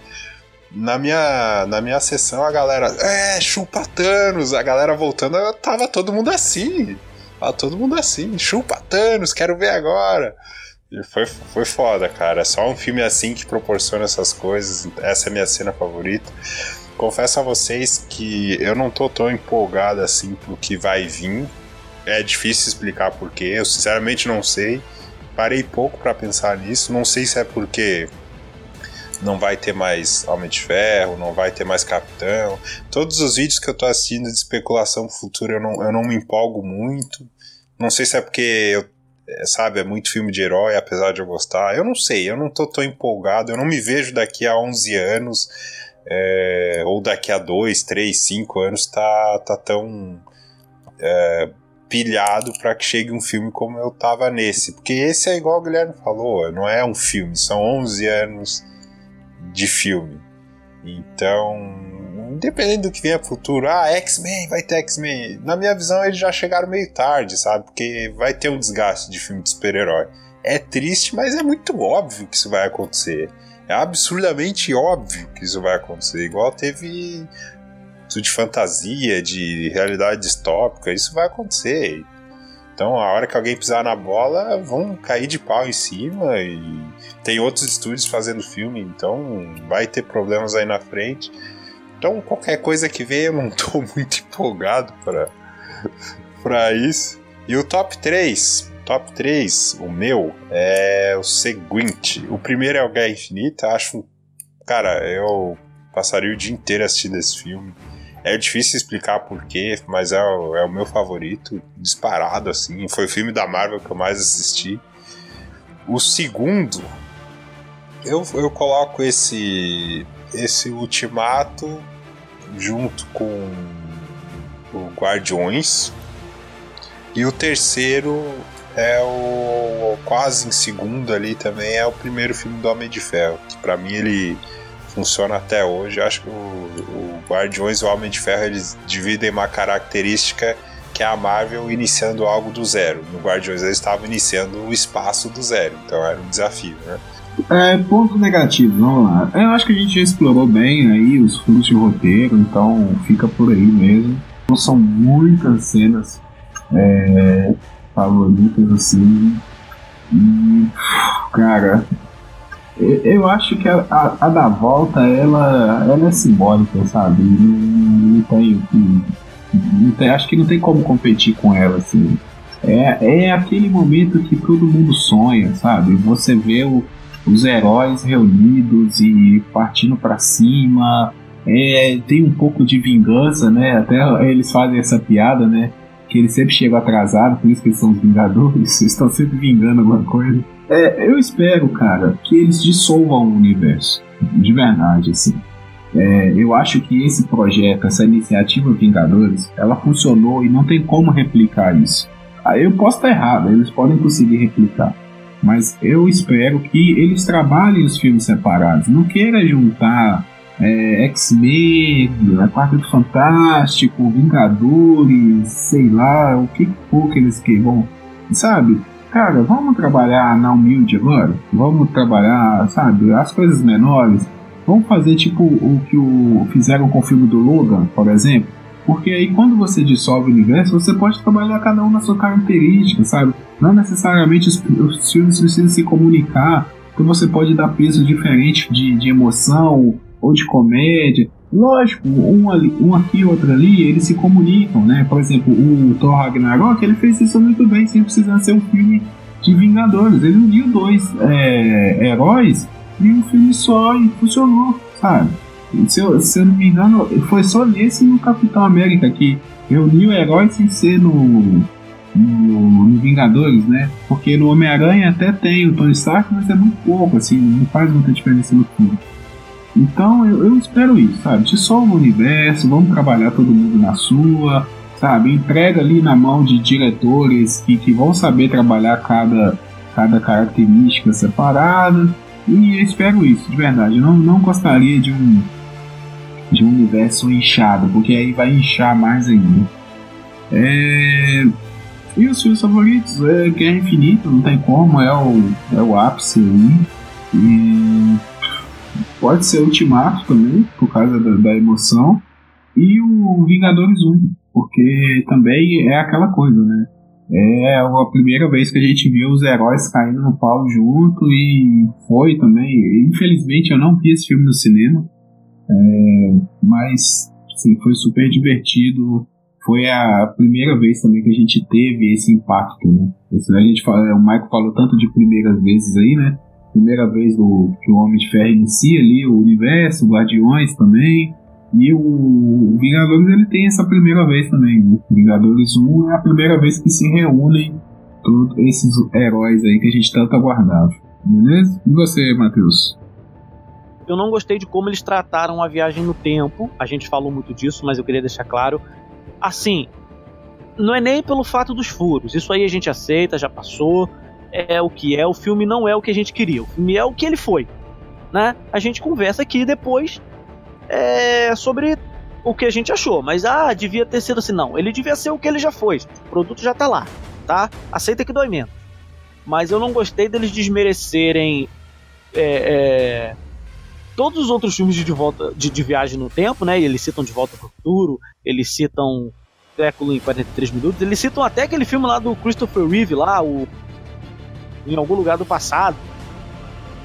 [SPEAKER 4] Na minha, na minha sessão, a galera, é, chupa Thanos. A galera voltando, tava todo mundo assim. Tava todo mundo assim, chupa Thanos, quero ver agora. Foi, foi foda, cara. É só um filme assim que proporciona essas coisas. Essa é minha cena favorita. Confesso a vocês que eu não tô tão empolgado assim pro que vai vir. É difícil explicar porquê. Eu sinceramente não sei. Parei pouco para pensar nisso. Não sei se é porque não vai ter mais Homem de Ferro, não vai ter mais Capitão. Todos os vídeos que eu tô assistindo de especulação futura eu não, eu não me empolgo muito. Não sei se é porque eu é, sabe, é muito filme de herói, apesar de eu gostar. Eu não sei, eu não tô tão empolgado, eu não me vejo daqui a 11 anos, é, ou daqui a 2, 3, 5 anos, tá, tá tão é, pilhado para que chegue um filme como eu tava nesse. Porque esse é igual o Guilherme falou, não é um filme, são 11 anos de filme. Então, independente do que pro futuro, ah, X-Men, vai ter X-Men. Na minha visão, eles já chegaram meio tarde, sabe? Porque vai ter um desgaste de filme de super-herói. É triste, mas é muito óbvio que isso vai acontecer. É absurdamente óbvio que isso vai acontecer. Igual teve tudo de fantasia, de realidade distópica, isso vai acontecer. Então, a hora que alguém pisar na bola, vão cair de pau em cima e tem outros estúdios fazendo filme, então vai ter problemas aí na frente. Então, qualquer coisa que venha, eu não tô muito empolgado para para isso. E o top 3, top 3, o meu, é o seguinte. O primeiro é o Guerra Infinita. Acho. Cara, eu passaria o dia inteiro assistindo esse filme. É difícil explicar porquê, mas é o, é o meu favorito, disparado, assim. Foi o filme da Marvel que eu mais assisti. O segundo, eu, eu coloco esse, esse Ultimato junto com o Guardiões. E o terceiro é o quase em segundo ali também é o primeiro filme do Homem de Ferro. Que pra mim ele funciona até hoje. Eu acho que o, o Guardiões e o Homem de Ferro eles dividem uma característica que é a Marvel iniciando algo do zero. No Guardiões eles estavam iniciando o espaço do zero, então era um desafio, né?
[SPEAKER 6] É, ponto negativo, vamos lá. Eu acho que a gente já explorou bem aí os furos de roteiro, então fica por aí mesmo. Não são muitas cenas é, favoritas assim. E, cara, eu acho que a, a, a, da volta ela, ela é simbólica, sabe? Não, não, tem, não tem. Acho que não tem como competir com ela, assim. É, é aquele momento que todo mundo sonha, sabe? Você vê o, os heróis reunidos e partindo para cima. É, tem um pouco de vingança, né? Até eles fazem essa piada, né? Que eles sempre chegam atrasados, por isso que eles são os Vingadores, eles estão sempre vingando alguma coisa. É, eu espero, cara, que eles dissolvam o universo. De verdade, assim. É, eu acho que esse projeto, essa iniciativa Vingadores, ela funcionou e não tem como replicar isso. Ah, eu posso estar errado, eles podem conseguir replicar. Mas eu espero que eles trabalhem os filmes separados. Não queira juntar é, X-Men, Quarteto Fantástico, Vingadores, sei lá, o que for que eles queiram. Sabe? cara, vamos trabalhar na humilde agora? Vamos trabalhar, sabe, as coisas menores? Vamos fazer tipo o que o, fizeram com o filme do Logan, por exemplo? Porque aí quando você dissolve o universo, você pode trabalhar cada um na sua característica, sabe? Não necessariamente os, os filmes precisam se comunicar, então você pode dar peso diferente de, de emoção ou de comédia. Lógico, um, ali, um aqui outro ali, eles se comunicam, né? Por exemplo, o Thor Ragnarok, ele fez isso muito bem, sem precisar ser um filme de Vingadores. Ele uniu dois é, heróis em um filme só e funcionou, sabe? Se eu, se eu não me engano, foi só nesse no Capitão América que reuniu heróis sem ser no, no, no, Vingadores, né? Porque no Homem-Aranha até tem o Tony Stark, mas é muito pouco, assim, não faz muita diferença no filme. Então eu, eu espero isso, sabe? Dissolva o universo, vamos trabalhar todo mundo na sua, sabe? Entrega ali na mão de diretores que, que vão saber trabalhar cada, cada característica separada. E eu espero isso, de verdade. Eu não, não gostaria de um, de um universo inchado, porque aí vai inchar mais ainda. É... E os filmes favoritos? É Guerra Infinita, não tem como, é o, é o ápice aí. E Pode ser Ultimato também, por causa da, da emoção. E o Vingadores 1, porque também é aquela coisa, né? É a primeira vez que a gente viu os heróis caindo no pau junto e foi também. Infelizmente eu não vi esse filme no cinema, é, mas sim, foi super divertido. Foi a primeira vez também que a gente teve esse impacto, né? a gente fala, o Michael falou tanto de primeiras vezes aí, né? primeira vez do, que o Homem de Ferro inicia ali o universo, Guardiões também. E o Vingadores ele tem essa primeira vez também. O Vingadores 1 é a primeira vez que se reúnem todos esses heróis aí que a gente tanto aguardava. Beleza? E você, Matheus?
[SPEAKER 2] Eu não gostei de como eles trataram a viagem no tempo. A gente falou muito disso, mas eu queria deixar claro. Assim, não é nem pelo fato dos furos. Isso aí a gente aceita, já passou é o que é, o filme não é o que a gente queria, o filme é o que ele foi. Né? A gente conversa aqui depois é, sobre o que a gente achou, mas ah, devia ter sido assim, não, ele devia ser o que ele já foi, o produto já tá lá, tá? Aceita que dói menos. Mas eu não gostei deles desmerecerem é, é, todos os outros filmes de, de volta de, de, viagem no tempo, né? Eles citam De Volta para o Futuro, eles citam Século em 43 Minutos, eles citam até aquele filme lá do Christopher Reeve, lá, o em algum lugar do passado,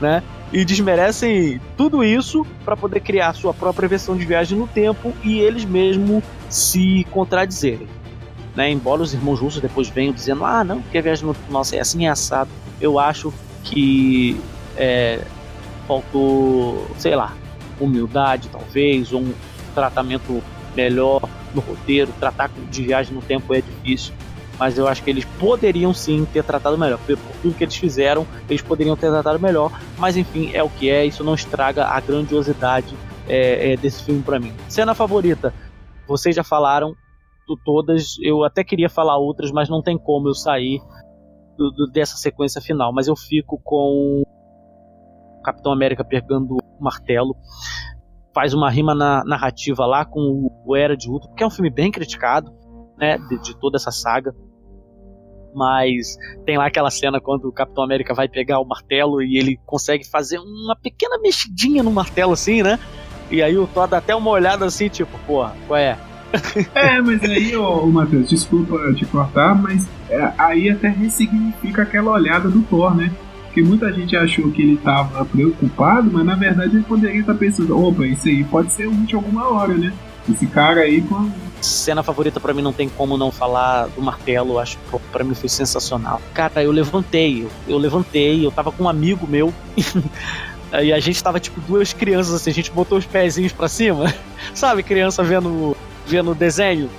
[SPEAKER 2] né? E desmerecem tudo isso para poder criar sua própria versão de viagem no tempo e eles mesmos se contradizerem. né? Embora os irmãos russos depois venham dizendo, ah, não, porque a viagem no nossa é assim é assado. Eu acho que é, faltou, sei lá, humildade talvez, ou um tratamento melhor no roteiro. Tratar de viagem no tempo é difícil, mas eu acho que eles poderiam sim ter tratado melhor. Por tudo que eles fizeram, eles poderiam ter tratado melhor, mas enfim, é o que é. Isso não estraga a grandiosidade é, é, desse filme para mim. Cena favorita, vocês já falaram todas, eu até queria falar outras, mas não tem como eu sair do, do, dessa sequência final. Mas eu fico com Capitão América pegando o martelo. Faz uma rima na narrativa lá com o Era de Ultron, que é um filme bem criticado, né, de, de toda essa saga. Mas tem lá aquela cena quando o Capitão América vai pegar o martelo e ele consegue fazer uma pequena mexidinha no martelo assim, né? E aí o Thor dá até uma olhada assim, tipo, porra, qual é?
[SPEAKER 6] É, mas aí, ô, ô Matheus, desculpa te cortar, mas é, aí até ressignifica aquela olhada do Thor, né? Porque muita gente achou que ele tava preocupado, mas na verdade ele poderia estar pensando, opa, isso aí pode ser útil alguma hora, né? Esse cara aí com.
[SPEAKER 2] Cena favorita para mim não tem como não falar do martelo, acho que para mim foi sensacional. Cara, eu levantei, eu, eu levantei, eu tava com um amigo meu. e a gente tava tipo duas crianças assim, a gente botou os pezinhos para cima, sabe, criança vendo vendo desenho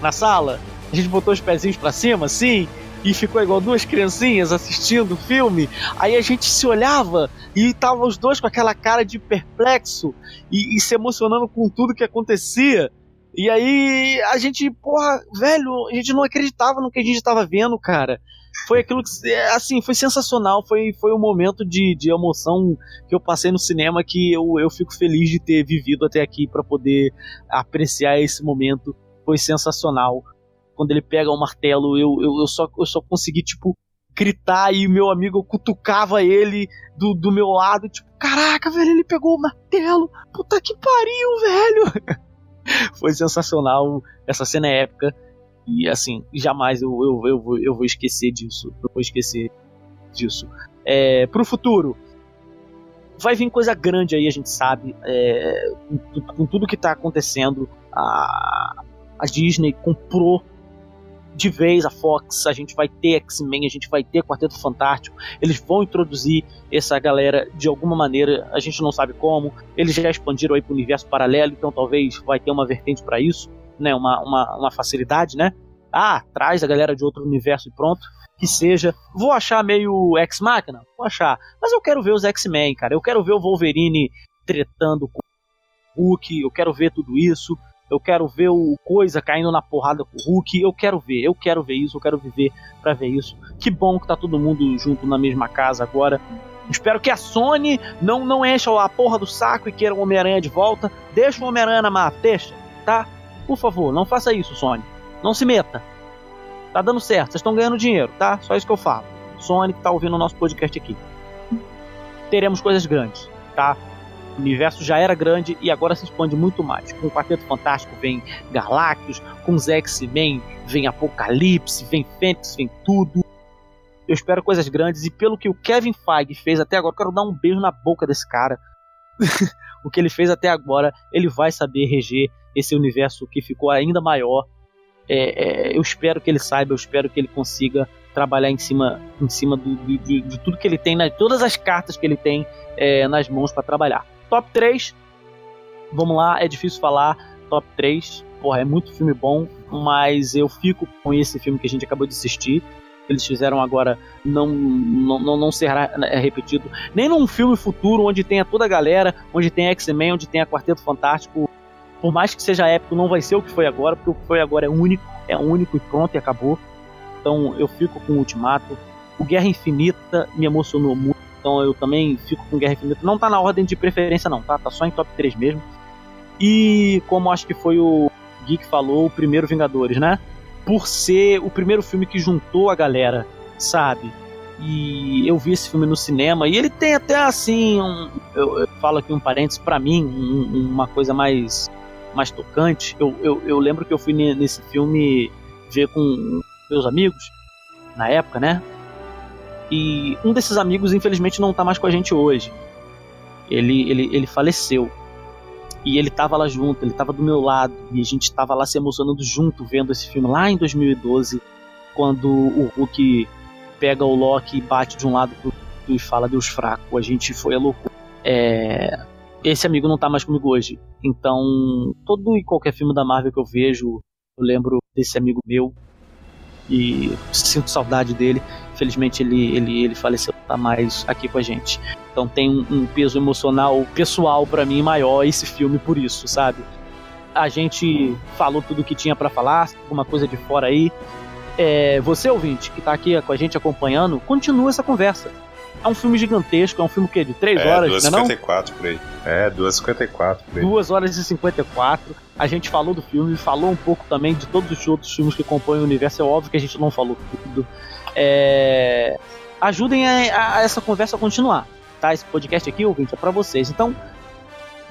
[SPEAKER 2] na sala. A gente botou os pezinhos para cima, assim, e ficou igual duas criancinhas assistindo o filme. Aí a gente se olhava e tava os dois com aquela cara de perplexo e, e se emocionando com tudo que acontecia. E aí a gente, porra, velho, a gente não acreditava no que a gente estava vendo, cara foi aquilo que, assim, foi sensacional. Foi, foi um momento de, de emoção que eu passei no cinema que eu, eu fico feliz de ter vivido até aqui para poder apreciar esse momento. Foi sensacional. Quando ele pega o martelo, eu, eu, eu, só, eu só consegui, tipo, gritar e meu amigo cutucava ele do, do meu lado, tipo, caraca, velho, ele pegou o martelo, puta que pariu, velho. Foi sensacional, essa cena é épica. E assim, jamais eu, eu, eu, vou, eu vou esquecer disso. Eu vou esquecer disso. É, pro futuro, vai vir coisa grande aí, a gente sabe. É, com, com, tudo que tá acontecendo, a, a Disney comprou de vez a Fox, a gente vai ter X-Men, a gente vai ter Quarteto Fantástico, eles vão introduzir essa galera de alguma maneira, a gente não sabe como, eles já expandiram aí para o universo paralelo, então talvez vai ter uma vertente para isso né, uma, uma, uma facilidade, né? Ah, traz a galera de outro universo e pronto. Que seja. Vou achar meio X-Máquina? Vou achar. Mas eu quero ver os X-Men, cara. Eu quero ver o Wolverine tretando com o Hulk. Eu quero ver tudo isso. Eu quero ver o Coisa caindo na porrada com o Hulk. Eu quero ver. Eu quero ver isso. Eu quero viver para ver isso. Que bom que tá todo mundo junto na mesma casa agora. Espero que a Sony não, não encha a porra do saco e queira o Homem-Aranha de volta. Deixa o Homem-Aranha na mata, deixa, tá? Por favor, não faça isso, Sony. Não se meta. Tá dando certo, vocês estão ganhando dinheiro, tá? Só isso que eu falo. Sony que tá ouvindo o nosso podcast aqui. Teremos coisas grandes, tá? O universo já era grande e agora se expande muito mais. Com o Quarteto Fantástico vem Galactus, com os X-Men vem Apocalipse, vem Fênix, vem tudo. Eu espero coisas grandes e pelo que o Kevin Feige fez até agora, eu quero dar um beijo na boca desse cara. o que ele fez até agora, ele vai saber reger esse universo que ficou ainda maior. É, é, eu espero que ele saiba, eu espero que ele consiga trabalhar em cima, em cima do, de, de, tudo que ele tem, né, todas as cartas que ele tem é, nas mãos para trabalhar. Top 3, vamos lá, é difícil falar. Top 3, porra, é muito filme bom, mas eu fico com esse filme que a gente acabou de assistir. Eles fizeram agora não, não, não, será é, repetido nem num filme futuro onde tenha toda a galera, onde tem X-Men, onde tem a Quarteto Fantástico por mais que seja épico, não vai ser o que foi agora, porque o que foi agora é único, é único e pronto e acabou. Então eu fico com o Ultimato. O Guerra Infinita me emocionou muito, então eu também fico com Guerra Infinita. Não tá na ordem de preferência, não, tá? Tá só em top 3 mesmo. E como acho que foi o Gui que falou, o primeiro Vingadores, né? Por ser o primeiro filme que juntou a galera, sabe? E eu vi esse filme no cinema e ele tem até assim, um, eu, eu, falo aqui um parênteses, para mim, um, uma coisa mais mais tocante. Eu, eu, eu lembro que eu fui nesse filme ver com meus amigos, na época, né? E um desses amigos, infelizmente, não tá mais com a gente hoje. Ele, ele, ele faleceu. E ele tava lá junto, ele tava do meu lado, e a gente tava lá se emocionando junto vendo esse filme lá em 2012, quando o Hulk pega o Loki e bate de um lado pro outro e fala Deus fraco, a gente foi a loucura. É... Esse amigo não tá mais comigo hoje. Então, todo e qualquer filme da Marvel que eu vejo, eu lembro desse amigo meu e sinto saudade dele. Infelizmente ele, ele, ele faleceu, tá mais aqui com a gente. Então tem um, um peso emocional pessoal para mim maior esse filme por isso, sabe? A gente falou tudo o que tinha para falar, alguma coisa de fora aí. É, você ouvinte que tá aqui com a gente acompanhando, continua essa conversa é um filme gigantesco, é um filme que de 3
[SPEAKER 4] é,
[SPEAKER 2] horas,
[SPEAKER 4] 2h54
[SPEAKER 2] é
[SPEAKER 4] por aí.
[SPEAKER 8] É, 2h54 por aí.
[SPEAKER 2] 2 horas e 54. A gente falou do filme, falou um pouco também de todos os outros filmes que compõem o universo. É óbvio que a gente não falou tudo. É... Ajudem a, a, essa conversa a continuar. Tá? Esse podcast aqui, ouvinte, é pra vocês. Então,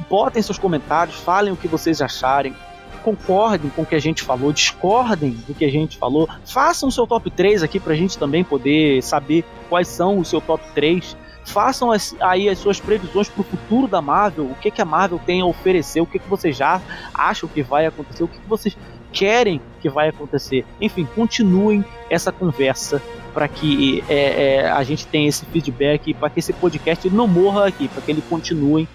[SPEAKER 2] botem seus comentários, falem o que vocês acharem concordem com o que a gente falou, discordem do que a gente falou, façam o seu top 3 aqui pra gente também poder saber quais são o seu top 3. Façam as, aí as suas previsões pro futuro da Marvel, o que, que a Marvel tem a oferecer, o que, que vocês já acham que vai acontecer, o que, que vocês querem que vai acontecer. Enfim, continuem essa conversa para que é, é, a gente tenha esse feedback, para que esse podcast não morra aqui, para que ele continue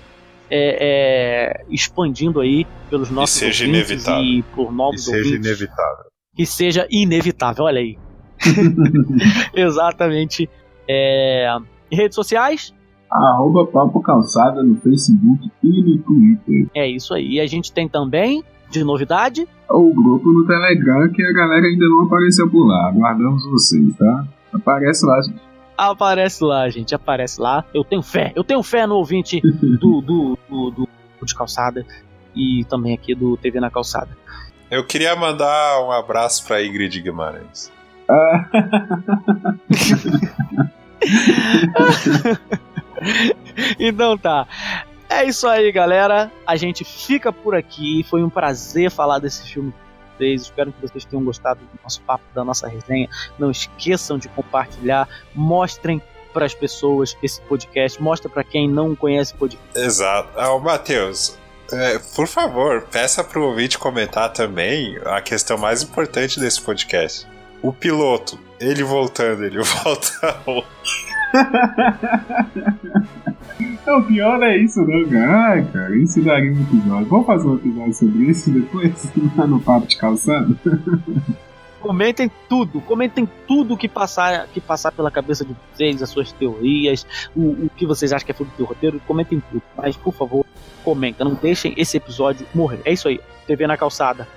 [SPEAKER 2] é, é, expandindo aí pelos nossos
[SPEAKER 4] e seja inevitável.
[SPEAKER 2] e por novos
[SPEAKER 8] e seja
[SPEAKER 2] ouvintes.
[SPEAKER 8] inevitável.
[SPEAKER 2] Que seja inevitável, olha aí. Exatamente. É... Redes sociais?
[SPEAKER 6] Arroba Papo Calçada no Facebook e no Twitter.
[SPEAKER 2] É isso aí. E a gente tem também, de novidade,
[SPEAKER 6] o grupo no Telegram que a galera ainda não apareceu por lá. Aguardamos vocês, tá? Aparece lá, gente
[SPEAKER 2] aparece lá, gente, aparece lá. Eu tenho fé, eu tenho fé no ouvinte do, do, do, do, de calçada e também aqui do TV na calçada.
[SPEAKER 4] Eu queria mandar um abraço pra Ingrid Guimarães.
[SPEAKER 2] então tá. É isso aí, galera. A gente fica por aqui. Foi um prazer falar desse filme vocês. Espero que vocês tenham gostado do nosso papo, da nossa resenha. Não esqueçam de compartilhar, mostrem para as pessoas esse podcast, mostra para quem não conhece o podcast.
[SPEAKER 4] Exato. Ah, Matheus, é, por favor, peça para o ouvinte comentar também a questão mais importante desse podcast. O piloto, ele voltando, ele volta
[SPEAKER 6] Não, o pior é isso, não, cara. Ai, cara, isso daria um episódio. Vamos fazer um episódio sobre isso depois, no papo de calçado?
[SPEAKER 2] Comentem tudo, comentem tudo que passar, que passar pela cabeça de vocês, as suas teorias, o, o que vocês acham que é fruto do roteiro, comentem tudo. Mas, por favor, comenta, não deixem esse episódio morrer. É isso aí, TV na calçada.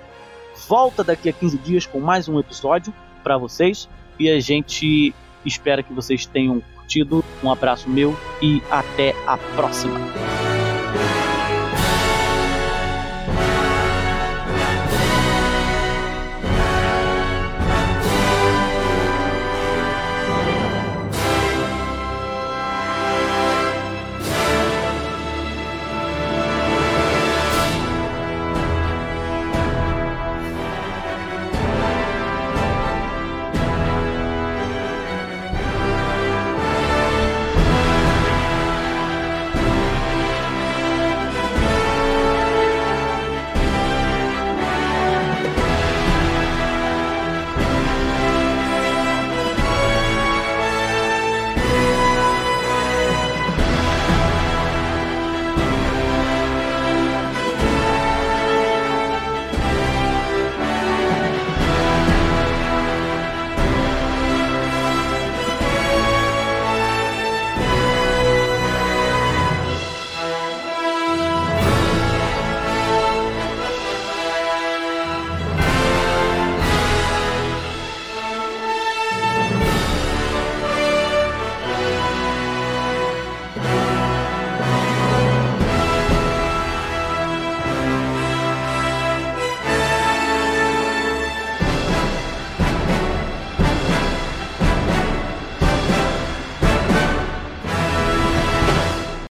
[SPEAKER 2] Volta daqui a 15 dias com mais um episódio para vocês e a gente espera que vocês tenham curtido. Um abraço meu e até a próxima.